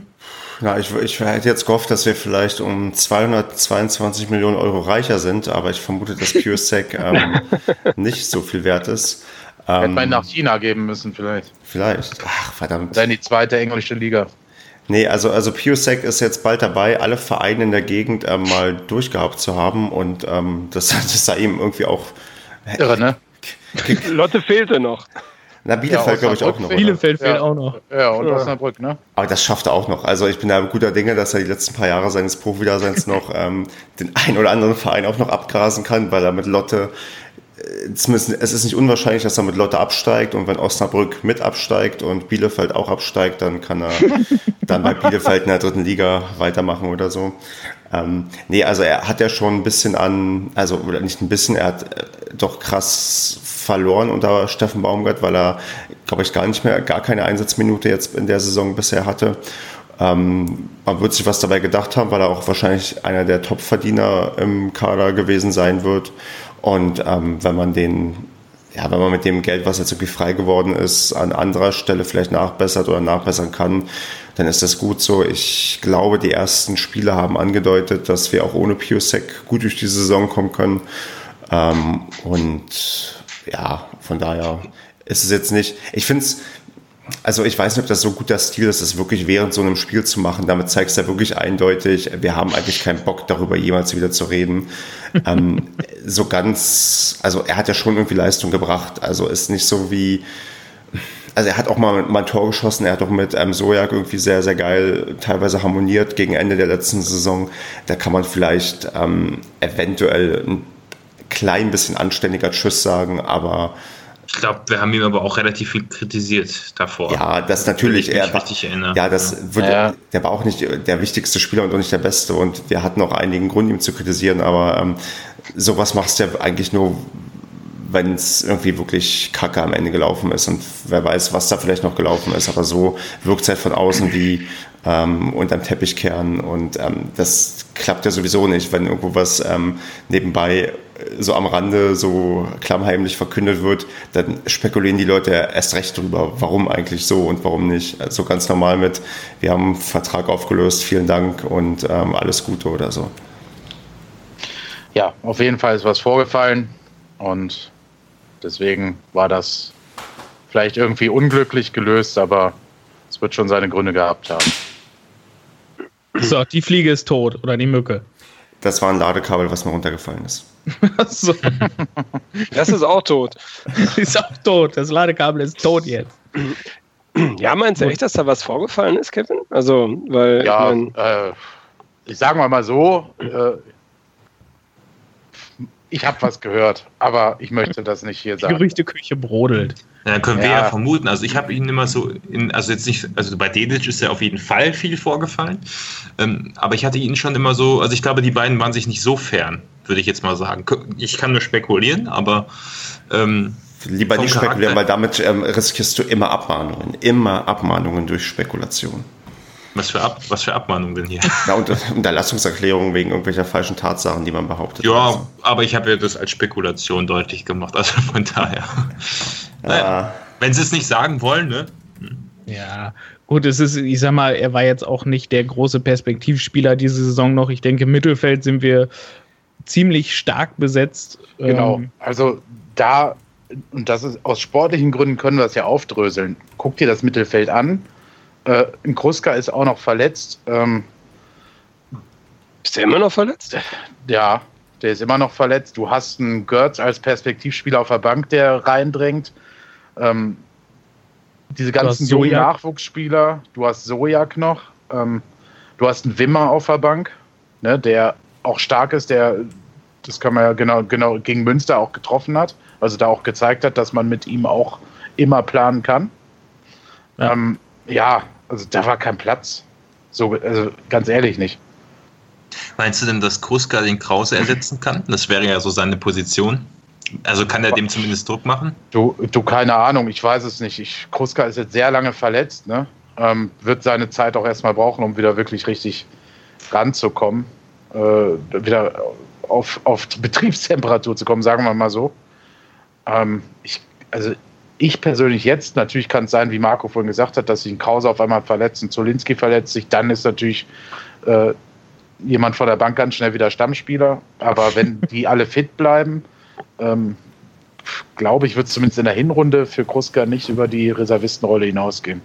Ja, ich, ich hätte jetzt gehofft, dass wir vielleicht um 222 Millionen Euro reicher sind, aber ich vermute, dass PureSec ähm, nicht so viel wert ist. Ähm, Hätte man nach China geben müssen, vielleicht. Vielleicht. Ach, verdammt. Dann die zweite englische Liga. Nee, also, also PureSec ist jetzt bald dabei, alle Vereine in der Gegend ähm, mal durchgehabt zu haben und ähm, das, das sah ihm irgendwie auch. Irre, ne? Lotte fehlte noch. Na, Bielefeld ja, glaube ich auch noch. Bielefeld fehlt ja. auch noch. Ja, und ja. Osnabrück, ne? Aber das schafft er auch noch. Also ich bin da guter Dinge, dass er die letzten paar Jahre seines Profidaseins noch ähm, den einen oder anderen Verein auch noch abgrasen kann, weil er mit Lotte zumindest, es ist nicht unwahrscheinlich, dass er mit Lotte absteigt und wenn Osnabrück mit absteigt und Bielefeld auch absteigt, dann kann er dann bei Bielefeld in der dritten Liga weitermachen oder so. Ähm, nee, also er hat ja schon ein bisschen an, also oder nicht ein bisschen, er hat äh, doch krass verloren unter Steffen Baumgart, weil er, glaube ich, gar nicht mehr, gar keine Einsatzminute jetzt in der Saison bisher hatte. Ähm, man wird sich was dabei gedacht haben, weil er auch wahrscheinlich einer der Top-Verdiener im Kader gewesen sein wird. Und ähm, wenn man den, ja, wenn man mit dem Geld, was jetzt irgendwie frei geworden ist, an anderer Stelle vielleicht nachbessert oder nachbessern kann, dann ist das gut so. Ich glaube, die ersten Spiele haben angedeutet, dass wir auch ohne Piosek gut durch die Saison kommen können. Ähm, und ja, von daher ist es jetzt nicht. Ich finde es. Also ich weiß nicht, ob das so guter Stil ist, das wirklich während so einem Spiel zu machen. Damit zeigst du ja wirklich eindeutig, wir haben eigentlich keinen Bock darüber jemals wieder zu reden. ähm, so ganz, also er hat ja schon irgendwie Leistung gebracht. Also ist nicht so wie, also er hat auch mal, mal ein Tor geschossen, er hat auch mit ähm, Sojak irgendwie sehr, sehr geil teilweise harmoniert gegen Ende der letzten Saison. Da kann man vielleicht ähm, eventuell ein klein bisschen anständiger Tschüss sagen, aber. Ich glaube, wir haben ihn aber auch relativ viel kritisiert davor. Ja, das natürlich. Er war, ja, das ja. Wird, ja. der war auch nicht der wichtigste Spieler und auch nicht der beste. Und wir hatten auch einigen Grund, ihm zu kritisieren. Aber ähm, sowas machst du ja eigentlich nur, wenn es irgendwie wirklich kacke am Ende gelaufen ist. Und wer weiß, was da vielleicht noch gelaufen ist. Aber so wirkt es halt von außen wie ähm, unterm Teppich kehren. Und ähm, das klappt ja sowieso nicht, wenn irgendwo was ähm, nebenbei so am Rande so klammheimlich verkündet wird, dann spekulieren die Leute erst recht drüber, warum eigentlich so und warum nicht. Also ganz normal mit, wir haben einen Vertrag aufgelöst, vielen Dank und ähm, alles Gute oder so. Ja, auf jeden Fall ist was vorgefallen und deswegen war das vielleicht irgendwie unglücklich gelöst, aber es wird schon seine Gründe gehabt haben. So, die Fliege ist tot oder die Mücke. Das war ein Ladekabel, was mir runtergefallen ist. so. Das ist auch tot. ist auch tot. Das Ladekabel ist tot jetzt. Ja, meinst du echt, dass da was vorgefallen ist, Kevin? Also, weil. Ja, ich, mein, äh, ich sage mal, mal so, äh, ich habe was gehört, aber ich möchte das nicht hier sagen. Gerüchteküche brodelt. Ja, können wir ja vermuten. Also ich habe ihn immer so, in, also jetzt nicht, also bei Dedic ist ja auf jeden Fall viel vorgefallen, ähm, aber ich hatte ihn schon immer so, also ich glaube, die beiden waren sich nicht so fern, würde ich jetzt mal sagen. Ich kann nur spekulieren, aber ähm, Lieber nicht spekulieren, weil damit ähm, riskierst du immer Abmahnungen. Immer Abmahnungen durch Spekulation. Was für, Ab was für Abmahnung denn hier? Ja, und Unterlassungserklärungen wegen irgendwelcher falschen Tatsachen, die man behauptet. Ja, also. aber ich habe ja das als Spekulation deutlich gemacht, also von daher. Naja, wenn sie es nicht sagen wollen, ne? Ja, gut, es ist, ich sag mal, er war jetzt auch nicht der große Perspektivspieler diese Saison noch. Ich denke, im Mittelfeld sind wir ziemlich stark besetzt. Genau, ähm, also da, und das ist aus sportlichen Gründen können wir es ja aufdröseln. Guck dir das Mittelfeld an. Äh, Kruska ist auch noch verletzt. Ähm, ist der immer noch verletzt? Ja, der ist immer noch verletzt. Du hast einen Götz als Perspektivspieler auf der Bank, der reindrängt. Ähm, diese ganzen jungen Nachwuchsspieler, du hast Sojak noch, ähm, du hast einen Wimmer auf der Bank, ne, der auch stark ist, der, das kann man ja genau, genau gegen Münster auch getroffen hat, also da auch gezeigt hat, dass man mit ihm auch immer planen kann. Ja, ähm, ja also da war kein Platz. So, also ganz ehrlich nicht. Meinst du denn, dass Kruska den Krause ersetzen kann? Das wäre ja so seine Position. Also kann er dem zumindest Druck machen? Du, du keine Ahnung, ich weiß es nicht. Ich, Kruska ist jetzt sehr lange verletzt, ne? Ähm, wird seine Zeit auch erstmal brauchen, um wieder wirklich richtig ranzukommen. Äh, wieder auf, auf Betriebstemperatur zu kommen, sagen wir mal so. Ähm, ich, also ich persönlich jetzt, natürlich kann es sein, wie Marco vorhin gesagt hat, dass sich ein Krause auf einmal verletzt, ein Zolinski verletzt sich, dann ist natürlich äh, jemand vor der Bank ganz schnell wieder Stammspieler. Aber wenn die alle fit bleiben, ähm, glaube ich, wird es zumindest in der Hinrunde für Kruska nicht über die Reservistenrolle hinausgehen.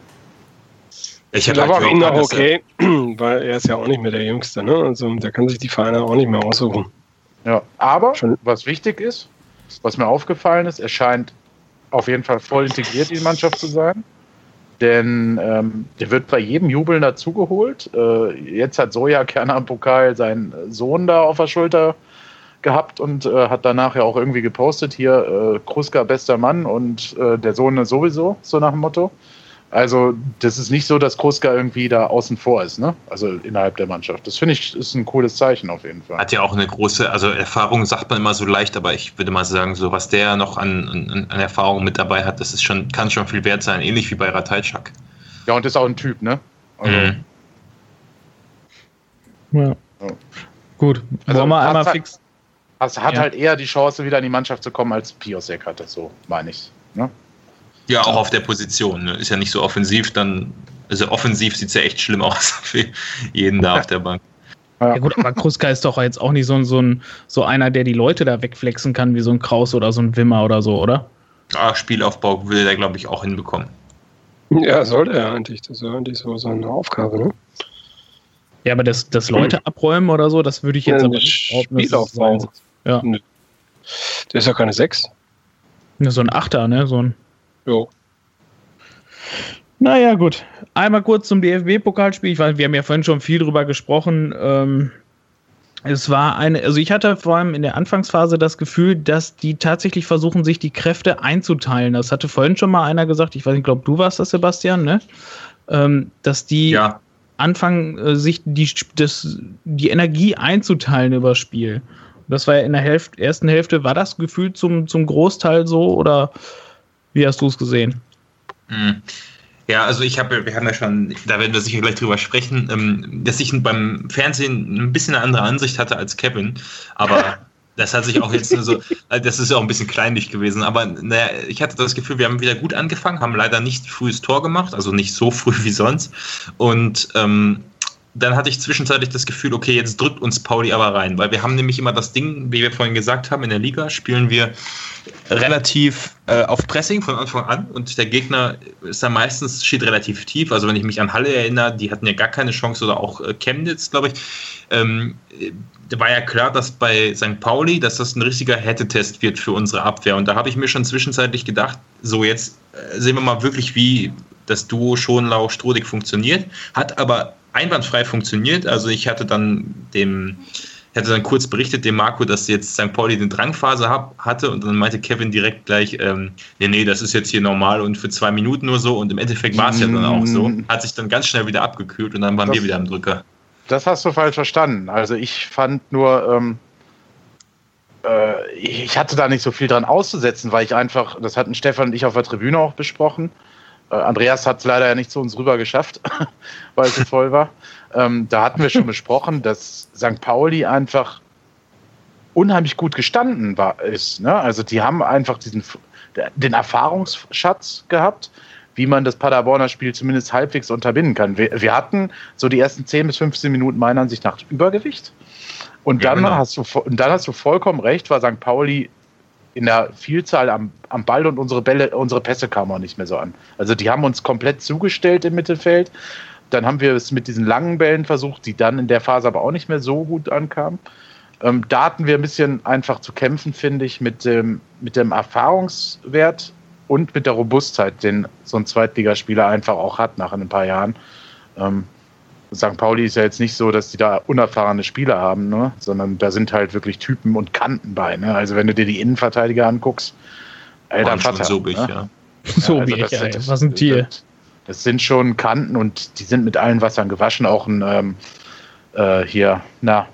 Ich hätte aber ihn auch okay, weil er ist ja auch nicht mehr der Jüngste, ne? Also der kann sich die Vereine auch nicht mehr aussuchen. Ja, aber Schon. was wichtig ist, was mir aufgefallen ist, er scheint auf jeden Fall voll integriert in die Mannschaft zu sein. Denn ähm, der wird bei jedem Jubeln dazugeholt. Äh, jetzt hat Soja Kerner im Pokal seinen Sohn da auf der Schulter gehabt und äh, hat danach ja auch irgendwie gepostet, hier äh, Kruska bester Mann und äh, der Sohn sowieso, so nach dem Motto. Also das ist nicht so, dass Kruska irgendwie da außen vor ist, ne? Also innerhalb der Mannschaft. Das finde ich ist ein cooles Zeichen auf jeden Fall. Hat ja auch eine große, also Erfahrung sagt man immer so leicht, aber ich würde mal sagen, so was der noch an, an, an Erfahrung mit dabei hat, das ist schon, kann schon viel wert sein, ähnlich wie bei Ratajczak. Ja, und ist auch ein Typ, ne? Also, mhm. Ja. Gut, also, wollen wir einmal fix. Es hat ja. halt eher die Chance, wieder in die Mannschaft zu kommen, als Piosek hatte, so meine ich. Ne? Ja, auch auf der Position. Ne? Ist ja nicht so offensiv, dann, also offensiv sieht es ja echt schlimm aus für jeden da auf der Bank. Ja gut, aber Kruska ist doch jetzt auch nicht so, so, ein, so einer, der die Leute da wegflexen kann, wie so ein Kraus oder so ein Wimmer oder so, oder? Ah, Spielaufbau will er, glaube ich, auch hinbekommen. Ja, sollte er eigentlich. Das ist ja eigentlich so seine Aufgabe, ne? Ja, aber das, das Leute abräumen oder so, das würde ich jetzt ja, aber nicht Spielaufbau. Ja. Der ist ja keine 6. So ein Achter, ne? So ein Jo. Naja, gut. Einmal kurz zum DFB-Pokalspiel. Ich weiß, wir haben ja vorhin schon viel drüber gesprochen. Ähm, es war eine, also ich hatte vor allem in der Anfangsphase das Gefühl, dass die tatsächlich versuchen, sich die Kräfte einzuteilen. Das hatte vorhin schon mal einer gesagt, ich weiß nicht, ich glaube, du warst das, Sebastian, ne? Ähm, dass die ja. anfangen, äh, sich die, das, die Energie einzuteilen über das Spiel. Das war ja in der Hälfte, ersten Hälfte, war das Gefühl zum, zum Großteil so oder wie hast du es gesehen? Hm. Ja, also ich habe, wir haben ja schon, da werden wir sicher gleich drüber sprechen, ähm, dass ich beim Fernsehen ein bisschen eine andere Ansicht hatte als Kevin, aber das hat sich auch jetzt nur so, äh, das ist ja auch ein bisschen kleinlich gewesen, aber naja, ich hatte das Gefühl, wir haben wieder gut angefangen, haben leider nicht frühes Tor gemacht, also nicht so früh wie sonst und ähm, dann hatte ich zwischenzeitlich das Gefühl, okay, jetzt drückt uns Pauli aber rein, weil wir haben nämlich immer das Ding, wie wir vorhin gesagt haben, in der Liga spielen wir relativ äh, auf Pressing von Anfang an und der Gegner ist dann meistens, steht relativ tief. Also wenn ich mich an Halle erinnere, die hatten ja gar keine Chance oder auch äh, Chemnitz, glaube ich. Ähm, da war ja klar, dass bei St. Pauli, dass das ein richtiger Härtetest wird für unsere Abwehr. Und da habe ich mir schon zwischenzeitlich gedacht, so jetzt äh, sehen wir mal wirklich, wie das Duo Schonlau-Strodig funktioniert. Hat aber einwandfrei funktioniert. Also ich hatte dann dem, ich hatte dann kurz berichtet dem Marco, dass jetzt St. Pauli eine Drangphase hab, hatte und dann meinte Kevin direkt gleich, ähm, nee, nee, das ist jetzt hier normal und für zwei Minuten nur so und im Endeffekt war es ja dann auch so. Mm. Hat sich dann ganz schnell wieder abgekühlt und dann waren das, wir wieder am Drücker. Das hast du falsch verstanden. Also ich fand nur, ähm, äh, ich hatte da nicht so viel dran auszusetzen, weil ich einfach, das hatten Stefan und ich auf der Tribüne auch besprochen, Andreas hat es leider ja nicht zu uns rüber geschafft, weil es so voll war. Ähm, da hatten wir schon besprochen, dass St. Pauli einfach unheimlich gut gestanden war, ist. Ne? Also die haben einfach diesen den Erfahrungsschatz gehabt, wie man das Paderborner Spiel zumindest halbwegs unterbinden kann. Wir, wir hatten so die ersten 10 bis 15 Minuten meiner Ansicht nach Übergewicht. Und dann, ja, genau. hast du, und dann hast du vollkommen recht, war St. Pauli in der Vielzahl am, am Ball und unsere Bälle, unsere Pässe kamen auch nicht mehr so an. Also die haben uns komplett zugestellt im Mittelfeld. Dann haben wir es mit diesen langen Bällen versucht, die dann in der Phase aber auch nicht mehr so gut ankamen. Ähm, da hatten wir ein bisschen einfach zu kämpfen, finde ich, mit dem, mit dem Erfahrungswert und mit der Robustheit, den so ein Zweitligaspieler einfach auch hat nach ein paar Jahren. Ähm, St. Pauli ist ja jetzt nicht so, dass die da unerfahrene Spieler haben, ne? sondern da sind halt wirklich Typen und Kanten bei. Ne? Also wenn du dir die Innenverteidiger anguckst, alter Vater. So ne? ja. So also wie das ich, sind- ey. Was ein Tier. Das, das sind schon Kanten und die sind mit allen Wassern gewaschen. Auch ein ähm, äh, hier, na,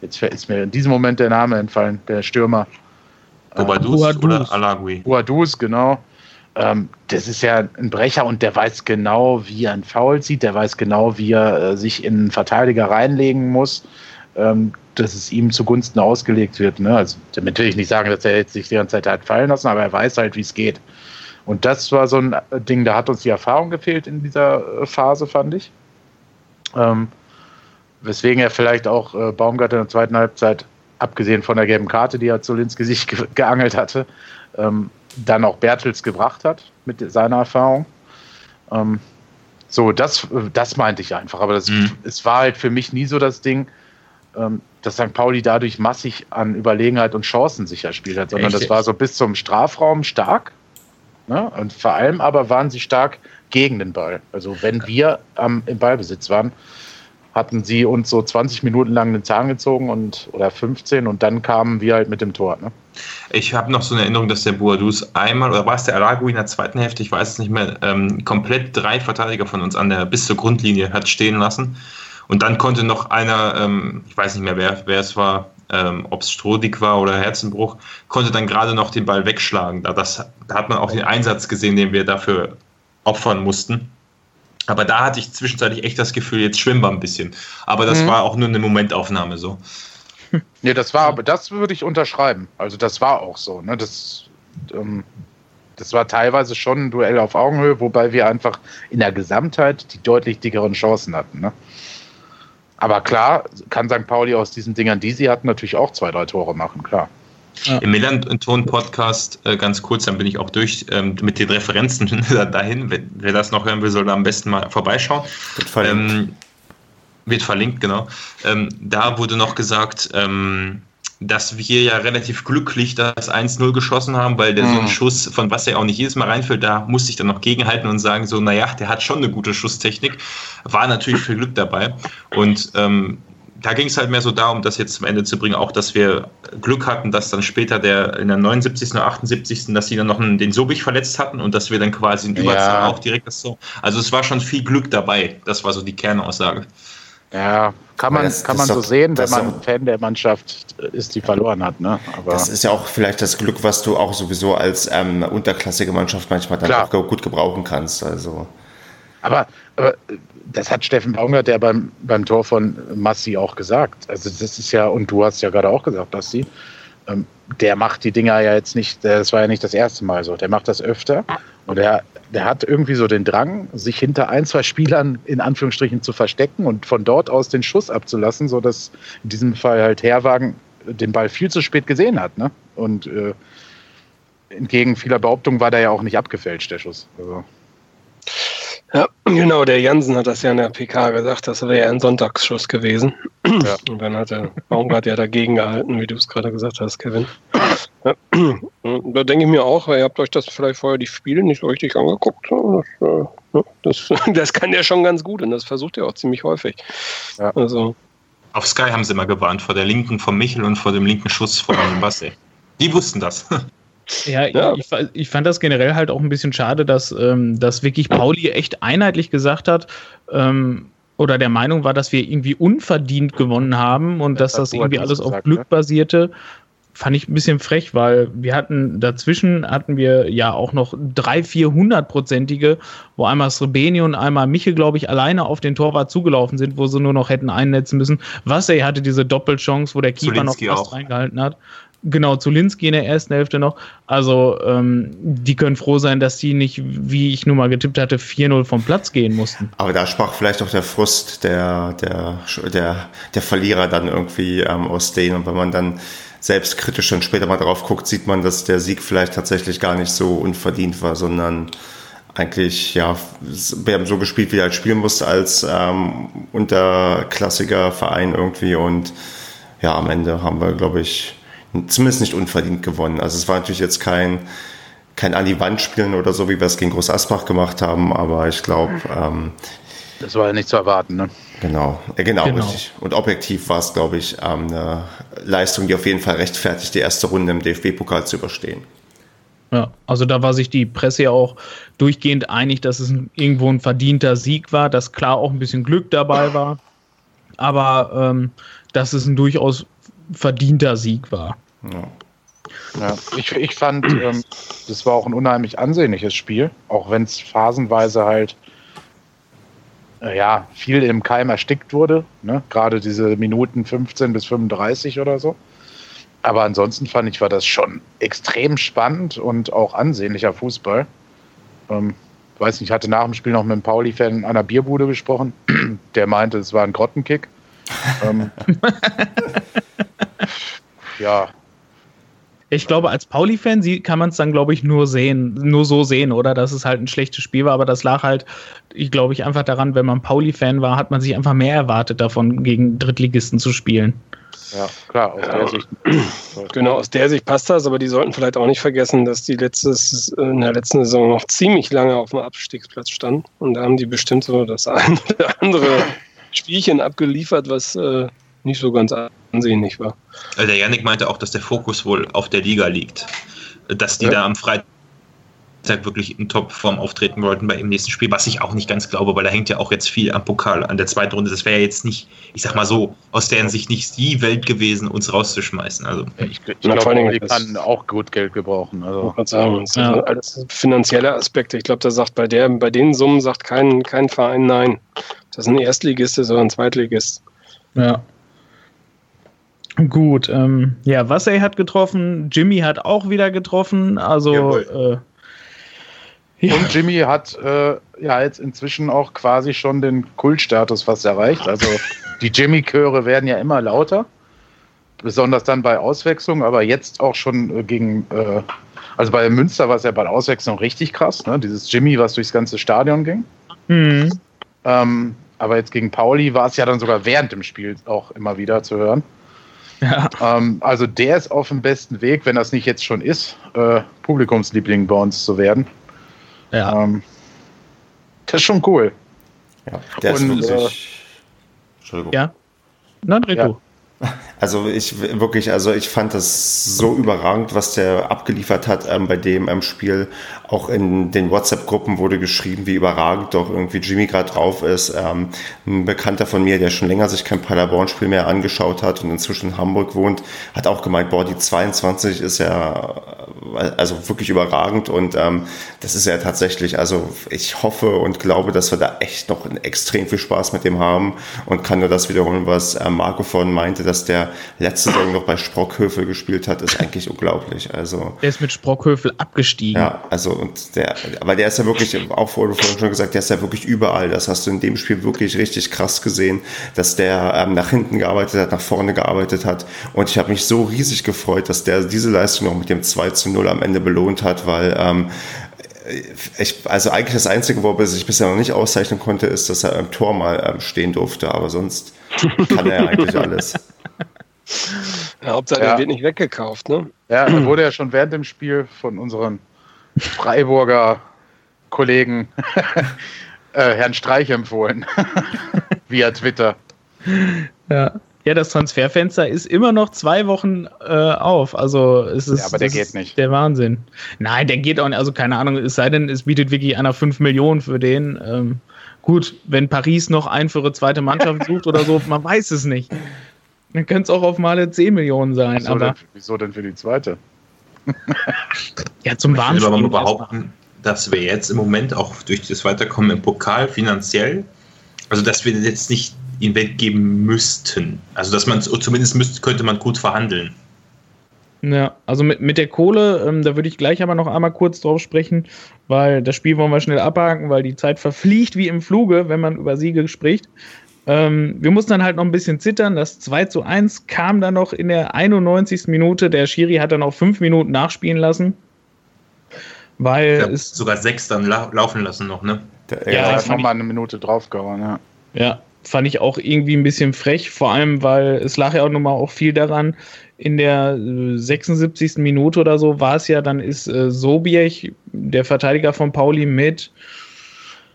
jetzt ist mir in diesem Moment der Name entfallen, der Stürmer. Bobadus Boadus. oder Alagui. Boadus, genau. Ähm, das ist ja ein Brecher und der weiß genau, wie er einen Foul zieht, der weiß genau, wie er äh, sich in einen Verteidiger reinlegen muss, ähm, dass es ihm zugunsten ausgelegt wird. Ne? Also, damit will ich nicht sagen, dass er jetzt sich die ganze Zeit hat fallen lassen, aber er weiß halt, wie es geht. Und das war so ein äh, Ding, da hat uns die Erfahrung gefehlt in dieser äh, Phase, fand ich. Ähm, weswegen er vielleicht auch äh, Baumgart in der zweiten Halbzeit, abgesehen von der gelben Karte, die er zu ins Gesicht ge geangelt hatte, ähm, dann auch Bertels gebracht hat mit seiner Erfahrung. Ähm, so, das, das meinte ich einfach. Aber das, Mhm. es war halt für mich nie so das Ding, ähm, dass St. Pauli dadurch massig an Überlegenheit und Chancen sicher spielt hat, sondern Echt? das war so bis zum Strafraum stark. Ne? Und vor allem aber waren sie stark gegen den Ball. Also wenn wir am, im Ballbesitz waren, hatten sie uns so 20 Minuten lang den Zahn gezogen und oder 15 und dann kamen wir halt mit dem Tor. Ne? Ich habe noch so eine Erinnerung, dass der Boadus einmal, oder war es der Alagui in der zweiten Hälfte, ich weiß es nicht mehr, ähm, komplett drei Verteidiger von uns an der bis zur Grundlinie hat stehen lassen. Und dann konnte noch einer, ähm, ich weiß nicht mehr, wer, wer es war, ähm, ob es Strodig war oder Herzenbruch, konnte dann gerade noch den Ball wegschlagen. Da, das, da hat man auch den Einsatz gesehen, den wir dafür opfern mussten. Aber da hatte ich zwischenzeitlich echt das Gefühl, jetzt schwimmen wir ein bisschen. Aber das Mhm. war auch nur eine Momentaufnahme so. Nee, das war, aber das würde ich unterschreiben. Also das war auch so. Ne? Das, ähm, das war teilweise schon ein Duell auf Augenhöhe, wobei wir einfach in der Gesamtheit die deutlich dickeren Chancen hatten. Ne? Aber klar, kann St. Pauli aus diesen Dingern, die sie hatten, natürlich auch zwei, drei Tore machen, klar. Im Melanton-Podcast, äh, ganz kurz, dann bin ich auch durch ähm, mit den Referenzen dahin. Wer, wer das noch hören will, soll da am besten mal vorbeischauen. Wird verlinkt. Ähm, wird verlinkt, genau. Ähm, da wurde noch gesagt, ähm, dass wir ja relativ glücklich das 1-0 geschossen haben, weil der so ein Mhm. Schuss, von was er auch nicht jedes Mal reinfällt, da musste ich dann noch gegenhalten und sagen, so, naja, der hat schon eine gute Schusstechnik. War natürlich viel Glück dabei. Und ähm, da ging es halt mehr so darum, das jetzt zum Ende zu bringen, auch dass wir Glück hatten, dass dann später der in der 79. oder 78. dass sie dann noch einen, den Sobich verletzt hatten und dass wir dann quasi in Überzahl Ja. auch direkt das so. Also es war schon viel Glück dabei. Das war so die Kernaussage. Ja, kann man, das- kann das man ist so doch- sehen, wenn man doch- Fan der Mannschaft ist, die verloren hat. Ne? Aber Das ist ja auch vielleicht das Glück, was du auch sowieso als ähm, unterklassige Mannschaft manchmal dann Klar. auch gut gebrauchen kannst. Also Aber, aber das hat Steffen Baumgart ja beim, beim Tor von Massi auch gesagt. Also das ist ja, und du hast ja gerade auch gesagt, Basti, ähm, der macht die Dinger ja jetzt nicht, das war ja nicht das erste Mal so, der macht das öfter und der, der hat irgendwie so den Drang, sich hinter ein, zwei Spielern in Anführungsstrichen zu verstecken und von dort aus den Schuss abzulassen, sodass in diesem Fall halt Herwagen den Ball viel zu spät gesehen hat. Ne? Und äh, entgegen vieler Behauptungen war der ja auch nicht abgefälscht, der Schuss. Also, Ja, genau, der Jansen hat das ja in der PK gesagt, das wäre ja ein Sonntagsschuss gewesen. Ja. Und dann hat der Baumgart ja dagegen gehalten, wie du es gerade gesagt hast, Kevin. Ja, da denke ich mir auch, ihr habt euch das vielleicht vorher die Spiele nicht so richtig angeguckt. Das, äh, ja, das, das kann der schon ganz gut und das versucht er auch ziemlich häufig. Ja. Also, Auf Sky haben sie immer gewarnt vor der linken von Michel und vor dem linken Schuss von Basse. Die wussten das. Ja, Ja. Ich, ich fand das generell halt auch ein bisschen schade, dass, ähm, dass wirklich Pauli echt einheitlich gesagt hat, ähm, oder der Meinung war, dass wir irgendwie unverdient gewonnen haben und Das dass das irgendwie alles auf gesagt, Glück ne? basierte. Fand ich ein bisschen frech, weil wir hatten dazwischen hatten wir ja auch noch drei, vier hundertprozentige, wo einmal Srebeni und einmal Michel, glaube ich, alleine auf den Torwart zugelaufen sind, wo sie nur noch hätten einnetzen müssen. Wasser hatte diese Doppelchance, wo der Keeper noch Zulinski fast auch. reingehalten hat. Genau, Zulinski in der ersten Hälfte noch. Also, ähm, die können froh sein, dass die nicht, wie ich nun mal getippt hatte, 4-0 vom Platz gehen mussten. Aber da sprach vielleicht auch der Frust der, der, der, der Verlierer dann irgendwie ähm, aus denen. Und wenn man dann selbst kritisch dann später mal drauf guckt, sieht man, dass der Sieg vielleicht tatsächlich gar nicht so unverdient war, sondern eigentlich, ja, wir haben so gespielt, wie er halt spielen musste als ähm, unterklassiger Verein irgendwie. Und ja, am Ende haben wir, glaube ich, zumindest nicht unverdient gewonnen. Also es war natürlich jetzt kein kein an die Wand spielen oder so, wie wir es gegen Groß Asbach gemacht haben, aber ich glaube. Ähm, das war ja nicht zu erwarten, ne? Genau, äh, genau, genau, richtig. Und objektiv war es, glaube ich, ähm, eine Leistung, die auf jeden Fall rechtfertigt, die erste Runde im DFB-Pokal zu überstehen. Ja, also da war sich die Presse ja auch durchgehend einig, dass es ein, irgendwo ein verdienter Sieg war, dass klar auch ein bisschen Glück dabei war, aber ähm, dass es ein durchaus verdienter Sieg war. Ja. Ja, ich, ich fand, ähm, das war auch ein unheimlich ansehnliches Spiel, auch wenn es phasenweise halt äh, ja, viel im Keim erstickt wurde. Ne? Gerade diese Minuten 15 bis 35 oder so. Aber ansonsten fand ich, war das schon extrem spannend und auch ansehnlicher Fußball. Ähm, weiß nicht, ich hatte nach dem Spiel noch mit einem Pauli-Fan einer Bierbude gesprochen. Der meinte, es war ein Grottenkick. ähm, ja, ich glaube, als Pauli-Fan kann man es dann, glaube ich, nur sehen, nur so sehen, oder? Dass es halt ein schlechtes Spiel war, aber das lag halt, ich glaube ich, einfach daran, wenn man Pauli-Fan war, hat man sich einfach mehr erwartet davon, gegen Drittligisten zu spielen. Ja, klar, aus ja. der Sicht. Genau, aus der Sicht passt das, aber die sollten vielleicht auch nicht vergessen, dass die letztes, in der letzten Saison noch ziemlich lange auf dem Abstiegsplatz standen. Und da haben die bestimmt so das eine oder andere Spielchen abgeliefert, was äh, nicht so ganz ansehnlich war. Also der Yannick meinte auch, dass der Fokus wohl auf der Liga liegt. Dass die ja. da am Freitag wirklich in Topform auftreten wollten bei dem nächsten Spiel, was ich auch nicht ganz glaube, weil da hängt ja auch jetzt viel am Pokal an der zweiten Runde. Das wäre ja jetzt nicht, ich sag mal so, aus deren Sicht nicht die Welt gewesen, uns rauszuschmeißen. Also ja, ich, ich glaube, die kann auch gut Geld gebrauchen. Also. Sagen, das ja. alles finanzielle Aspekte. Ich glaube, da sagt bei der, bei den Summen sagt kein, kein Verein nein. Das ist ein Erstligist, sondern ein Zweitligist. Ja. Gut, ähm, ja, Wassey hat getroffen, Jimmy hat auch wieder getroffen, also äh, ja. Und Jimmy hat äh, ja jetzt inzwischen auch quasi schon den Kultstatus fast erreicht. Also die Jimmy-Chöre werden ja immer lauter, besonders dann bei Auswechslung, aber jetzt auch schon äh, gegen, äh, also bei Münster war es ja bei Auswechslung richtig krass, ne? dieses Jimmy, was durchs ganze Stadion ging. Mhm. Ähm, aber jetzt gegen Pauli war es ja dann sogar während dem Spiel auch immer wieder zu hören. Ja. Ähm, also der ist auf dem besten Weg, wenn das nicht jetzt schon ist, äh, Publikumsliebling bei uns zu werden. Ja. Ähm, das ist schon cool. Ja, der Und, ist wirklich. Äh, Entschuldigung. Ja. Na, Reto. Ja. Also ich wirklich, also ich fand das so überragend, was der abgeliefert hat ähm, bei dem ähm, Spiel. Auch in den WhatsApp-Gruppen wurde geschrieben, wie überragend doch irgendwie Jimmy gerade drauf ist. Ähm, ein Bekannter von mir, der schon länger sich kein Paderborn-Spiel mehr angeschaut hat und inzwischen in Hamburg wohnt, hat auch gemeint, boah, die 22 ist ja also wirklich überragend und ähm, das ist ja tatsächlich, also ich hoffe und glaube, dass wir da echt noch extrem viel Spaß mit dem haben und kann nur das wiederholen, was äh, Marco vorhin meinte, dass der letzte Saison noch bei Sprockhöfel gespielt hat, ist eigentlich unglaublich. Also der ist mit Sprockhöfel abgestiegen. Ja, also und der, aber der ist ja wirklich, auch wurde vorhin schon gesagt, der ist ja wirklich überall. Das hast du in dem Spiel wirklich richtig krass gesehen, dass der ähm, nach hinten gearbeitet hat, nach vorne gearbeitet hat und ich habe mich so riesig gefreut, dass der diese Leistung noch mit dem 2 zu 0 am Ende belohnt hat, weil ähm, ich, also eigentlich das Einzige, wo er sich bisher noch nicht auszeichnen konnte, ist, dass er im Tor mal ähm, stehen durfte, aber sonst kann er eigentlich alles. Ja, Hauptsache, ja. er wird nicht weggekauft, ne? Ja, er wurde ja schon während dem Spiel von unseren Freiburger Kollegen äh, Herrn Streich empfohlen. Via Twitter. Ja. Ja, das Transferfenster ist immer noch zwei Wochen äh, auf. Also es ist, ja, aber der geht nicht. der Wahnsinn. Nein, der geht auch nicht. Also keine Ahnung, es sei denn, es bietet wirklich einer 5 Millionen für den. Ähm, gut, wenn Paris noch einen für ihre zweite Mannschaft sucht oder so, man weiß es nicht. Dann könnte es auch auf Male 10 Millionen sein. Wieso, aber denn, wieso denn für die zweite? ja, zum Warnspiel. Ich will aber mal behaupten, dass wir jetzt im Moment auch durch das Weiterkommen im Pokal finanziell, also dass wir jetzt nicht ihn weggeben müssten. Also dass man zumindest müsste, könnte man gut verhandeln. Ja, also mit, mit der Kohle, ähm, da würde ich gleich aber noch einmal kurz drauf sprechen, weil das Spiel wollen wir schnell abhaken, weil die Zeit verfliegt wie im Fluge, wenn man über Siege spricht. Ähm, wir mussten dann halt noch ein bisschen zittern. Das 2 zu 1 kam dann noch in der 91. Minute. Der Schiri hat dann auch fünf Minuten nachspielen lassen. Weil es sogar sechs dann la laufen lassen noch, ne? Der, ja, ja hat nochmal eine Minute draufgehauen, ja. Ja, fand ich auch irgendwie ein bisschen frech, vor allem, weil es lag ja auch nochmal auch viel daran, in der 76. Äh, Minute oder so war es ja, dann ist äh, Sobiech, der Verteidiger von Pauli, mit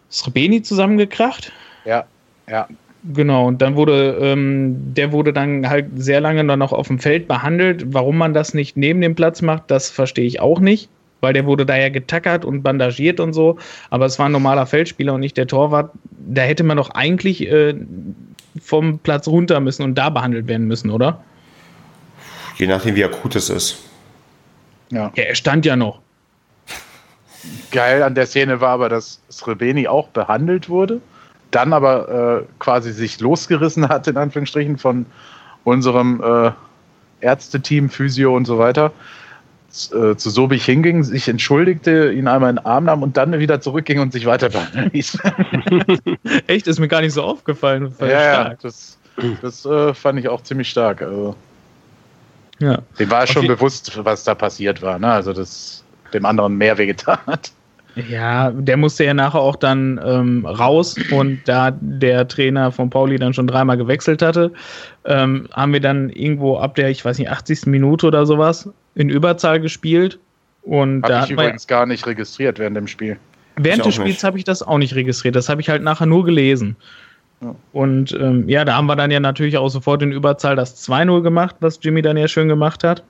Srebeni zusammengekracht. Ja, ja. Genau, und dann wurde, ähm, der wurde dann halt sehr lange dann noch auf dem Feld behandelt. Warum man das nicht neben dem Platz macht, das verstehe ich auch nicht, weil der wurde da ja getackert und bandagiert und so. Aber es war ein normaler Feldspieler und nicht der Torwart. Da hätte man doch eigentlich äh, vom Platz runter müssen und da behandelt werden müssen, oder? Je nachdem, wie akut es ist. Ja. ja er stand ja noch. Geil an der Szene war aber, dass Srebeni auch behandelt wurde dann aber äh, quasi sich losgerissen hat, in Anführungsstrichen, von unserem äh, Ärzteteam, Physio und so weiter, äh, zu Sobich hinging, sich entschuldigte, ihn einmal in den Arm nahm und dann wieder zurückging und sich weiter behandeln ließ. Echt, ist mir gar nicht so aufgefallen. Ja, ja, das, das äh, fand ich auch ziemlich stark. Also, ja. Dem war schon okay. bewusst, was da passiert war. Ne? Also, dass dem anderen mehr wehgetan hat. Ja, der musste ja nachher auch dann ähm, raus und da der Trainer von Pauli dann schon dreimal gewechselt hatte, ähm, haben wir dann irgendwo ab der, ich weiß nicht, 80. Minute oder sowas in Überzahl gespielt. Und hab da ich übrigens gar nicht registriert während dem Spiel. Während des Spiels habe ich das auch nicht registriert. Das habe ich halt nachher nur gelesen. Ja. Und ähm, ja, da haben wir dann ja natürlich auch sofort in Überzahl das 2-0 gemacht, was Jimmy dann ja schön gemacht hat.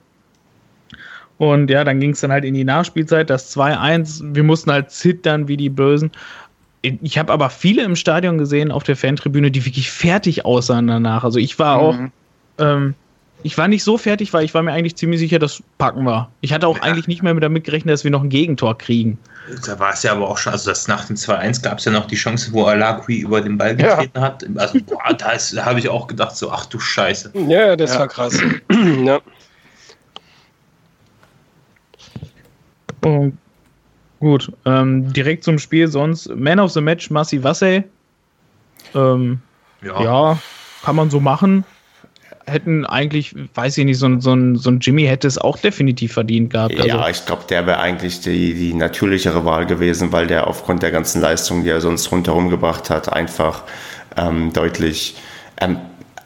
Und ja, dann ging es dann halt in die Nachspielzeit, das 2-1. Wir mussten halt zittern wie die Bösen. Ich habe aber viele im Stadion gesehen auf der Fantribüne, die wirklich fertig aussahen danach. Also ich war auch, mhm. ähm, ich war nicht so fertig, weil ich war mir eigentlich ziemlich sicher, dass packen war. Ich hatte auch ja. eigentlich nicht mehr damit gerechnet, dass wir noch ein Gegentor kriegen. Da war es ja aber auch schon, also das nach dem 2-1 gab es ja noch die Chance, wo Alakui über den Ball getreten ja. hat. Also boah, da, da habe ich auch gedacht, so, ach du Scheiße. Ja, das ja. war krass. ja. Oh, gut, ähm, direkt zum Spiel sonst. Man of the Match, Massi Wasse. Ähm, ja. ja. kann man so machen. Hätten eigentlich, weiß ich nicht, so ein, so so ein Jimmy hätte es auch definitiv verdient gehabt. Also. Ja, ich glaube, der wäre eigentlich die, die natürlichere Wahl gewesen, weil der aufgrund der ganzen Leistungen, die er sonst rundherum gebracht hat, einfach ähm, deutlich ähm,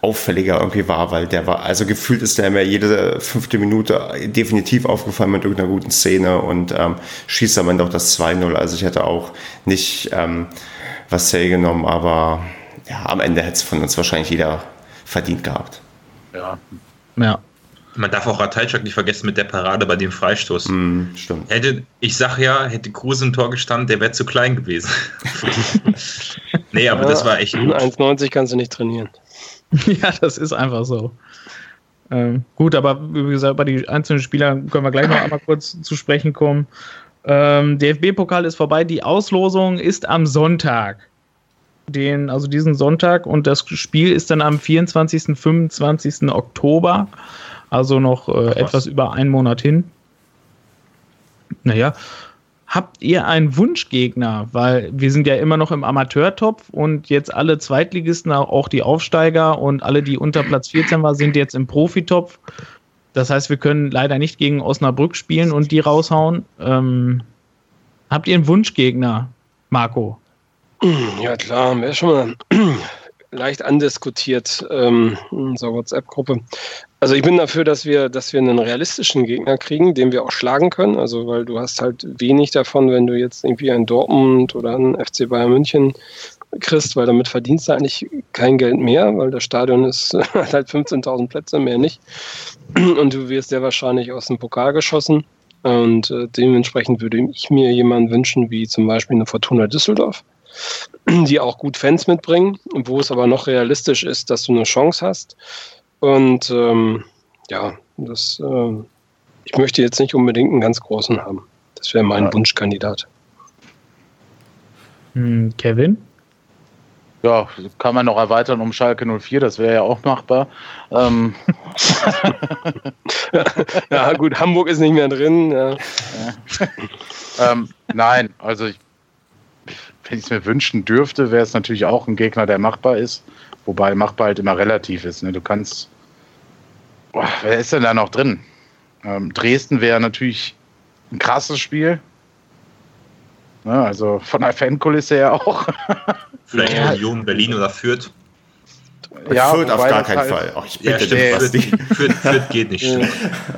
auffälliger irgendwie war, weil der war, also gefühlt ist der mir jede fünfte Minute definitiv aufgefallen mit irgendeiner guten Szene und ähm, schießt am Ende auch das 2-0. Also ich hätte auch nicht ähm, was Say genommen, aber ja, am Ende hätte es von uns wahrscheinlich jeder verdient gehabt. Ja. Ja. Man darf auch Ratajczak nicht vergessen mit der Parade bei dem Freistoß. Mm, stimmt. Hätte, ich sag ja, hätte Kruse im Tor gestanden, der wäre zu klein gewesen. nee, aber ja, das war echt. 1,90 kannst du nicht trainieren. ja, das ist einfach so. Ähm, gut, aber wie gesagt, bei den einzelnen Spielern können wir gleich noch einmal kurz zu sprechen kommen. Ähm, DFB-Pokal ist vorbei. Die Auslosung ist am Sonntag. Den, also diesen Sonntag und das Spiel ist dann am 24. 25. Oktober, also noch äh, etwas über einen Monat hin. Naja, Habt ihr einen Wunschgegner? Weil wir sind ja immer noch im Amateurtopf und jetzt alle Zweitligisten, auch die Aufsteiger und alle, die unter Platz 14 waren, sind jetzt im Profitopf. Das heißt, wir können leider nicht gegen Osnabrück spielen und die raushauen. Ähm, habt ihr einen Wunschgegner, Marco? Ja, klar, wäre schon mal leicht andiskutiert ähm, in unserer WhatsApp-Gruppe. Also ich bin dafür, dass wir, dass wir einen realistischen Gegner kriegen, den wir auch schlagen können. Also weil du hast halt wenig davon, wenn du jetzt irgendwie einen Dortmund oder einen FC Bayern München kriegst, weil damit verdienst du eigentlich kein Geld mehr, weil das Stadion ist halt 15.000 Plätze, mehr nicht. Und du wirst sehr wahrscheinlich aus dem Pokal geschossen. Und äh, dementsprechend würde ich mir jemanden wünschen, wie zum Beispiel eine Fortuna Düsseldorf die auch gut Fans mitbringen, wo es aber noch realistisch ist, dass du eine Chance hast. Und ähm, ja, das, äh, ich möchte jetzt nicht unbedingt einen ganz großen haben. Das wäre mein ja. Wunschkandidat. Hm, Kevin? Ja, kann man noch erweitern um Schalke 04, das wäre ja auch machbar. Ähm. ja, gut, Hamburg ist nicht mehr drin. Ja. Ja. ähm, nein, also ich wenn ich es mir wünschen dürfte, wäre es natürlich auch ein Gegner, der machbar ist. Wobei machbar halt immer relativ ist. Ne? Du kannst. Boah, wer ist denn da noch drin? Ähm, Dresden wäre natürlich ein krasses Spiel. Ne? Also von der Fankulisse her auch. Vielleicht ja. Union Berlin oder Fürth. Ja, Fürth auf gar keinen halt Fall. Oh, ich bitte ja, stimmt, Fürth, Fürth, geht nicht.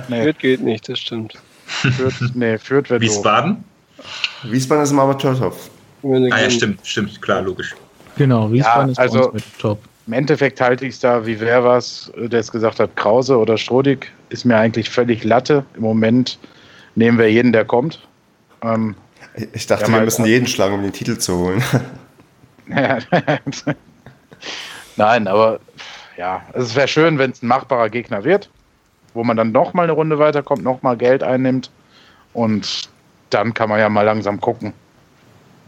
Nee. Fürth geht nicht, das stimmt. Fürth, nee, Fürth wird Wiesbaden? Doof. Wiesbaden ist im Amateurtopf. Ah ja, stimmt, stimmt, klar, logisch. Genau, Wiesbaden ja, ist also mit top. Im Endeffekt halte ich es da, wie wer was, der es gesagt hat, Krause oder Strodig, ist mir eigentlich völlig Latte. Im Moment nehmen wir jeden, der kommt. Ähm, ich dachte, wir müssen jeden schlagen, um den Titel zu holen. Nein, aber ja, es wäre schön, wenn es ein machbarer Gegner wird, wo man dann noch mal eine Runde weiterkommt, noch mal Geld einnimmt und dann kann man ja mal langsam gucken,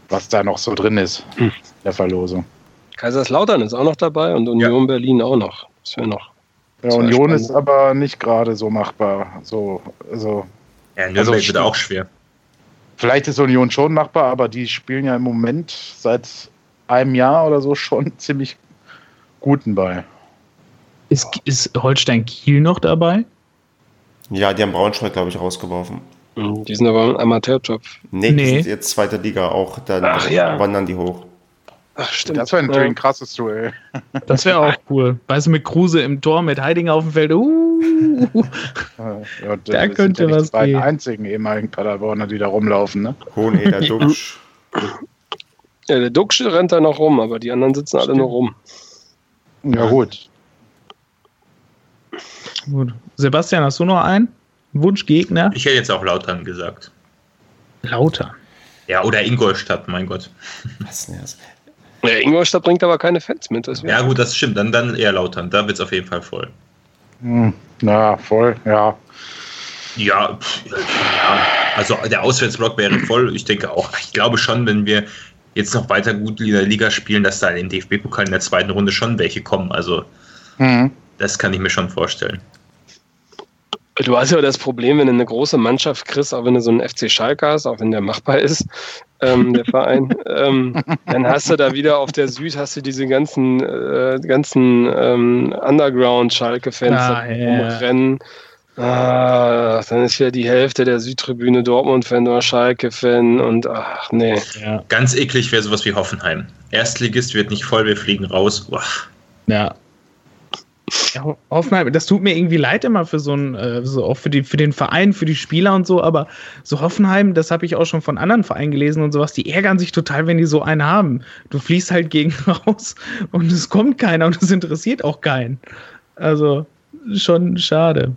was da noch so drin ist, hm. der Verlosung. Kaiserslautern ist auch noch dabei und Union ja. Berlin auch noch. Das wäre noch. Ja, Union spannend. ist aber nicht gerade so machbar. So, also, ja, Nürnberg also, wird auch schwer. Vielleicht ist Union schon machbar, aber die spielen ja im Moment seit einem Jahr oder so schon ziemlich guten Ball. Ist, ist Holstein Kiel noch dabei? Ja, die haben Braunschweig, glaube ich, rausgeworfen. Hm, die sind aber im Amateurtopf. Nee, nee. die sind jetzt zweite Liga auch. Dann Ach, ja. wandern die hoch. Ach, stimmt. Das wäre natürlich ein krasses Duell. Das wäre auch cool. Weißt du, mit Kruse im Tor, mit Heidinger auf dem Feld. Uh, ja, da könnte ja was die beiden einzigen ehemaligen Paderborner, die da rumlaufen. Ne? Hoheneder, Duxch. Ja, der Duxch rennt da noch rum, aber die anderen sitzen alle nur rum. Ja, gut. Gut. Sebastian, hast du noch einen Wunschgegner? Ich hätte jetzt auch Lautern gesagt. Lautern? Ja, oder Ingolstadt, mein Gott. Was denn das? Ja, Ingolstadt bringt aber keine Fans mit. ja, gut, das stimmt. Dann, dann eher Lautern. Da wird es auf jeden Fall voll. Hm, na, voll, ja. Ja, pff, ja, also der Auswärtsblock wäre voll. Ich denke auch, ich glaube schon, wenn wir jetzt noch weiter gut in der Liga spielen, dass da in den DFB-Pokal in der zweiten Runde schon welche kommen. Also mhm. das kann ich mir schon vorstellen. Du hast ja das Problem, wenn du eine große Mannschaft kriegst, auch wenn du so einen FC Schalke hast, auch wenn der machbar ist, ähm, der Verein, ähm, dann hast du da wieder auf der Süd hast du diese ganzen, äh, ganzen ähm, Underground-Schalke-Fans ah, rumrennen. Ah, dann ist ja die Hälfte der Südtribüne Dortmund-Fan oder Schalke-Fan und ach nee. Ja. Ganz eklig wäre sowas wie Hoffenheim. Erstligist wird nicht voll, wir fliegen raus. Uah. Ja, ja, Hoffenheim, das tut mir irgendwie leid immer für so ein, äh, so auch für, die, für den Verein, für die Spieler und so, aber so Hoffenheim, das habe ich auch schon von anderen Vereinen gelesen und sowas, die ärgern sich total, wenn die so einen haben. Du fließt halt gegen raus und es kommt keiner und es interessiert auch keinen. Also schon schade.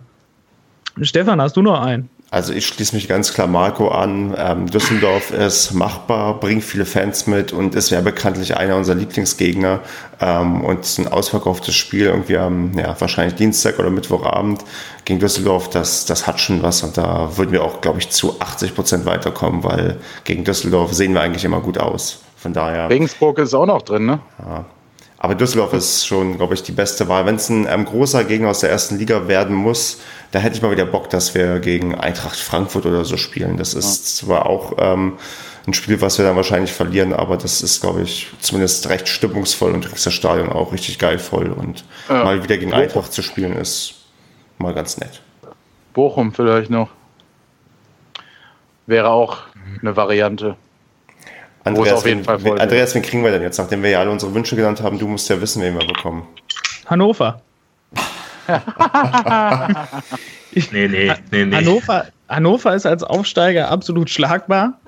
Stefan, hast du noch einen? Also ich schließe mich ganz klar Marco an. Ähm, Düsseldorf ist machbar, bringt viele Fans mit und ist ja bekanntlich einer unserer Lieblingsgegner. Ähm, und ein ausverkauftes Spiel irgendwie am, ja, wahrscheinlich Dienstag oder Mittwochabend gegen Düsseldorf, das, das hat schon was. Und da würden wir auch, glaube ich, zu 80 Prozent weiterkommen, weil gegen Düsseldorf sehen wir eigentlich immer gut aus. Von daher. Regensburg ist auch noch drin, ne? Ja. Aber Düsseldorf ist schon, glaube ich, die beste Wahl. Wenn es ein ähm, großer Gegner aus der ersten Liga werden muss, da hätte ich mal wieder Bock, dass wir gegen Eintracht Frankfurt oder so spielen. Das ist ja. zwar auch ähm, ein Spiel, was wir dann wahrscheinlich verlieren, aber das ist, glaube ich, zumindest recht stimmungsvoll und kriegst das Stadion auch richtig geil voll. Und ja. mal wieder gegen Eintracht zu spielen, ist mal ganz nett. Bochum vielleicht noch. Wäre auch eine Variante. Andreas, auf jeden Fall wen, Andreas, wen kriegen wir denn jetzt, nachdem wir ja alle unsere Wünsche genannt haben? Du musst ja wissen, wen wir bekommen. Hannover. Nee, nee, nee, nee. Hannover, Hannover ist als Aufsteiger absolut schlagbar.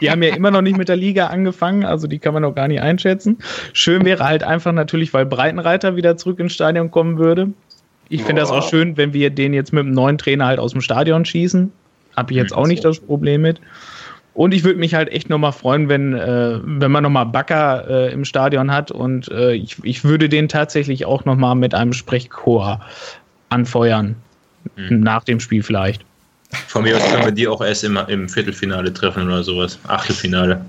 die haben ja immer noch nicht mit der Liga angefangen, also die kann man noch gar nicht einschätzen. Schön wäre halt einfach natürlich, weil Breitenreiter wieder zurück ins Stadion kommen würde. Ich finde das auch schön, wenn wir den jetzt mit dem neuen Trainer halt aus dem Stadion schießen. Habe ich jetzt auch nicht das Problem mit. Und ich würde mich halt echt nochmal freuen, wenn, äh, wenn man nochmal Backer äh, im Stadion hat. Und äh, ich, ich würde den tatsächlich auch nochmal mit einem Sprechchor anfeuern. Mhm. Nach dem Spiel vielleicht. Von mir aus können wir die auch erst im, im Viertelfinale treffen oder sowas. Achtelfinale.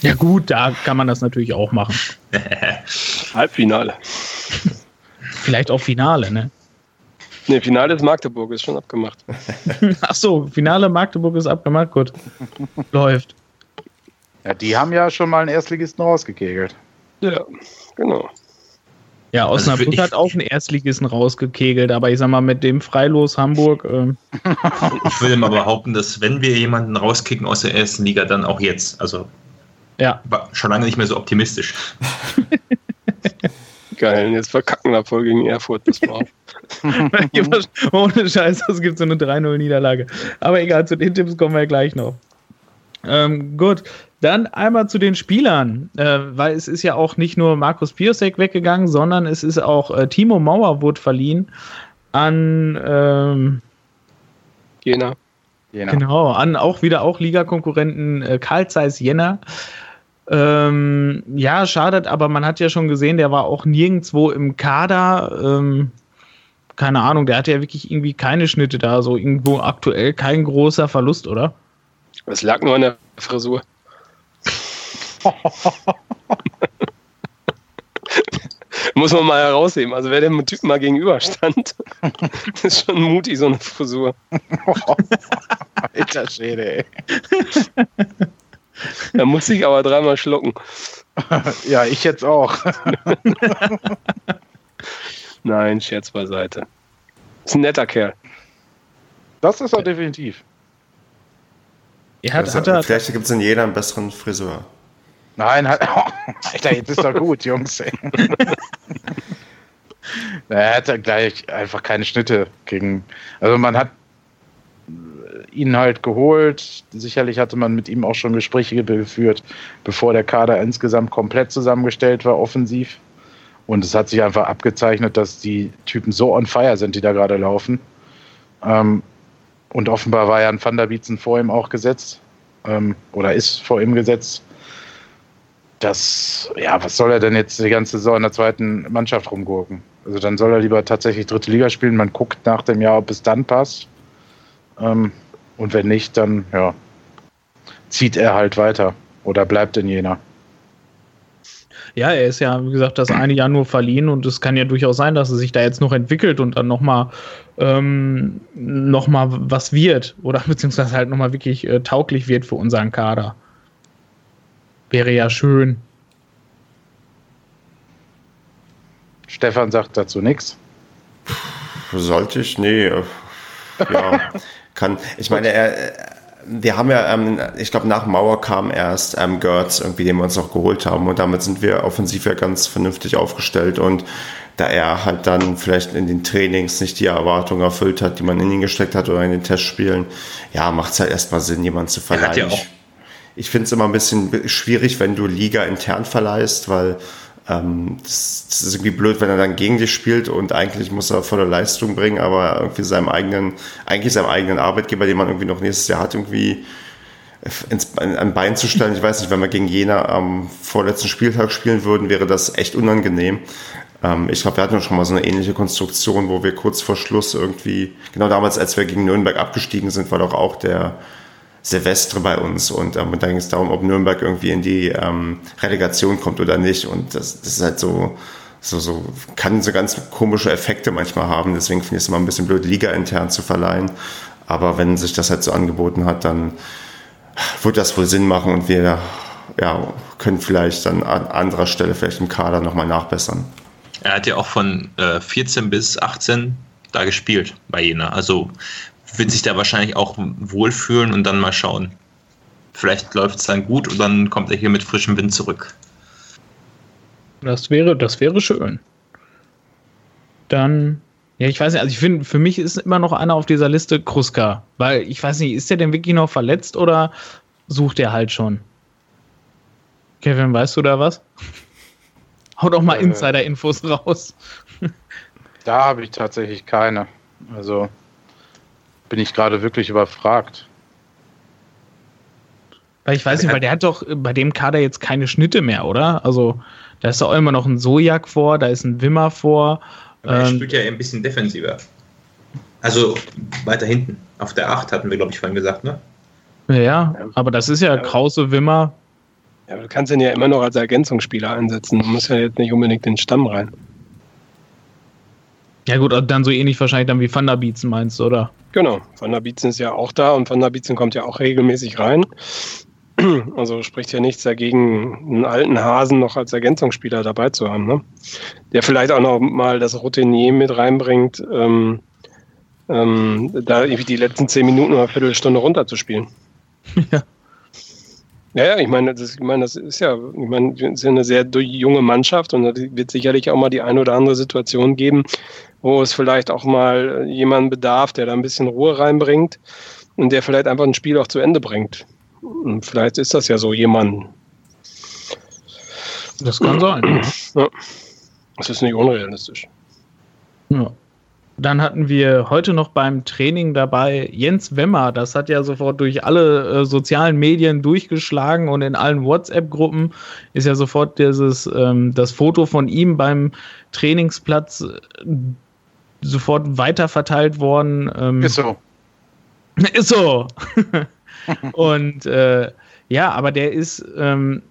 Ja, gut, da kann man das natürlich auch machen. Halbfinale. Vielleicht auch Finale, ne? Ne, Finale ist Magdeburg, ist schon abgemacht. Ach so, Finale Magdeburg ist abgemacht, gut. Läuft. Ja, die haben ja schon mal einen Erstligisten rausgekegelt. Ja, genau. Ja, Osnabrück also hat auch einen Erstligisten rausgekegelt, aber ich sag mal, mit dem Freilos Hamburg. Äh ich würde mal behaupten, dass wenn wir jemanden rauskicken aus der ersten Liga, dann auch jetzt. Also ja. schon lange nicht mehr so optimistisch. geil. Jetzt verkacken wir voll gegen Erfurt. Das war Ohne Scheiß, das gibt so eine 3-0-Niederlage. Aber egal, zu den Tipps kommen wir gleich noch. Ähm, gut, dann einmal zu den Spielern, äh, weil es ist ja auch nicht nur Markus Piosek weggegangen, sondern es ist auch äh, Timo Mauer wurde verliehen an ähm, Jena. Jena. Genau, an auch wieder auch Ligakonkurrenten äh, Karl Zeiss Jena. Ähm, ja, schadet, aber man hat ja schon gesehen, der war auch nirgendwo im Kader. Ähm, keine Ahnung, der hatte ja wirklich irgendwie keine Schnitte da, so irgendwo aktuell kein großer Verlust, oder? Es lag nur an der Frisur. Muss man mal herausheben. Also wer dem Typen mal gegenüberstand, ist schon mutig, so eine Frisur. Alter Schäde, ey. Da muss ich aber dreimal schlucken. Ja, ich jetzt auch. Nein, Scherz beiseite. Ist ein netter Kerl. Das ist er definitiv. Er hat, also, hat er, vielleicht gibt es in jeder einen besseren Friseur. Nein, hat, oh, Alter, jetzt ist doch gut, Jungs. er hat ja gleich einfach keine Schnitte gegen. Also man hat ihn halt geholt. Sicherlich hatte man mit ihm auch schon Gespräche geführt, bevor der Kader insgesamt komplett zusammengestellt war, offensiv. Und es hat sich einfach abgezeichnet, dass die Typen so on fire sind, die da gerade laufen. Ähm, und offenbar war ja ein Van der Bietzen vor ihm auch gesetzt. Ähm, oder ist vor ihm gesetzt das, ja, was soll er denn jetzt die ganze Saison in der zweiten Mannschaft rumgurken? Also dann soll er lieber tatsächlich dritte Liga spielen. Man guckt nach dem Jahr, ob es dann passt. Ähm, und wenn nicht, dann ja, zieht er halt weiter oder bleibt in Jena. Ja, er ist ja, wie gesagt, das eine Jahr nur verliehen und es kann ja durchaus sein, dass er sich da jetzt noch entwickelt und dann nochmal ähm, noch was wird oder beziehungsweise halt nochmal wirklich äh, tauglich wird für unseren Kader. Wäre ja schön. Stefan sagt dazu nichts. Sollte ich? Nee. Ja, kann. Ich meine, er, wir haben ja, ähm, ich glaube, nach Mauer kam erst ähm, Gertz, irgendwie, den wir uns noch geholt haben. Und damit sind wir offensiv ja ganz vernünftig aufgestellt. Und da er halt dann vielleicht in den Trainings nicht die Erwartungen erfüllt hat, die man in ihn gesteckt hat oder in den Testspielen, ja, macht es halt erstmal Sinn, jemanden zu verleihen. Er ja ich finde es immer ein bisschen schwierig, wenn du Liga intern verleihst, weil ähm, das, das, ist irgendwie blöd, wenn er dann gegen dich spielt und eigentlich muss er volle Leistung bringen, aber irgendwie seinem eigenen, eigentlich seinem eigenen Arbeitgeber, den man irgendwie noch nächstes Jahr hat, irgendwie ins, ein Bein zu stellen. Ich weiß nicht, wenn wir gegen Jena am vorletzten Spieltag spielen würden, wäre das echt unangenehm. Ähm, ich glaube, wir hatten schon mal so eine ähnliche Konstruktion, wo wir kurz vor Schluss irgendwie, genau damals, als wir gegen Nürnberg abgestiegen sind, war doch auch der Silvestre bei uns. Und ähm, dann ging es darum, ob Nürnberg irgendwie in die ähm, Relegation kommt oder nicht. Und das, das ist halt so, so, so, kann so ganz komische Effekte manchmal haben, deswegen finde ich es immer ein bisschen blöd, Liga intern zu verleihen, aber wenn sich das halt so angeboten hat, dann wird das wohl Sinn machen. Und wir ja, können vielleicht dann an anderer Stelle vielleicht im Kader nochmal nachbessern. Er hat ja auch von äh, 14 bis 18 da gespielt bei Jena. Also wird sich da wahrscheinlich auch wohlfühlen und dann mal schauen. Vielleicht läuft es dann gut und dann kommt er hier mit frischem Wind zurück. Das wäre, das wäre schön. Dann, ja, ich weiß nicht, also ich finde, für mich ist immer noch einer auf dieser Liste Kruska, weil ich weiß nicht, ist der denn wirklich noch verletzt oder sucht er halt schon? Kevin, weißt du da was? Hau doch mal äh, Insider-Infos raus. da habe ich tatsächlich keine. Also bin ich gerade wirklich überfragt. Weil ich weiß nicht, weil der hat doch bei dem Kader jetzt keine Schnitte mehr, oder? Also da ist auch immer noch ein Sojak vor, da ist ein Wimmer vor. Aber er ähm, spielt ja ein bisschen defensiver. Also weiter hinten. Auf der 8 hatten wir, glaube ich, vorhin gesagt, ne? Ja, aber das ist ja Krause, Wimmer. Ja, du kannst ihn ja immer noch als Ergänzungsspieler einsetzen. Du musst ja jetzt nicht unbedingt den Stamm rein. Ja gut, dann so ähnlich wahrscheinlich dann wie Van der Bietzen meinst du, oder? Genau, Van der Bietzen ist ja auch da und Van der Bietzen kommt ja auch regelmäßig rein. Also spricht ja nichts dagegen, einen alten Hasen noch als Ergänzungsspieler dabei zu haben, ne? Der vielleicht auch noch mal das Routinier mit reinbringt, ähm, ähm, da irgendwie die letzten zehn Minuten oder Viertelstunde runterzuspielen. Ja. Ja, ja, ich meine, das, ich meine, das ist ja, ich meine, wir sind eine sehr junge Mannschaft und es wird sicherlich auch mal die eine oder andere Situation geben, wo es vielleicht auch mal jemanden bedarf, der da ein bisschen Ruhe reinbringt und der vielleicht einfach ein Spiel auch zu Ende bringt. Und vielleicht ist das ja so jemand. Das kann sein. Ja. Das ist nicht unrealistisch. Ja. Dann hatten wir heute noch beim Training dabei Jens Wemmer. Das hat ja sofort durch alle äh, sozialen Medien durchgeschlagen und in allen WhatsApp-Gruppen ist ja sofort dieses, ähm, das Foto von ihm beim Trainingsplatz äh, sofort weiterverteilt worden. Ähm, ist so. Ist so. und äh, ja, aber der ist, ähm,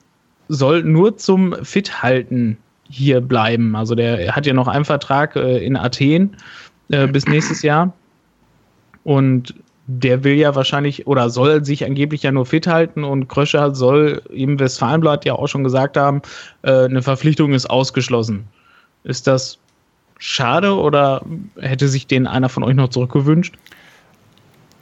soll nur zum Fithalten hier bleiben. Also der hat ja noch einen Vertrag äh, in Athen äh, bis nächstes Jahr. Und der will ja wahrscheinlich oder soll sich angeblich ja nur fit halten und Kröscher soll im Westfalenblatt ja auch schon gesagt haben, äh, eine Verpflichtung ist ausgeschlossen. Ist das schade oder hätte sich den einer von euch noch zurückgewünscht?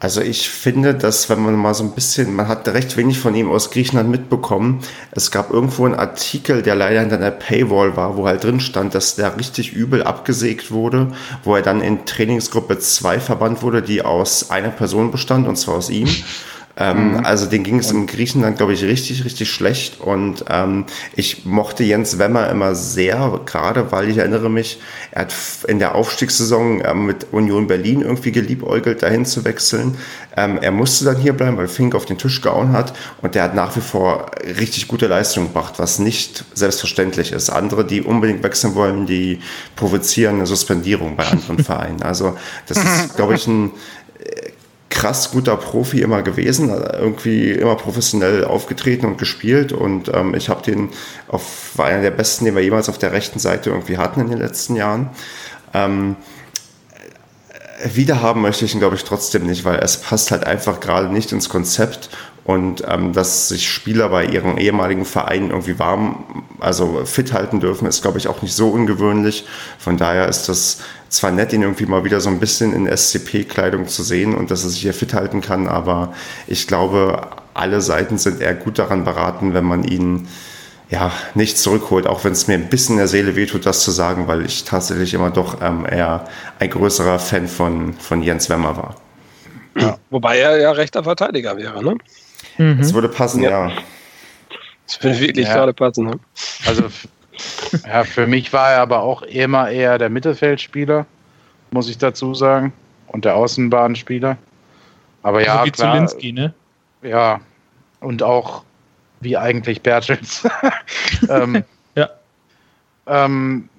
Also ich finde, dass wenn man mal so ein bisschen, man hat recht wenig von ihm aus Griechenland mitbekommen. Es gab irgendwo einen Artikel, der leider hinter einer Paywall war, wo halt drin stand, dass der richtig übel abgesägt wurde, wo er dann in Trainingsgruppe 2 verbannt wurde, die aus einer Person bestand, und zwar aus ihm. Ähm, mhm. Also den ging es in Griechenland, glaube ich, richtig, richtig schlecht. Und ähm, ich mochte Jens Wemmer immer sehr, gerade weil ich erinnere mich, er hat in der Aufstiegssaison ähm, mit Union Berlin irgendwie geliebäugelt, dahin zu wechseln. Ähm, er musste dann hier bleiben, weil Fink auf den Tisch gehauen hat. Und der hat nach wie vor richtig gute Leistung gebracht, was nicht selbstverständlich ist. Andere, die unbedingt wechseln wollen, die provozieren eine Suspendierung bei anderen Vereinen. Also das ist, glaube ich, ein krass guter Profi immer gewesen, irgendwie immer professionell aufgetreten und gespielt und ähm, ich habe den auf war einer der besten, den wir jemals auf der rechten Seite irgendwie hatten in den letzten Jahren. Ähm, wiederhaben möchte ich ihn, glaube ich, trotzdem nicht, weil es passt halt einfach gerade nicht ins Konzept und ähm, dass sich Spieler bei ihren ehemaligen Vereinen irgendwie warm, also fit halten dürfen, ist, glaube ich, auch nicht so ungewöhnlich. Von daher ist das zwar nett, ihn irgendwie mal wieder so ein bisschen in SCP-Kleidung zu sehen und dass er sich hier fit halten kann, aber ich glaube, alle Seiten sind eher gut daran beraten, wenn man ihn ja, nicht zurückholt, auch wenn es mir ein bisschen in der Seele wehtut, das zu sagen, weil ich tatsächlich immer doch ähm, eher ein größerer Fan von, von Jens Wemmer war. Ja, wobei er ja rechter Verteidiger wäre, ne? Mhm. Das würde passen, ja. ja. Das würde wirklich ja. gerade passen, ne? Also ja, für mich war er aber auch immer eher der Mittelfeldspieler, muss ich dazu sagen. Und der Außenbahnspieler. Aber ja, also wie klar. Zulinski, ne? Ja, und auch wie eigentlich Bertels. ähm, ja. Ähm,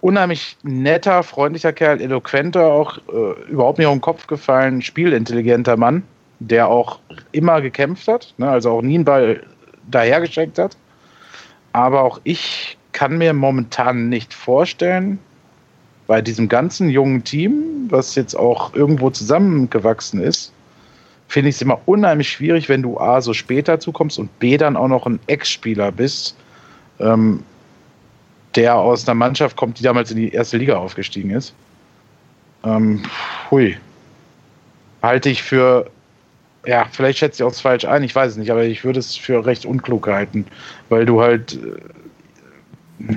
unheimlich netter, freundlicher Kerl, eloquenter, auch äh, überhaupt nicht auf den Kopf gefallen, spielintelligenter Mann, der auch immer gekämpft hat, ne, also auch nie einen Ball dahergeschenkt hat. Aber auch ich kann mir momentan nicht vorstellen, bei diesem ganzen jungen Team, was jetzt auch irgendwo zusammengewachsen ist, finde ich es immer unheimlich schwierig, wenn du A so später zukommst und B dann auch noch ein Ex-Spieler bist, ähm, der aus einer Mannschaft kommt, die damals in die erste Liga aufgestiegen ist. Ähm, hui. Halte ich für, ja, vielleicht schätze ich auch falsch ein, ich weiß es nicht, aber ich würde es für recht unklug halten, weil du halt äh,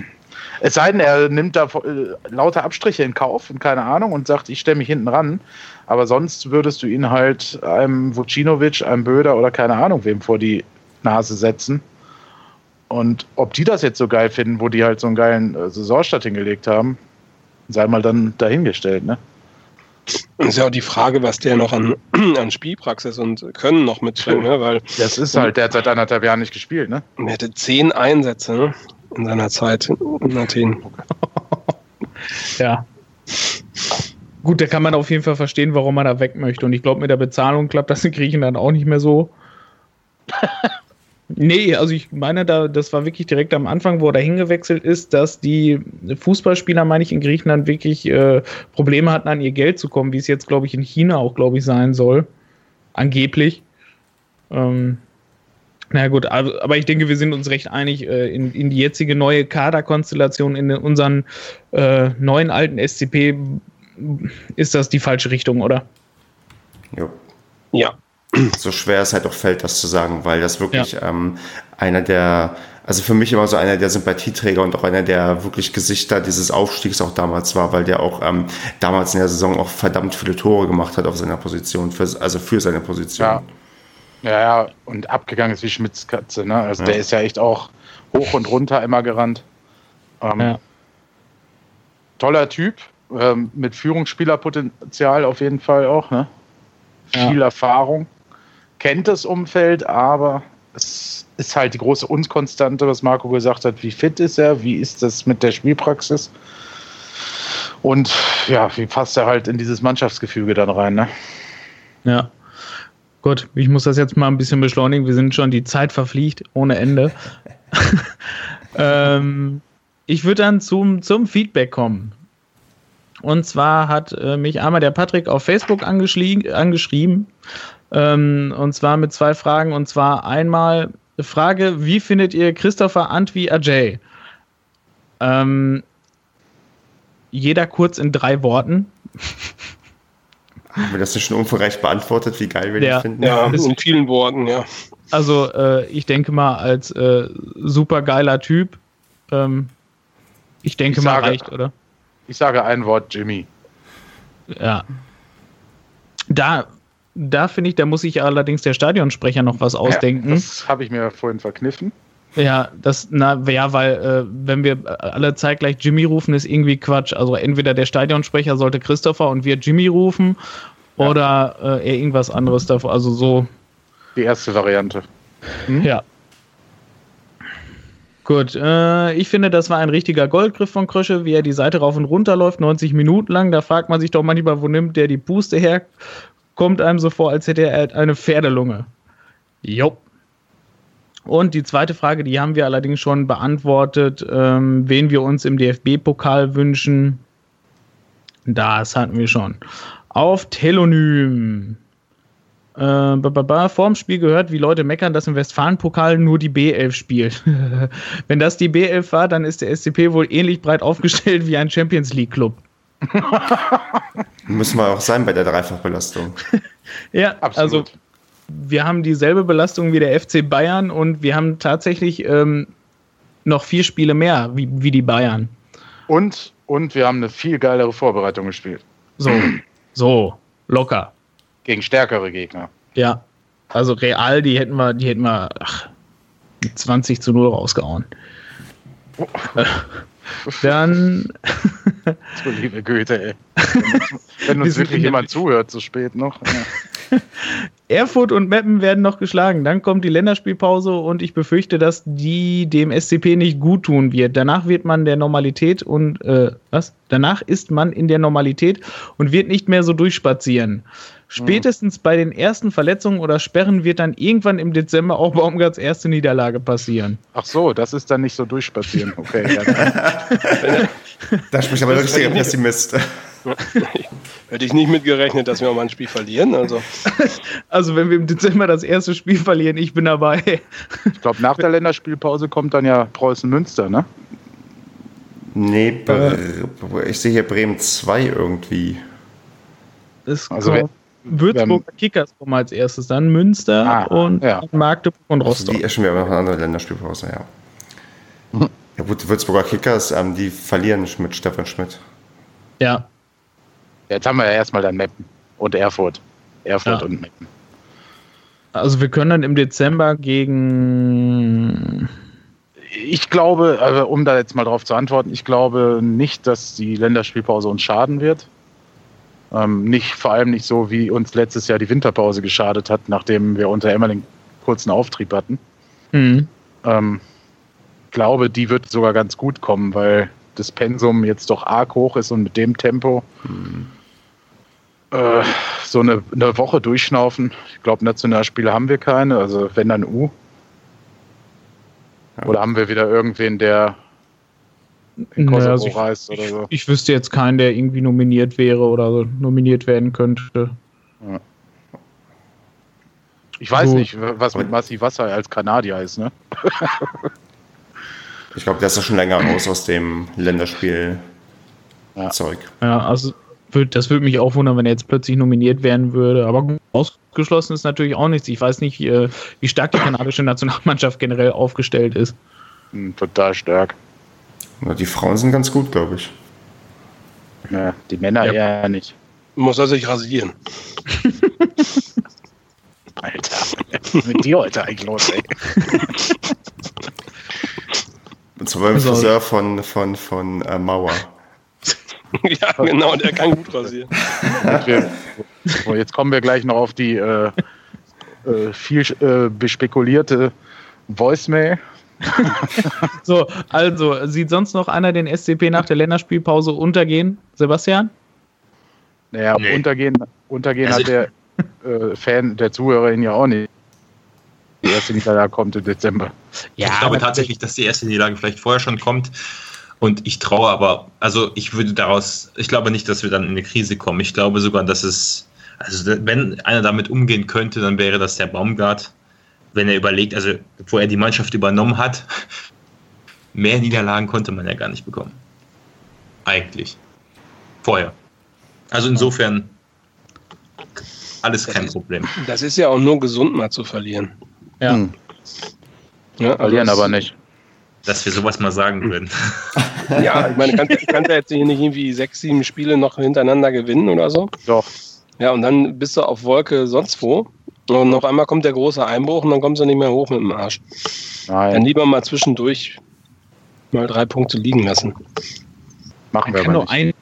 es sei denn, er nimmt da äh, lauter Abstriche in Kauf und keine Ahnung und sagt, ich stelle mich hinten ran. Aber sonst würdest du ihn halt einem Vucinovic, einem Böder oder keine Ahnung wem vor die Nase setzen. Und ob die das jetzt so geil finden, wo die halt so einen geilen äh, Saisonstart hingelegt haben, sei mal dann dahingestellt, ne? Das ist ja auch die Frage, was der noch an, an Spielpraxis und Können noch mitbringt, ne? Weil, das ist halt, der hat seit anderthalb Jahren nicht gespielt, ne? Er hatte zehn Einsätze, ne? in seiner Zeit in Athen. ja. Gut, da kann man auf jeden Fall verstehen, warum man da weg möchte. Und ich glaube, mit der Bezahlung klappt das in Griechenland auch nicht mehr so. nee, also ich meine, da, das war wirklich direkt am Anfang, wo er da hingewechselt ist, dass die Fußballspieler, meine ich, in Griechenland wirklich äh, Probleme hatten, an ihr Geld zu kommen, wie es jetzt, glaube ich, in China auch, glaube ich, sein soll. Angeblich. Ähm, na gut, aber ich denke, wir sind uns recht einig, äh, in, in die jetzige neue Kaderkonstellation, in unseren äh, neuen alten SCP ist das die falsche Richtung, oder? Ja. Ja, so schwer es halt auch fällt, das zu sagen, weil das wirklich ja. ähm, einer der, also für mich immer so einer der Sympathieträger und auch einer der wirklich Gesichter dieses Aufstiegs auch damals war, weil der auch ähm, damals in der Saison auch verdammt viele Tore gemacht hat auf seiner Position, für, also für seine Position. Ja. Ja, ja, und abgegangen ist wie Schmitz Katze, ne? Also ja. der ist ja echt auch hoch und runter immer gerannt. Ähm, ja. Toller Typ, ähm, mit Führungsspielerpotenzial auf jeden Fall auch, ne? Viel ja. Erfahrung kennt das Umfeld, aber es ist halt die große Unkonstante, was Marco gesagt hat. Wie fit ist er? Wie ist das mit der Spielpraxis? Und ja, wie passt er halt in dieses Mannschaftsgefüge dann rein? Ne? Ja. Gut, ich muss das jetzt mal ein bisschen beschleunigen. Wir sind schon die Zeit verfliegt ohne Ende. ähm, ich würde dann zum, zum Feedback kommen. Und zwar hat äh, mich einmal der Patrick auf Facebook angeschrieben ähm, und zwar mit zwei Fragen. Und zwar einmal Frage: Wie findet ihr Christopher Antwi Ajay? Ähm, jeder kurz in drei Worten. Haben wir das nicht schon umfangreich beantwortet, wie geil wir ja, den finden? Ja, in vielen Worten, ja. Also, äh, ich denke mal, als äh, super geiler Typ, ähm, ich denke ich mal, sage, reicht, oder? Ich sage ein Wort, Jimmy. Ja. Da da finde ich, da muss sich allerdings der Stadionsprecher noch was ausdenken. Ja, das habe ich mir vorhin verkniffen. Ja, das, na, ja, weil, äh, wenn wir alle zeitgleich Jimmy rufen, ist irgendwie Quatsch. Also entweder der Stadionsprecher sollte Christopher und wir Jimmy rufen ja. oder äh, er irgendwas anderes davor. Also so. Die erste Variante. Hm? Ja. Gut, äh, ich finde, das war ein richtiger Goldgriff von Krösche, wie er die Seite rauf und runter läuft, 90 Minuten lang. Da fragt man sich doch manchmal, wo nimmt der die Puste her? Kommt einem so vor, als hätte er eine Pferdelunge. Jo. Und die zweite Frage, die haben wir allerdings schon beantwortet, ähm, wen wir uns im DFB-Pokal wünschen. Das hatten wir schon. Auf Telonym. Äh, vorm Spiel gehört, wie Leute meckern, dass im Westfalen-Pokal nur die B11 spielt. Wenn das die B11 war, dann ist der SCP wohl ähnlich breit aufgestellt wie ein Champions League-Club. Müssen wir auch sein bei der Dreifachbelastung. ja, Absolut. also wir haben dieselbe Belastung wie der FC Bayern und wir haben tatsächlich ähm, noch vier Spiele mehr wie, wie die Bayern. Und, und wir haben eine viel geilere Vorbereitung gespielt. So, so, locker. Gegen stärkere Gegner. Ja, also real, die hätten wir, die hätten wir ach, 20 zu 0 rausgehauen. Oh. Dann. so liebe Goethe, ey. Wenn uns wirklich jemand zuhört, so spät noch. Ja. Erfurt und Meppen werden noch geschlagen. Dann kommt die Länderspielpause und ich befürchte, dass die dem SCP nicht gut tun wird. Danach wird man der Normalität und äh, was? Danach ist man in der Normalität und wird nicht mehr so durchspazieren. Spätestens bei den ersten Verletzungen oder Sperren wird dann irgendwann im Dezember auch Baumgarts erste Niederlage passieren. Ach so, das ist dann nicht so durchspazieren. Okay. da spricht aber ein richtiger Pessimist. Hätte ich nicht mitgerechnet, dass wir auch mal ein Spiel verlieren. Also. also wenn wir im Dezember das erste Spiel verlieren, ich bin dabei. Ich glaube, nach der Länderspielpause kommt dann ja Preußen-Münster, ne? Nee, äh, ich sehe hier Bremen 2 irgendwie. Das also wenn, Würzburg Kickers kommen als erstes, dann Münster ah, und ja. Magdeburg und Rostock. Die ist schon wieder noch eine andere Länderspielpause, ja. Ja gut, die Würzburger Kickers, ähm, die verlieren mit Stefan Schmidt. Ja. Jetzt haben wir ja erstmal dann Meppen und Erfurt. Erfurt ja. und Meppen. Also wir können dann im Dezember gegen ich glaube, also um da jetzt mal drauf zu antworten, ich glaube nicht, dass die Länderspielpause uns schaden wird. Ähm, nicht, vor allem nicht so, wie uns letztes Jahr die Winterpause geschadet hat, nachdem wir unter Emmer den kurzen Auftrieb hatten. Mhm. Ähm, glaube, die wird sogar ganz gut kommen, weil das Pensum jetzt doch arg hoch ist und mit dem Tempo mhm. äh, so eine, eine Woche durchschnaufen. Ich glaube, Nationalspiele haben wir keine, also wenn dann U. Ja. Oder haben wir wieder irgendwen, der in Kosovo naja, also ich, reist oder so. Ich, ich, wüsste jetzt keinen, der irgendwie nominiert wäre oder so nominiert werden könnte. Ja. Ich weiß so. nicht, was mit Massi Wasser als Kanadier ist, ne? ich glaube, der ist ja schon länger raus aus dem Länderspiel-Zeug. Ja. ja, also das würde mich auch wundern, wenn er jetzt plötzlich nominiert werden würde. Aber ausgeschlossen ist natürlich auch nichts. Ich weiß nicht, wie, wie stark die kanadische Nationalmannschaft generell aufgestellt ist. Hm, total stark. Na, die Frauen sind ganz gut, glaube ich. Ja, die Männer ja. eher nicht. Muss er sich rasieren. Alter, was mit dir heute eigentlich los, ey? Und zwar beim also, Friseur von, von, von äh, Mauer. ja, genau, der kann gut rasieren. so, jetzt kommen wir gleich noch auf die äh, äh, viel äh, bespekulierte Voicemail. so, also, sieht sonst noch einer den SCP nach der Länderspielpause untergehen, Sebastian? Naja, nee. untergehen, untergehen also hat der äh, Fan, der Zuhörer ihn ja auch nicht. Die erste Niederlage kommt im Dezember. Ja, ich glaube tatsächlich, dass die erste Niederlage vielleicht vorher schon kommt. Und ich traue aber, also ich würde daraus, ich glaube nicht, dass wir dann in eine Krise kommen. Ich glaube sogar, dass es, also wenn einer damit umgehen könnte, dann wäre das der Baumgart. Wenn er überlegt, also wo er die Mannschaft übernommen hat, mehr Niederlagen konnte man ja gar nicht bekommen. Eigentlich. Vorher. Also insofern alles kein das Problem. Ist, das ist ja auch nur gesund mal zu verlieren. Ja. Hm. ja also Verlieren aber nicht. Dass wir sowas mal sagen würden. Ja, ich meine, kannst, kannst ja jetzt hier nicht irgendwie sechs, sieben Spiele noch hintereinander gewinnen oder so. Doch. Ja, und dann bist du auf Wolke sonst wo. Und noch einmal kommt der große Einbruch und dann kommst du nicht mehr hoch mit dem Arsch. Nein. Dann lieber mal zwischendurch mal drei Punkte liegen lassen. Machen wir aber nur ein.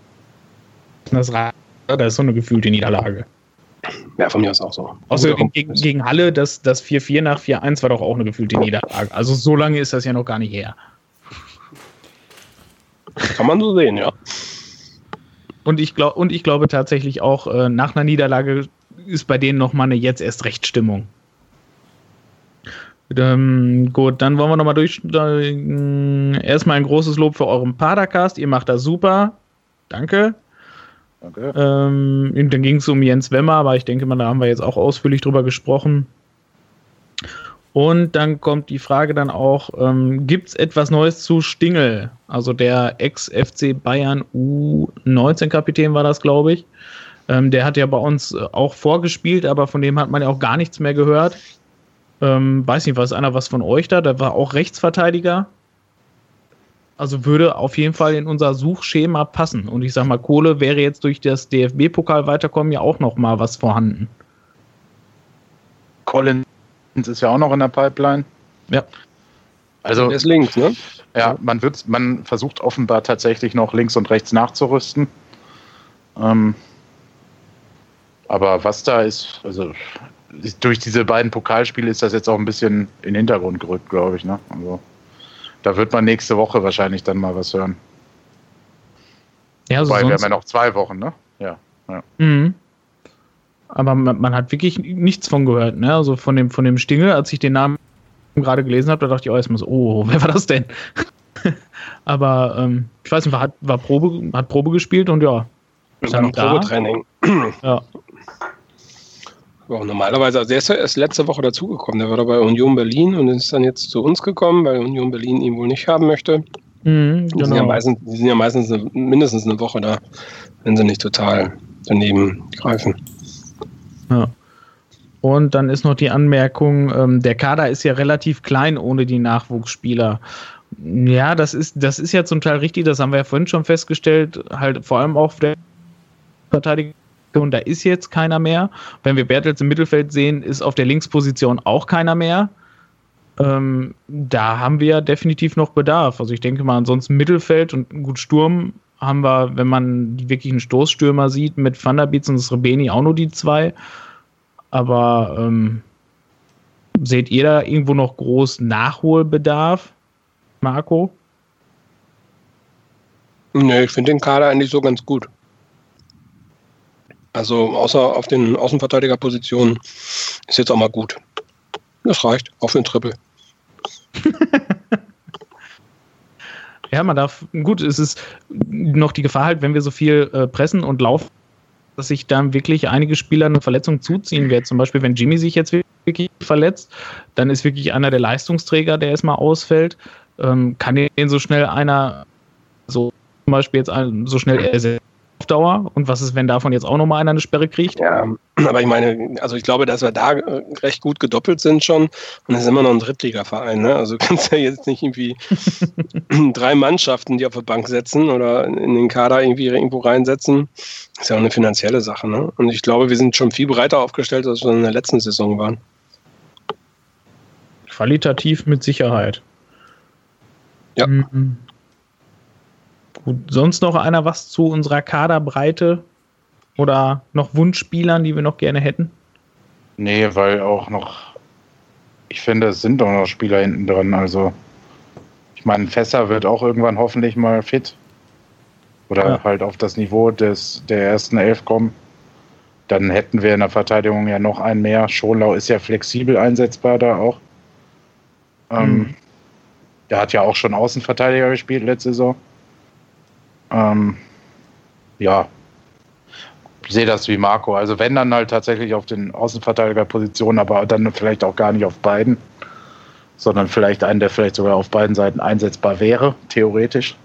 Das da ist so eine gefühlte Niederlage. Ja, von mir aus auch so. Außer gegen, gegen, Halle, das, das 4-4 nach 4-1 war doch auch eine gefühlte Niederlage. Also so lange ist das ja noch gar nicht her. Kann man so sehen, ja. Und ich, glaub, und ich glaube tatsächlich auch, äh, nach einer Niederlage ist bei denen nochmal eine jetzt erst recht Stimmung. Ähm, gut, dann wollen wir nochmal durch. Äh, erstmal ein großes Lob für euren Padercast. Ihr macht das super. Danke. Danke. Ähm, dann ging es um Jens Wemmer, aber ich denke mal, da haben wir jetzt auch ausführlich drüber gesprochen. Und dann kommt die Frage dann auch, ähm, gibt es etwas Neues zu Stingel? Also der Ex-FC Bayern U19-Kapitän war das, glaube ich. Ähm, der hat ja bei uns äh, auch vorgespielt, aber von dem hat man ja auch gar nichts mehr gehört. Ähm, weiß nicht, was einer was von euch da? Der war auch Rechtsverteidiger. Also würde auf jeden Fall in unser Suchschema passen. Und ich sag mal, Kohle wäre jetzt durch das DFB-Pokal weiterkommen ja auch noch mal was vorhanden. Collins ist ja auch noch in der Pipeline. Ja. Also ist links, ne? Ja, man wird, man versucht offenbar tatsächlich noch links und rechts nachzurüsten. Ähm, aber was da ist, also durch diese beiden Pokalspiele ist das jetzt auch ein bisschen in den Hintergrund gerückt, glaube ich. Ne? Also da wird man nächste Woche wahrscheinlich dann mal was hören. Ja, also Wobei, wir haben ja noch zwei Wochen, ne? Ja. ja. Mhm. Aber man, man, hat wirklich nichts von gehört, ne? Also von dem, von dem Stingel, als ich den Namen gerade gelesen habe, da dachte ich auch erstmal so, oh, wer war das denn? Aber ähm, ich weiß nicht, hat, war Probe, hat Probe gespielt und ja. Ist dann Probetraining. ja. Ja, normalerweise, also der ist ja erst letzte Woche dazugekommen. Der war da bei Union Berlin und ist dann jetzt zu uns gekommen, weil Union Berlin ihn wohl nicht haben möchte. Mhm, genau. die, sind ja genau. meistens, die sind ja meistens eine, mindestens eine Woche da, wenn sie nicht total daneben greifen. Ja. Und dann ist noch die Anmerkung, ähm, der Kader ist ja relativ klein ohne die Nachwuchsspieler. Ja, das ist, das ist ja zum Teil richtig, das haben wir ja vorhin schon festgestellt, halt vor allem auch der Verteidigung da ist jetzt keiner mehr. Wenn wir Bertels im Mittelfeld sehen, ist auf der Linksposition auch keiner mehr. Ähm, da haben wir definitiv noch Bedarf. Also ich denke mal, ansonsten Mittelfeld und gut Sturm haben wir, wenn man wirklich einen Stoßstürmer sieht, mit Van der Beats und Srebeni auch nur die zwei. Aber ähm, seht ihr da irgendwo noch groß Nachholbedarf, Marco? Nee, ich finde den Kader eigentlich so ganz gut. Also außer auf den Außenverteidigerpositionen ist jetzt auch mal gut. Das reicht, auch für ein Triple. ja, man darf, gut, es ist noch die Gefahr halt, wenn wir so viel äh, pressen und laufen, dass sich dann wirklich einige Spieler eine Verletzung zuziehen werden. Zum Beispiel, wenn Jimmy sich jetzt wirklich verletzt, dann ist wirklich einer der Leistungsträger, der erstmal ausfällt. Ähm, kann den so schnell einer so zum Beispiel jetzt so schnell ersetzen? Dauer? Und was ist, wenn davon jetzt auch nochmal einer eine Sperre kriegt? Ja, aber ich meine, also ich glaube, dass wir da äh, recht gut gedoppelt sind schon. Und das ist immer noch ein Drittligaverein. Ne? Also du kannst ja jetzt nicht irgendwie drei Mannschaften, die auf der Bank setzen oder in den Kader irgendwie irgendwo reinsetzen. Das ist ja auch eine finanzielle Sache. Ne? Und ich glaube, wir sind schon viel breiter aufgestellt, als wir in der letzten Saison waren. Qualitativ mit Sicherheit. Ja. Gut, sonst noch einer was zu unserer Kaderbreite oder noch Wunschspielern, die wir noch gerne hätten? Nee, weil auch noch, ich finde, es sind doch noch Spieler hinten dran. Also, ich meine, Fässer wird auch irgendwann hoffentlich mal fit. Oder ja. halt auf das Niveau des, der ersten Elf kommen. Dann hätten wir in der Verteidigung ja noch einen mehr. Schonlau ist ja flexibel einsetzbar da auch. Ähm, mhm. der hat ja auch schon Außenverteidiger gespielt letzte Saison. Ähm, ja, sehe das wie Marco. Also wenn dann halt tatsächlich auf den Außenverteidigerpositionen, aber dann vielleicht auch gar nicht auf beiden, sondern vielleicht einen, der vielleicht sogar auf beiden Seiten einsetzbar wäre, theoretisch.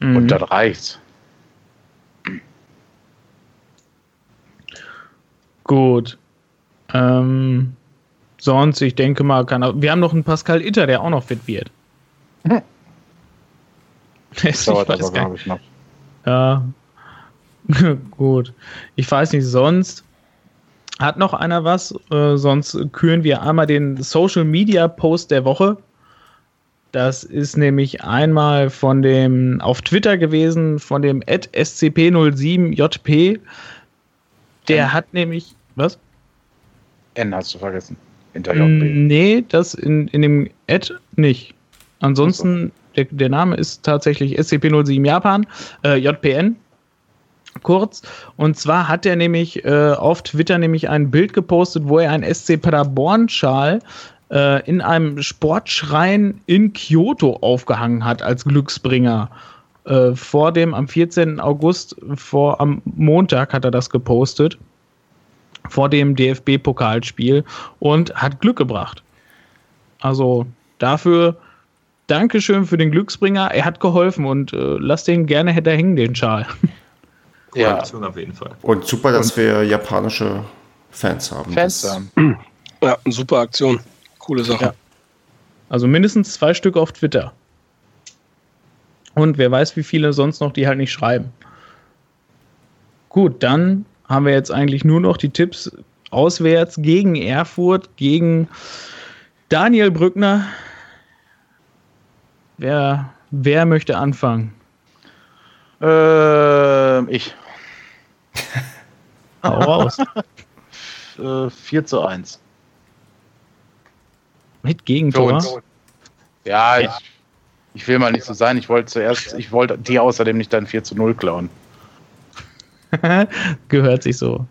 Mhm. Und dann reicht's. Gut. Ähm, sonst, ich denke mal, kann wir haben noch einen Pascal Itter, der auch noch fit wird. Das dauert aber, glaube ich, noch. Ja. Gut. Ich weiß nicht, sonst hat noch einer was? Äh, sonst küren wir einmal den Social Media Post der Woche. Das ist nämlich einmal von dem auf Twitter gewesen, von dem SCP-07JP. Der N. hat nämlich. Was? N hast du vergessen. Hinter JP. Nee, das in, in dem Ad nicht. Ansonsten der, der Name ist tatsächlich SCP-07 Japan, äh, JPN kurz. Und zwar hat er nämlich äh, auf Twitter nämlich ein Bild gepostet, wo er einen SC Paderborn-Schal äh, in einem Sportschrein in Kyoto aufgehangen hat als Glücksbringer. Äh, vor dem, am 14. August, vor am Montag hat er das gepostet. Vor dem DFB-Pokalspiel und hat Glück gebracht. Also dafür Dankeschön für den Glücksbringer. Er hat geholfen und äh, lass den gerne hätte hängen, den Schal. Ja, auf jeden Fall. Und super, dass und wir japanische Fans haben. Fans haben. Ja, super Aktion. Coole Sache. Ja. Also mindestens zwei Stück auf Twitter. Und wer weiß, wie viele sonst noch, die halt nicht schreiben. Gut, dann haben wir jetzt eigentlich nur noch die Tipps auswärts gegen Erfurt, gegen Daniel Brückner, Wer, wer möchte anfangen? Äh, ich. Hau raus. äh, 4 zu 1. Mit Gegentor? Ja, ja. Ich, ich, will mal nicht so sein. Ich wollte zuerst, ich wollte die außerdem nicht dann 4 zu 0 klauen. Gehört sich so.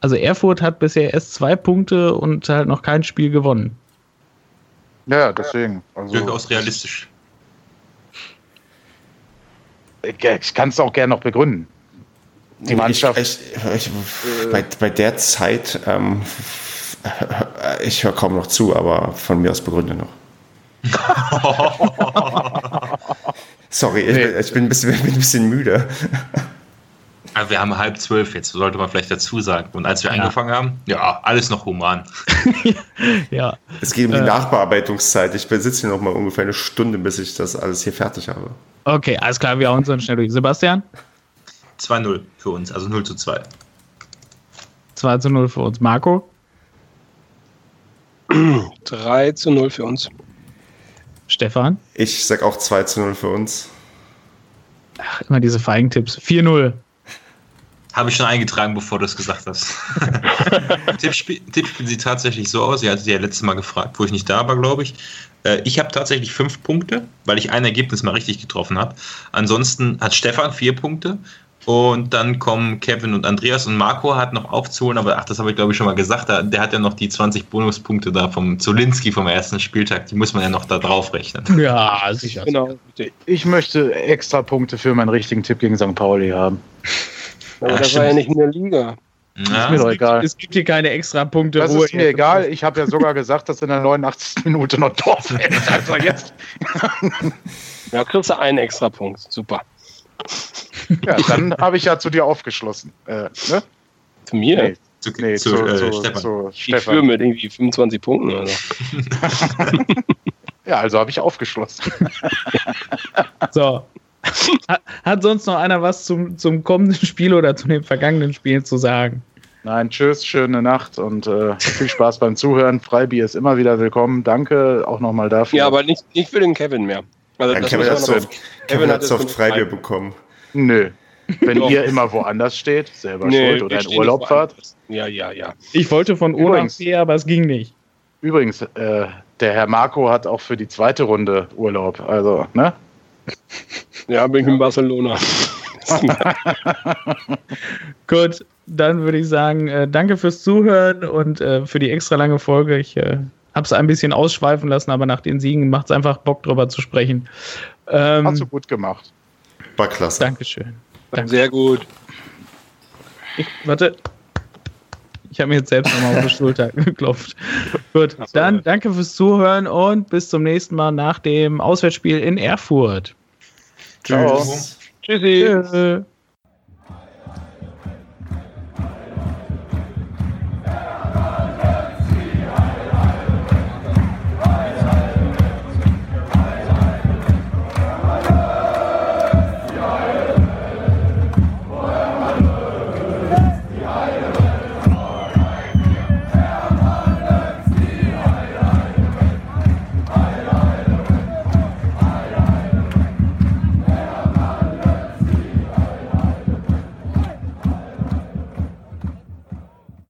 Also Erfurt hat bisher erst zwei Punkte und halt noch kein Spiel gewonnen. Ja, deswegen. Also, Durchaus realistisch. Ich kann es auch gerne noch begründen. Die Mannschaft. Ich, ich, ich, bei, bei, der Zeit, ähm, ich höre kaum noch zu, aber von mir aus begründe noch. Sorry, nee. ich, bin, ein bisschen, bin ein bisschen müde. Aber wir haben halb zwölf jetzt, sollte man vielleicht dazu sagen. Und als wir ja. angefangen haben, ja, alles noch human. ja. Es geht um die äh, Nachbearbeitungszeit. Ich sitze hier noch mal ungefähr eine Stunde, bis ich das alles hier fertig habe. Okay, alles klar, wir hauen uns dann schnell durch. Sebastian? 2-0 für uns, also 0 zu 2. 2 zu 0 für uns. Marco? 3 zu 0 für uns. Stefan? Ich sag auch 2 zu 0 für uns. Ach, immer diese Feigentipps. 4-0. Habe ich schon eingetragen, bevor du es gesagt hast. Tippspiel, Tippspiel sieht tatsächlich so aus. Ihr hattet ja letztes Mal gefragt, wo ich nicht da war, glaube ich. Äh, ich habe tatsächlich fünf Punkte, weil ich ein Ergebnis mal richtig getroffen habe. Ansonsten hat Stefan vier Punkte. Und dann kommen Kevin und Andreas und Marco hat noch aufzuholen, aber ach, das habe ich glaube ich schon mal gesagt. Der hat ja noch die 20 Bonuspunkte da vom Zolinski vom ersten Spieltag. Die muss man ja noch da drauf rechnen. Ja, sicher. Genau. Ich möchte extra Punkte für meinen richtigen Tipp gegen St. Pauli haben. Aber ja, das war ja nicht in der Liga. Ja, ist mir doch egal. Es gibt hier keine extra Punkte. Das ist mir egal. Ich habe ja sogar gesagt, dass in der 89. Minute noch Dorf ist. Also jetzt. ja, kriegst du einen extra Punkt. Super. Ja, dann habe ich ja zu dir aufgeschlossen. Äh, ne? Zu mir? Nee, Zu, nee zu, zu, äh, zu, Stefan. zu Ich führe Stefan. mit irgendwie 25 Punkten oder so. Ja, also habe ich aufgeschlossen. So. Hat, sonst noch einer was zum, zum kommenden Spiel oder zu den vergangenen Spielen zu sagen? Nein, tschüss, schöne Nacht und äh, viel Spaß beim Zuhören. Freibier ist immer wieder willkommen. Danke auch nochmal dafür. Ja, aber nicht, nicht für den Kevin mehr. Also Ja, das Kevin hat man so noch- Kevin hat das so oft genug Freibier Zeit. bekommen. Nö. Wenn ihr immer woanders steht, selber Nee, schuld oder in Urlaub fahrt. Ja, ja, ja. Ich wollte von O nach Übrigens. B, aber es ging nicht. Übrigens, äh, der Herr Marco hat auch für die zweite Runde Urlaub. Also, ne? Ja, bin ich in Barcelona. Gut, dann würde ich sagen, äh, danke fürs Zuhören und äh, für die extra lange Folge. Ich äh, habe es ein bisschen ausschweifen lassen, aber nach den Siegen macht es einfach Bock drüber zu sprechen. Ähm, Hast du gut gemacht. War klasse. Dankeschön. Danke. Sehr gut. Ich, warte. Ich habe mir jetzt selbst nochmal auf die Schulter geklopft. Gut, dann danke fürs Zuhören und bis zum nächsten Mal nach dem Auswärtsspiel in Erfurt. Ciao. Tschüss. Tschüssi. Tschö.